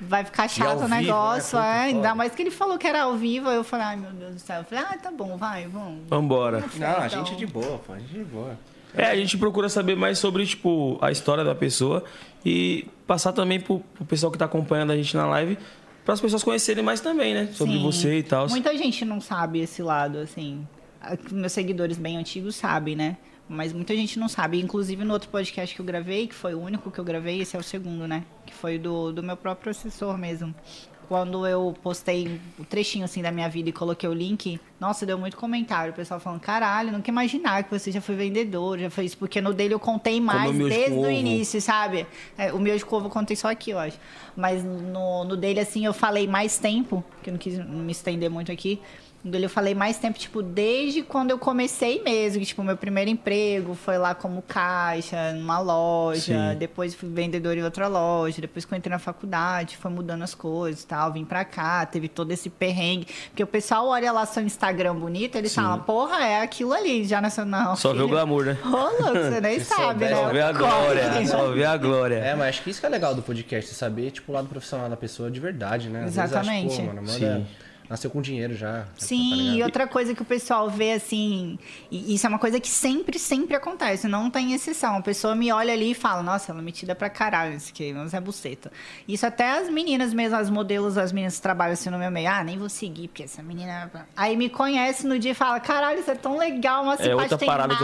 Vai ficar chato o vivo, né? negócio, é. Ainda mais que ele falou que era ao vivo, aí eu falei, ai meu Deus do céu. Eu falei, ah, tá bom, vai, vamos. Vambora. não, a Então. gente é de boa, pô. A gente é de boa. É, a gente procura saber mais sobre, tipo, a história da pessoa e passar também pro, pro pessoal que tá acompanhando a gente na live, para as pessoas conhecerem mais também, né? Sobre Sim. você e tal. Muita gente não sabe esse lado, assim. Meus seguidores bem antigos sabem, né? Mas muita gente não sabe. Inclusive no outro podcast que eu gravei, que foi o único que eu gravei, esse é o segundo, né? Que foi do, do meu próprio assessor mesmo. Quando eu postei o trechinho assim da minha vida e coloquei o link, nossa, deu muito comentário. O pessoal falando, caralho, nunca imaginar que você já foi vendedor, já foi isso. Porque no dele eu contei mais desde o início, sabe? É, o meu de couve eu contei só aqui, eu acho. Mas no, no dele, assim, eu falei mais tempo, que eu não quis me estender muito aqui. Eu falei mais tempo, tipo, desde quando eu comecei mesmo. Que, tipo, meu primeiro emprego foi lá como caixa, numa loja. Sim. Depois fui vendedor em outra loja. Depois que eu entrei na faculdade, foi mudando as coisas e tal. Vim pra cá, teve todo esse perrengue. Porque o pessoal olha lá seu Instagram bonito, eles Sim. falam, porra, é aquilo ali, já nessa não. Só vê o filho. glamour, né? Ô, louco, você nem [LAUGHS] sabe, né? Só vê a glória, Corre. só vê a glória. É, mas acho que isso que é legal do podcast, saber, tipo, o lado profissional da pessoa de verdade, né? Às vezes Exatamente. acho, pô, mano, Sim. Nasceu com dinheiro já. tá Sim, ligado? e outra coisa que o pessoal vê assim, e isso é uma coisa que sempre, sempre acontece, não tem exceção. A pessoa me olha ali e fala, nossa, ela é metida pra caralho, isso aqui, mas é buceta. Isso até as meninas mesmo, as modelos, as meninas que trabalham assim no meu meio, ah, nem vou seguir, porque essa menina. é Aí me conhece no dia e fala, caralho, isso é tão legal, mas É outra tem nada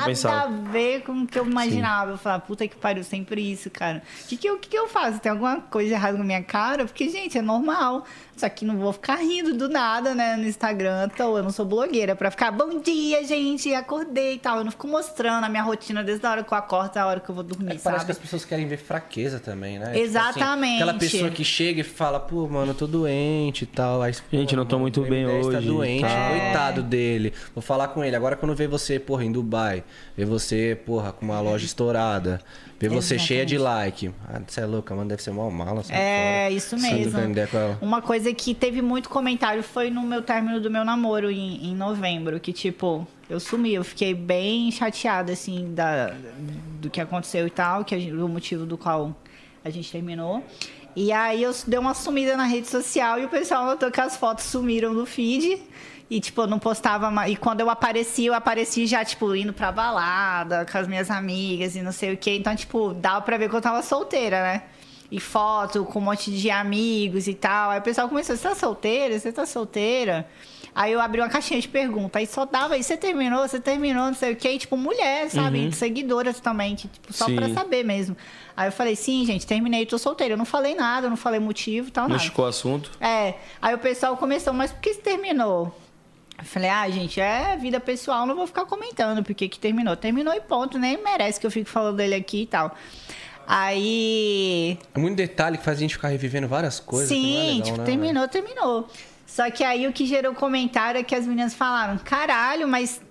a ver com o que eu imaginava. Eu falava, puta que pariu, sempre isso, cara. O que, que, eu, que, que eu faço? Tem alguma coisa errada com a minha cara? Porque, gente, é normal. Só que não vou ficar rindo do nada, né, no Instagram, então eu não sou blogueira pra ficar, bom dia, gente, acordei e tal. Eu não fico mostrando a minha rotina desde a hora que eu acordo até a hora que eu vou dormir, É que parece sabe? que as pessoas querem ver fraqueza também, né? Tipo assim, Exatamente. aquela pessoa que chega e fala, pô, mano, eu tô doente e tal. Aí, Gente, não tô muito o bem M10 Tá hoje, doente, tá. coitado dele. Vou falar com ele. Agora quando vê você, porra, em Dubai, vê você, porra, com uma loja estourada, vê você cheia de like. Ah, você é louca, mano, deve ser mal mala. É, fora. isso mesmo. Uma coisa que teve muito comentário foi no meu término do meu namoro em, em novembro, que tipo, eu sumi, eu fiquei bem chateada, assim, da, do que aconteceu e tal, que gente- o motivo do qual a gente terminou. E aí eu dei uma sumida na rede social e o pessoal notou que as fotos sumiram do feed. E, tipo, eu não postava mais. E quando eu apareci, eu apareci já, tipo, indo pra balada com as minhas amigas e não sei o quê. Então, tipo, dava pra ver que eu tava solteira, né? E foto com um monte de amigos e tal. Aí o pessoal começou, você tá solteira? Você tá solteira? Aí eu abri uma caixinha de perguntas. Aí só dava, aí você terminou, você terminou, não sei o quê. E, tipo, mulher, sabe? Seguidoras também, que, tipo, só pra Sim. saber mesmo. Aí eu falei, sim, gente, terminei, tô solteira. Eu não falei nada, eu não falei motivo e tal, Não nada. esticou o assunto. É, aí o pessoal começou, mas por que você terminou? Falei, ah, gente, é vida pessoal, não vou ficar comentando por que terminou. Terminou e ponto, nem merece que eu fique falando dele aqui e tal. Aí. É muito detalhe que faz a gente ficar revivendo várias coisas. é Sim, legal, tipo, né, terminou, terminou. Só que aí o que gerou comentário é que as meninas falaram: caralho, mas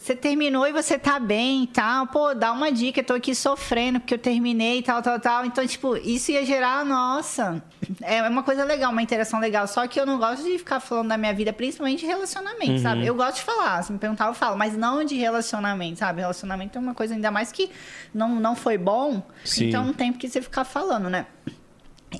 você terminou e você tá bem e tal. Pô, dá uma dica, eu tô aqui sofrendo porque eu terminei e tal, tal, tal. Então, tipo, isso ia gerar, nossa, é uma coisa legal, uma interação legal. Só que eu não gosto de ficar falando da minha vida, principalmente de relacionamento, Uhum. sabe? Eu gosto de falar, se me perguntar, eu falo, mas não de relacionamento, sabe? Relacionamento é uma coisa ainda mais que não, não foi bom, Sim. então não tem porque você ficar falando, né?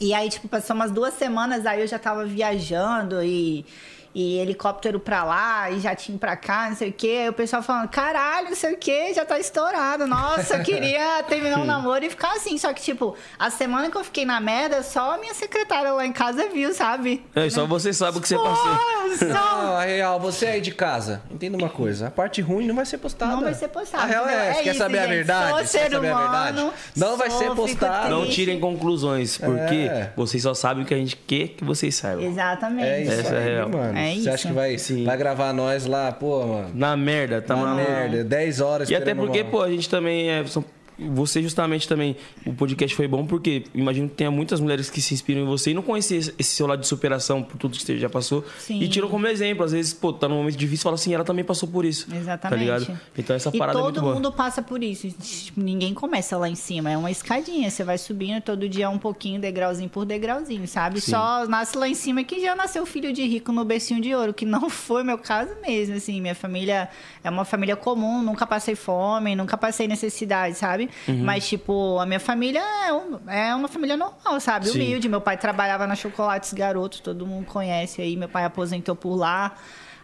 E aí, tipo, passou umas duas semanas, aí eu já tava viajando e, e helicóptero pra lá, e jatinho pra cá, não sei o quê. Aí o pessoal falando, caralho, não sei o quê, já tá estourado. Nossa, eu queria [LAUGHS] terminar um namoro e ficar assim. Só que, tipo, a semana que eu fiquei na merda, só a minha secretária lá em casa viu, sabe? É, só você sabe o que você passou. Só... [LAUGHS] Não, a real, você aí de casa, entenda uma coisa. A parte ruim não vai ser postada. Não vai ser postada, A real é. É quer isso, saber a gente. verdade? Sou Quer saber a verdade? humano, Não vai ser postada. Não tirem conclusões, porque É. vocês só sabem o que a gente quer que vocês saibam. Exatamente. É isso Essa é aí, real. mano. É Você isso. acha que vai, Sim. vai gravar nós lá, pô, mano? Na merda, tá uma merda, 10 horas E até esperando porque, uma- pô, a gente também é. são- você justamente também, o podcast foi bom porque imagino que tenha muitas mulheres que se inspiram em você e não conhecem esse seu lado de superação por tudo que você já passou. Sim. E tiram como exemplo. Às vezes, pô, tá num momento difícil e fala assim, ela também passou por isso. Exatamente. Tá ligado? Então essa E parada é todo muito boa. mundo passa por isso. Ninguém começa lá em cima. É uma escadinha. Você vai subindo todo dia um pouquinho, degrauzinho por degrauzinho, sabe? Sim. Só nasce lá em cima que já nasceu filho de rico no bercinho de ouro, que não [LAUGHS] foi meu caso mesmo. Assim, minha família é uma família comum, nunca passei fome, nunca passei necessidade, sabe? Uhum. Mas, tipo, a minha família é, um- é uma família normal, sabe? Sim. Humilde. Meu pai trabalhava na Chocolates Garoto, todo mundo conhece aí. Meu pai aposentou por lá.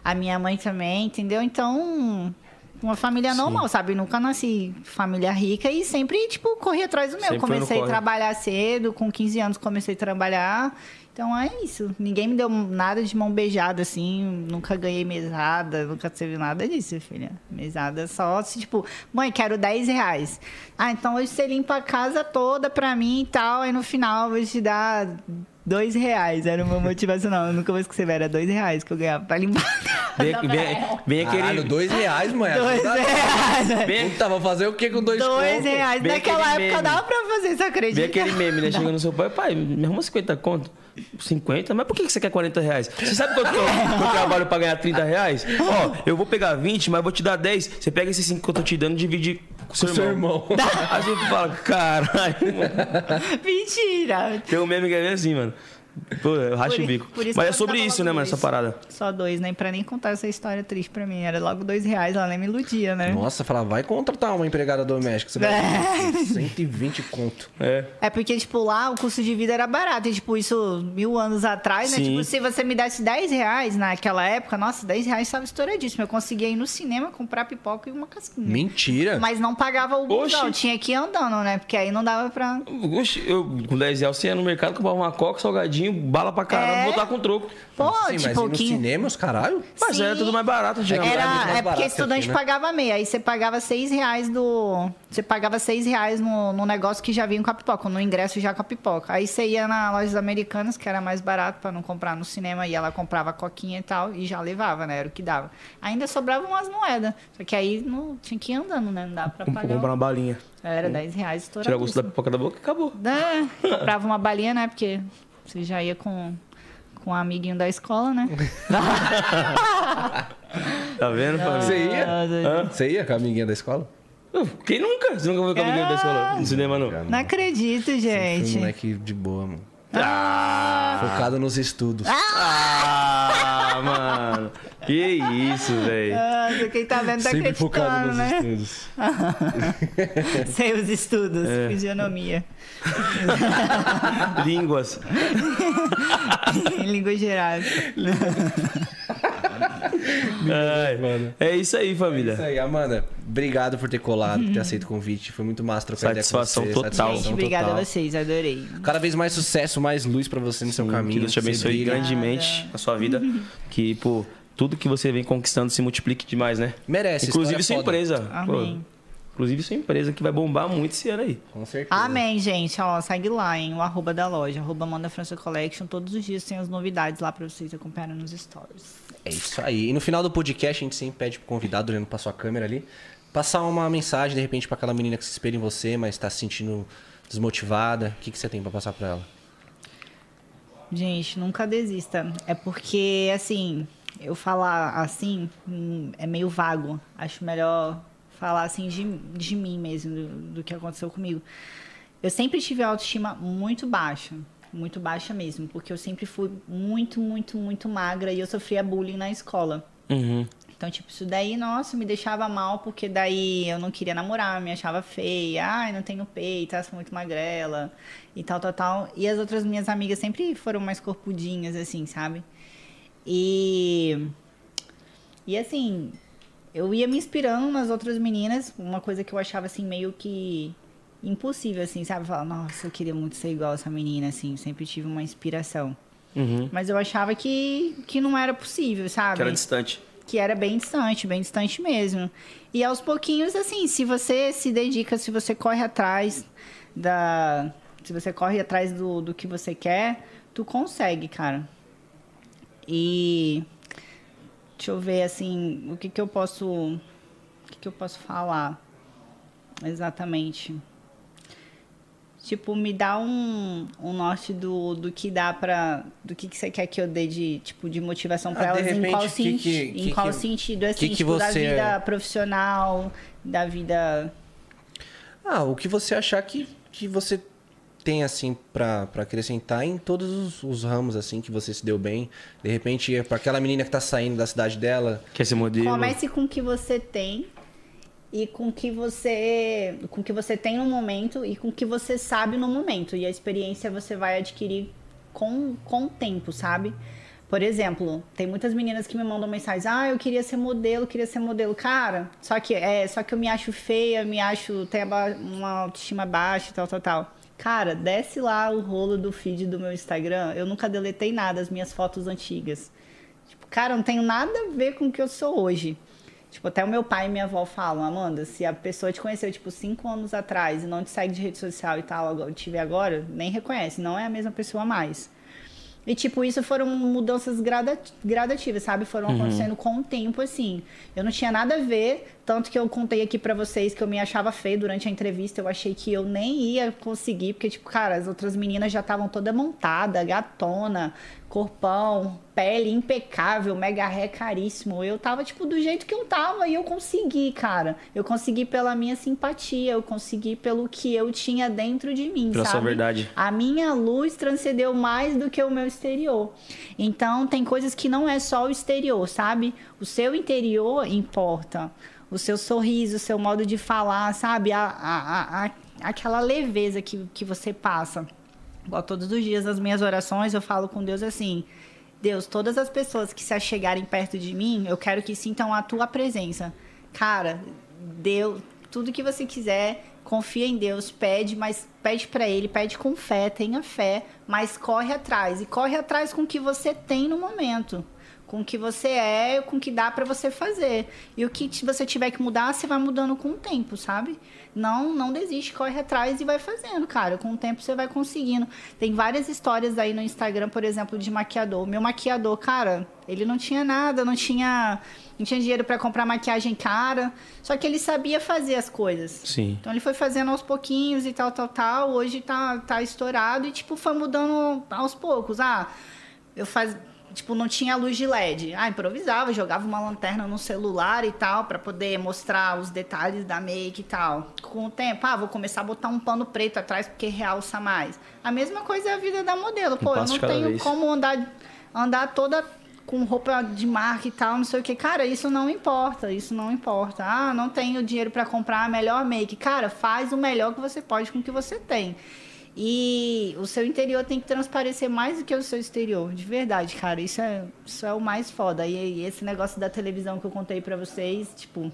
A minha mãe também, entendeu? Então, uma família normal, sabe? Nunca nasci família rica e sempre, tipo, corri atrás do meu. Sempre comecei a trabalhar cedo, com 15 anos comecei a trabalhar. Então é isso. Ninguém me deu nada de mão beijada, assim. Nunca ganhei mesada, nunca teve nada disso, filha. Mesada só se, tipo, mãe, quero 10 reais. Ah, então hoje você limpa a casa toda pra mim e tal. Aí no final eu vou te dar dois reais. Era uma motivação, não. Eu nunca vou esquecer, era dois reais que eu ganhava pra limpar. Vem, vem, vem aquele. Caralho, dois reais, mãe. Dois reais. Vem, Puta, vou fazer o que com dois Dois conto? reais. Bem Naquela época meme. dava pra fazer, você acredita? vem aquele meme, né? Chegando no seu pai, pai, me arruma 50 conto. 50? Mas por que que você quer 40 reais? Você sabe quanto que eu, eu trabalho pra ganhar 30 reais? Ó, eu vou pegar 20, mas vou te dar 10. Você pega esses 5 que eu tô te dando e divide com seu, Seu irmão. irmão. Aí você fala, caralho, mano. Mentira. Tem um meme que é assim, mano. Pô, eu racho Por o i- bico. Mas é sobre isso, né, mano, essa parada. Só dois, nem pra nem contar essa história triste pra mim. Era logo dois reais, ela nem me iludia, né? Nossa, fala, vai contratar uma empregada doméstica. Você vai É. 120 conto. É. É porque, tipo, lá o custo de vida era barato. E, tipo, isso mil anos atrás, né? Sim. Tipo, se você me desse 10 reais naquela época, nossa, 10 reais estava estouradíssimo. Eu conseguia ir no cinema, comprar pipoca e uma casquinha. Mentira. Mas não pagava o busão, tinha que ir andando, né? Porque aí não dava pra. Oxi, eu com 10 reais você ia no mercado, comprava uma coca, salgadinho, bala pra caramba, É. botar com troco. Pô, Sim, mas tipo, e no cinema, os caralho? Mas Sim. era tudo mais barato antigamente. muito Era, mais é porque que estudante aqui, né? pagava meia. Aí você pagava seis reais do. Você pagava seis reais no, no negócio que já vinha com a pipoca, no ingresso já com a pipoca. Aí você ia na lojas americanas, que era mais barato pra não comprar no cinema, e ela comprava coquinha e tal, e já levava, né? Era o que dava. Ainda sobravam umas moedas. Só que aí não tinha que ir andando, né? Não dava pra Com- pagar. Comprar uma balinha. Era 10 reais Tirar estourado. o gosto da pipoca da boca e acabou. É, [LAUGHS] comprava uma balinha, né? Porque você já ia com, com um amiguinho da escola, né? [LAUGHS] Tá vendo, família? Você ia? Você ia com a amiguinha da escola? Quem nunca? Você nunca foi com a menina da escola? No cinema, não? Não acredito, Fui um gente. moleque de boa, mano. Ah, Focado nos estudos. ah, mano. Que isso, velho. Nossa, quem tá vendo tá Sempre focado nos né? estudos. [LAUGHS] Sei os estudos, É. fisionomia, Línguas. [LAUGHS] línguas gerais. Ai, mano. É isso aí, Isso família. aí, Amanda. Obrigado por ter colado, por ter aceito o convite. Foi muito massa trocar ideia com Satisfação você. total. Satisfação Gente, obrigada total. a vocês, adorei. Cada vez mais sucesso, mais luz pra você no seu Que caminho. Deus te abençoe grandemente na sua vida. [LAUGHS] Que, pô, tudo que você vem conquistando se multiplique demais, né? Merece. Inclusive sua foda. empresa. Pô, Amém. inclusive sua empresa que vai bombar muito esse ano aí. Com certeza. Amém, gente. Ó, segue lá, hein? O arroba da loja, arroba Amanda França Collection. Todos os dias tem as novidades lá pra vocês acompanharem nos stories. É isso aí. E no final do podcast, a gente sempre pede pro convidado, olhando pra sua câmera ali, passar uma mensagem, de repente, pra aquela menina que se espelha em você, mas tá se sentindo desmotivada. O que, que você tem pra passar pra ela? Gente, nunca desista. É porque, assim, eu falar assim hum, é meio vago. Acho melhor falar assim de, de mim mesmo, do, do que aconteceu comigo. Eu sempre tive autoestima muito baixa. Muito baixa mesmo, porque eu sempre fui muito, muito, muito magra e eu sofria bullying na escola. Uhum. Então, tipo, isso daí, nossa, me deixava mal, porque daí eu não queria namorar, me achava feia, ai, não tenho peito, sou muito magrela, e tal, tal, tal. E as outras minhas amigas sempre foram mais corpudinhas, assim, sabe? E. E assim, eu ia me inspirando nas outras meninas, uma coisa que eu achava, assim, meio que impossível, assim, sabe? Falar, nossa, eu queria muito ser igual essa menina, assim, sempre tive uma inspiração. Uhum. Mas eu achava que, que não era possível, sabe? Que era distante. Que era bem distante, bem distante mesmo. E aos pouquinhos, assim, se você se dedica, se você corre atrás da. Se você corre atrás do, do que você quer, tu consegue, cara. E. Deixa eu ver, assim, o que que eu posso. O que que eu posso falar? Exatamente. Tipo, me dá um, um norte do, do que dá pra. Do que, que você quer que eu dê de, tipo, de motivação pra Ah, de elas em repente, qual, que- senti- que- em que- qual que- sentido, assim, que que tipo, da você- vida profissional, da vida. Ah, o que você achar que, que você tem, assim, pra, pra acrescentar em todos os, os ramos, assim, que você se deu bem. De repente, é pra aquela menina que tá saindo da cidade dela. Quer ser modelo? Comece com o que você tem e com o que você com o que você tem no momento e com o que você sabe no momento e a experiência você vai adquirir com, com o tempo, sabe? Por exemplo, tem muitas meninas que me mandam mensagens: "Ah, eu queria ser modelo, queria ser modelo". Cara, só que é, só que eu me acho feia, me acho tenho aba- uma autoestima baixa e tal, tal, tal. Cara, desce lá o rolo do feed do meu Instagram. Eu nunca deletei nada as minhas fotos antigas. Tipo, cara, não tenho nada a ver com o que eu sou hoje. Tipo, até o meu pai e minha avó falam, Amanda, se a pessoa te conheceu, tipo, cinco anos atrás e não te segue de rede social e tal, te vê agora, nem reconhece, não é a mesma pessoa mais. E, tipo, isso foram mudanças grada- gradativas, sabe? Foram acontecendo com o tempo, assim. Eu não tinha nada a ver, tanto que eu contei aqui pra vocês que eu me achava feia durante a entrevista. Eu achei que eu nem ia conseguir, porque, tipo, cara, as outras meninas já estavam toda montada, gatona, corpão, pele impecável, mega ré caríssimo. Eu tava, tipo, do jeito que eu tava e eu consegui, cara. Eu consegui pela minha simpatia, eu consegui pelo que eu tinha dentro de mim, Pela sabe? sua verdade. A minha luz transcendeu mais do que o meu exterior. Então, tem coisas que não é só o exterior, sabe? O seu interior importa. O seu sorriso, o seu modo de falar, sabe? A, a, a- a- aquela leveza que, que você passa. Igual todos os dias nas minhas orações, eu falo com Deus assim: Deus, todas as pessoas que se achegarem perto de mim, eu quero que sintam a tua presença. Cara, Deus, tudo que você quiser, confia em Deus, pede, mas pede pra ele, pede com fé, tenha fé, mas corre atrás e corre atrás com o que você tem no momento. Com o que você é, com o que dá pra você fazer. E o que você tiver que mudar, você vai mudando com o tempo, sabe? Não, não desiste, corre atrás e vai fazendo, cara. Com o tempo você vai conseguindo. Tem várias histórias aí no Instagram, por exemplo, de maquiador. Meu maquiador, cara, ele não tinha nada, não tinha, não tinha dinheiro pra comprar maquiagem cara, só que ele sabia fazer as coisas. Sim. Então ele foi fazendo aos pouquinhos e tal, tal, tal. Hoje tá, tá estourado e, tipo, foi mudando aos poucos. Ah, eu faz... Tipo, não tinha luz de LED. Ah, improvisava, jogava uma lanterna no celular e tal, pra poder mostrar os detalhes da make e tal. Com o tempo, ah, vou começar a botar um pano preto atrás porque realça mais. A mesma coisa é a vida da modelo. Pô, eu passo não tenho vez. como andar, andar toda com roupa de marca e tal, não sei o que. Cara, isso não importa, isso não importa. Ah, não tenho dinheiro pra comprar a melhor make. Cara, faz o melhor que você pode com o que você tem. E o seu interior tem que transparecer mais do que o seu exterior, de verdade, cara. Isso é, isso é o mais foda. E, e esse negócio da televisão que eu contei pra vocês, tipo,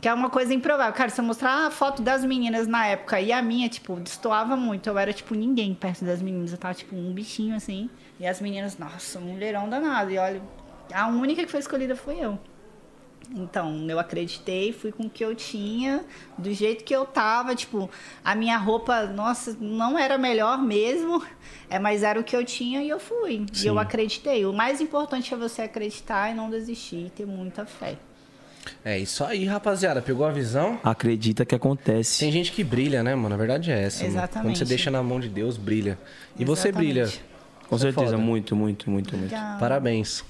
que é uma coisa improvável. Cara, se eu mostrar a foto das meninas na época e a minha, tipo, destoava muito. Eu era, tipo, ninguém perto das meninas. Eu tava, tipo, um bichinho assim. E as meninas, nossa, mulherão danado. E olha, a única que foi escolhida foi eu. Então, eu acreditei, fui com o que eu tinha, do jeito que eu tava, tipo, a minha roupa, nossa, não era melhor mesmo, [LAUGHS] é, mas era o que eu tinha e eu fui. E Sim. eu acreditei. O mais importante é você acreditar e não desistir, e ter muita fé. É isso aí, rapaziada. Pegou a visão? Acredita que acontece. Tem gente que brilha, né, mano? A verdade é essa. mano. Exatamente. Quando você deixa na mão de Deus, brilha. E você Exatamente. brilha Com Isso é certeza, foda. muito, muito, muito, muito. Parabéns.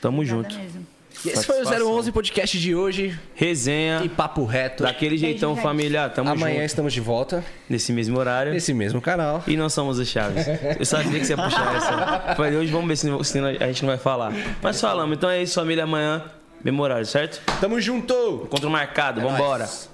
Tamo Obrigada junto. mesmo. E esse foi o Satisfação. 011 podcast de hoje. Resenha. E papo reto. Daquele jeitão, família. Tamo Amanhã junto. estamos de volta Nesse mesmo horário. nesse mesmo canal. E nós somos os Chaves. Eu sabia que você ia puxar essa. Falei, hoje vamos ver se, se a gente não vai falar. Mas falamos. Então é isso, família. Amanhã, mesmo horário, certo? Tamo junto! Encontro marcado. É Vambora. nóis.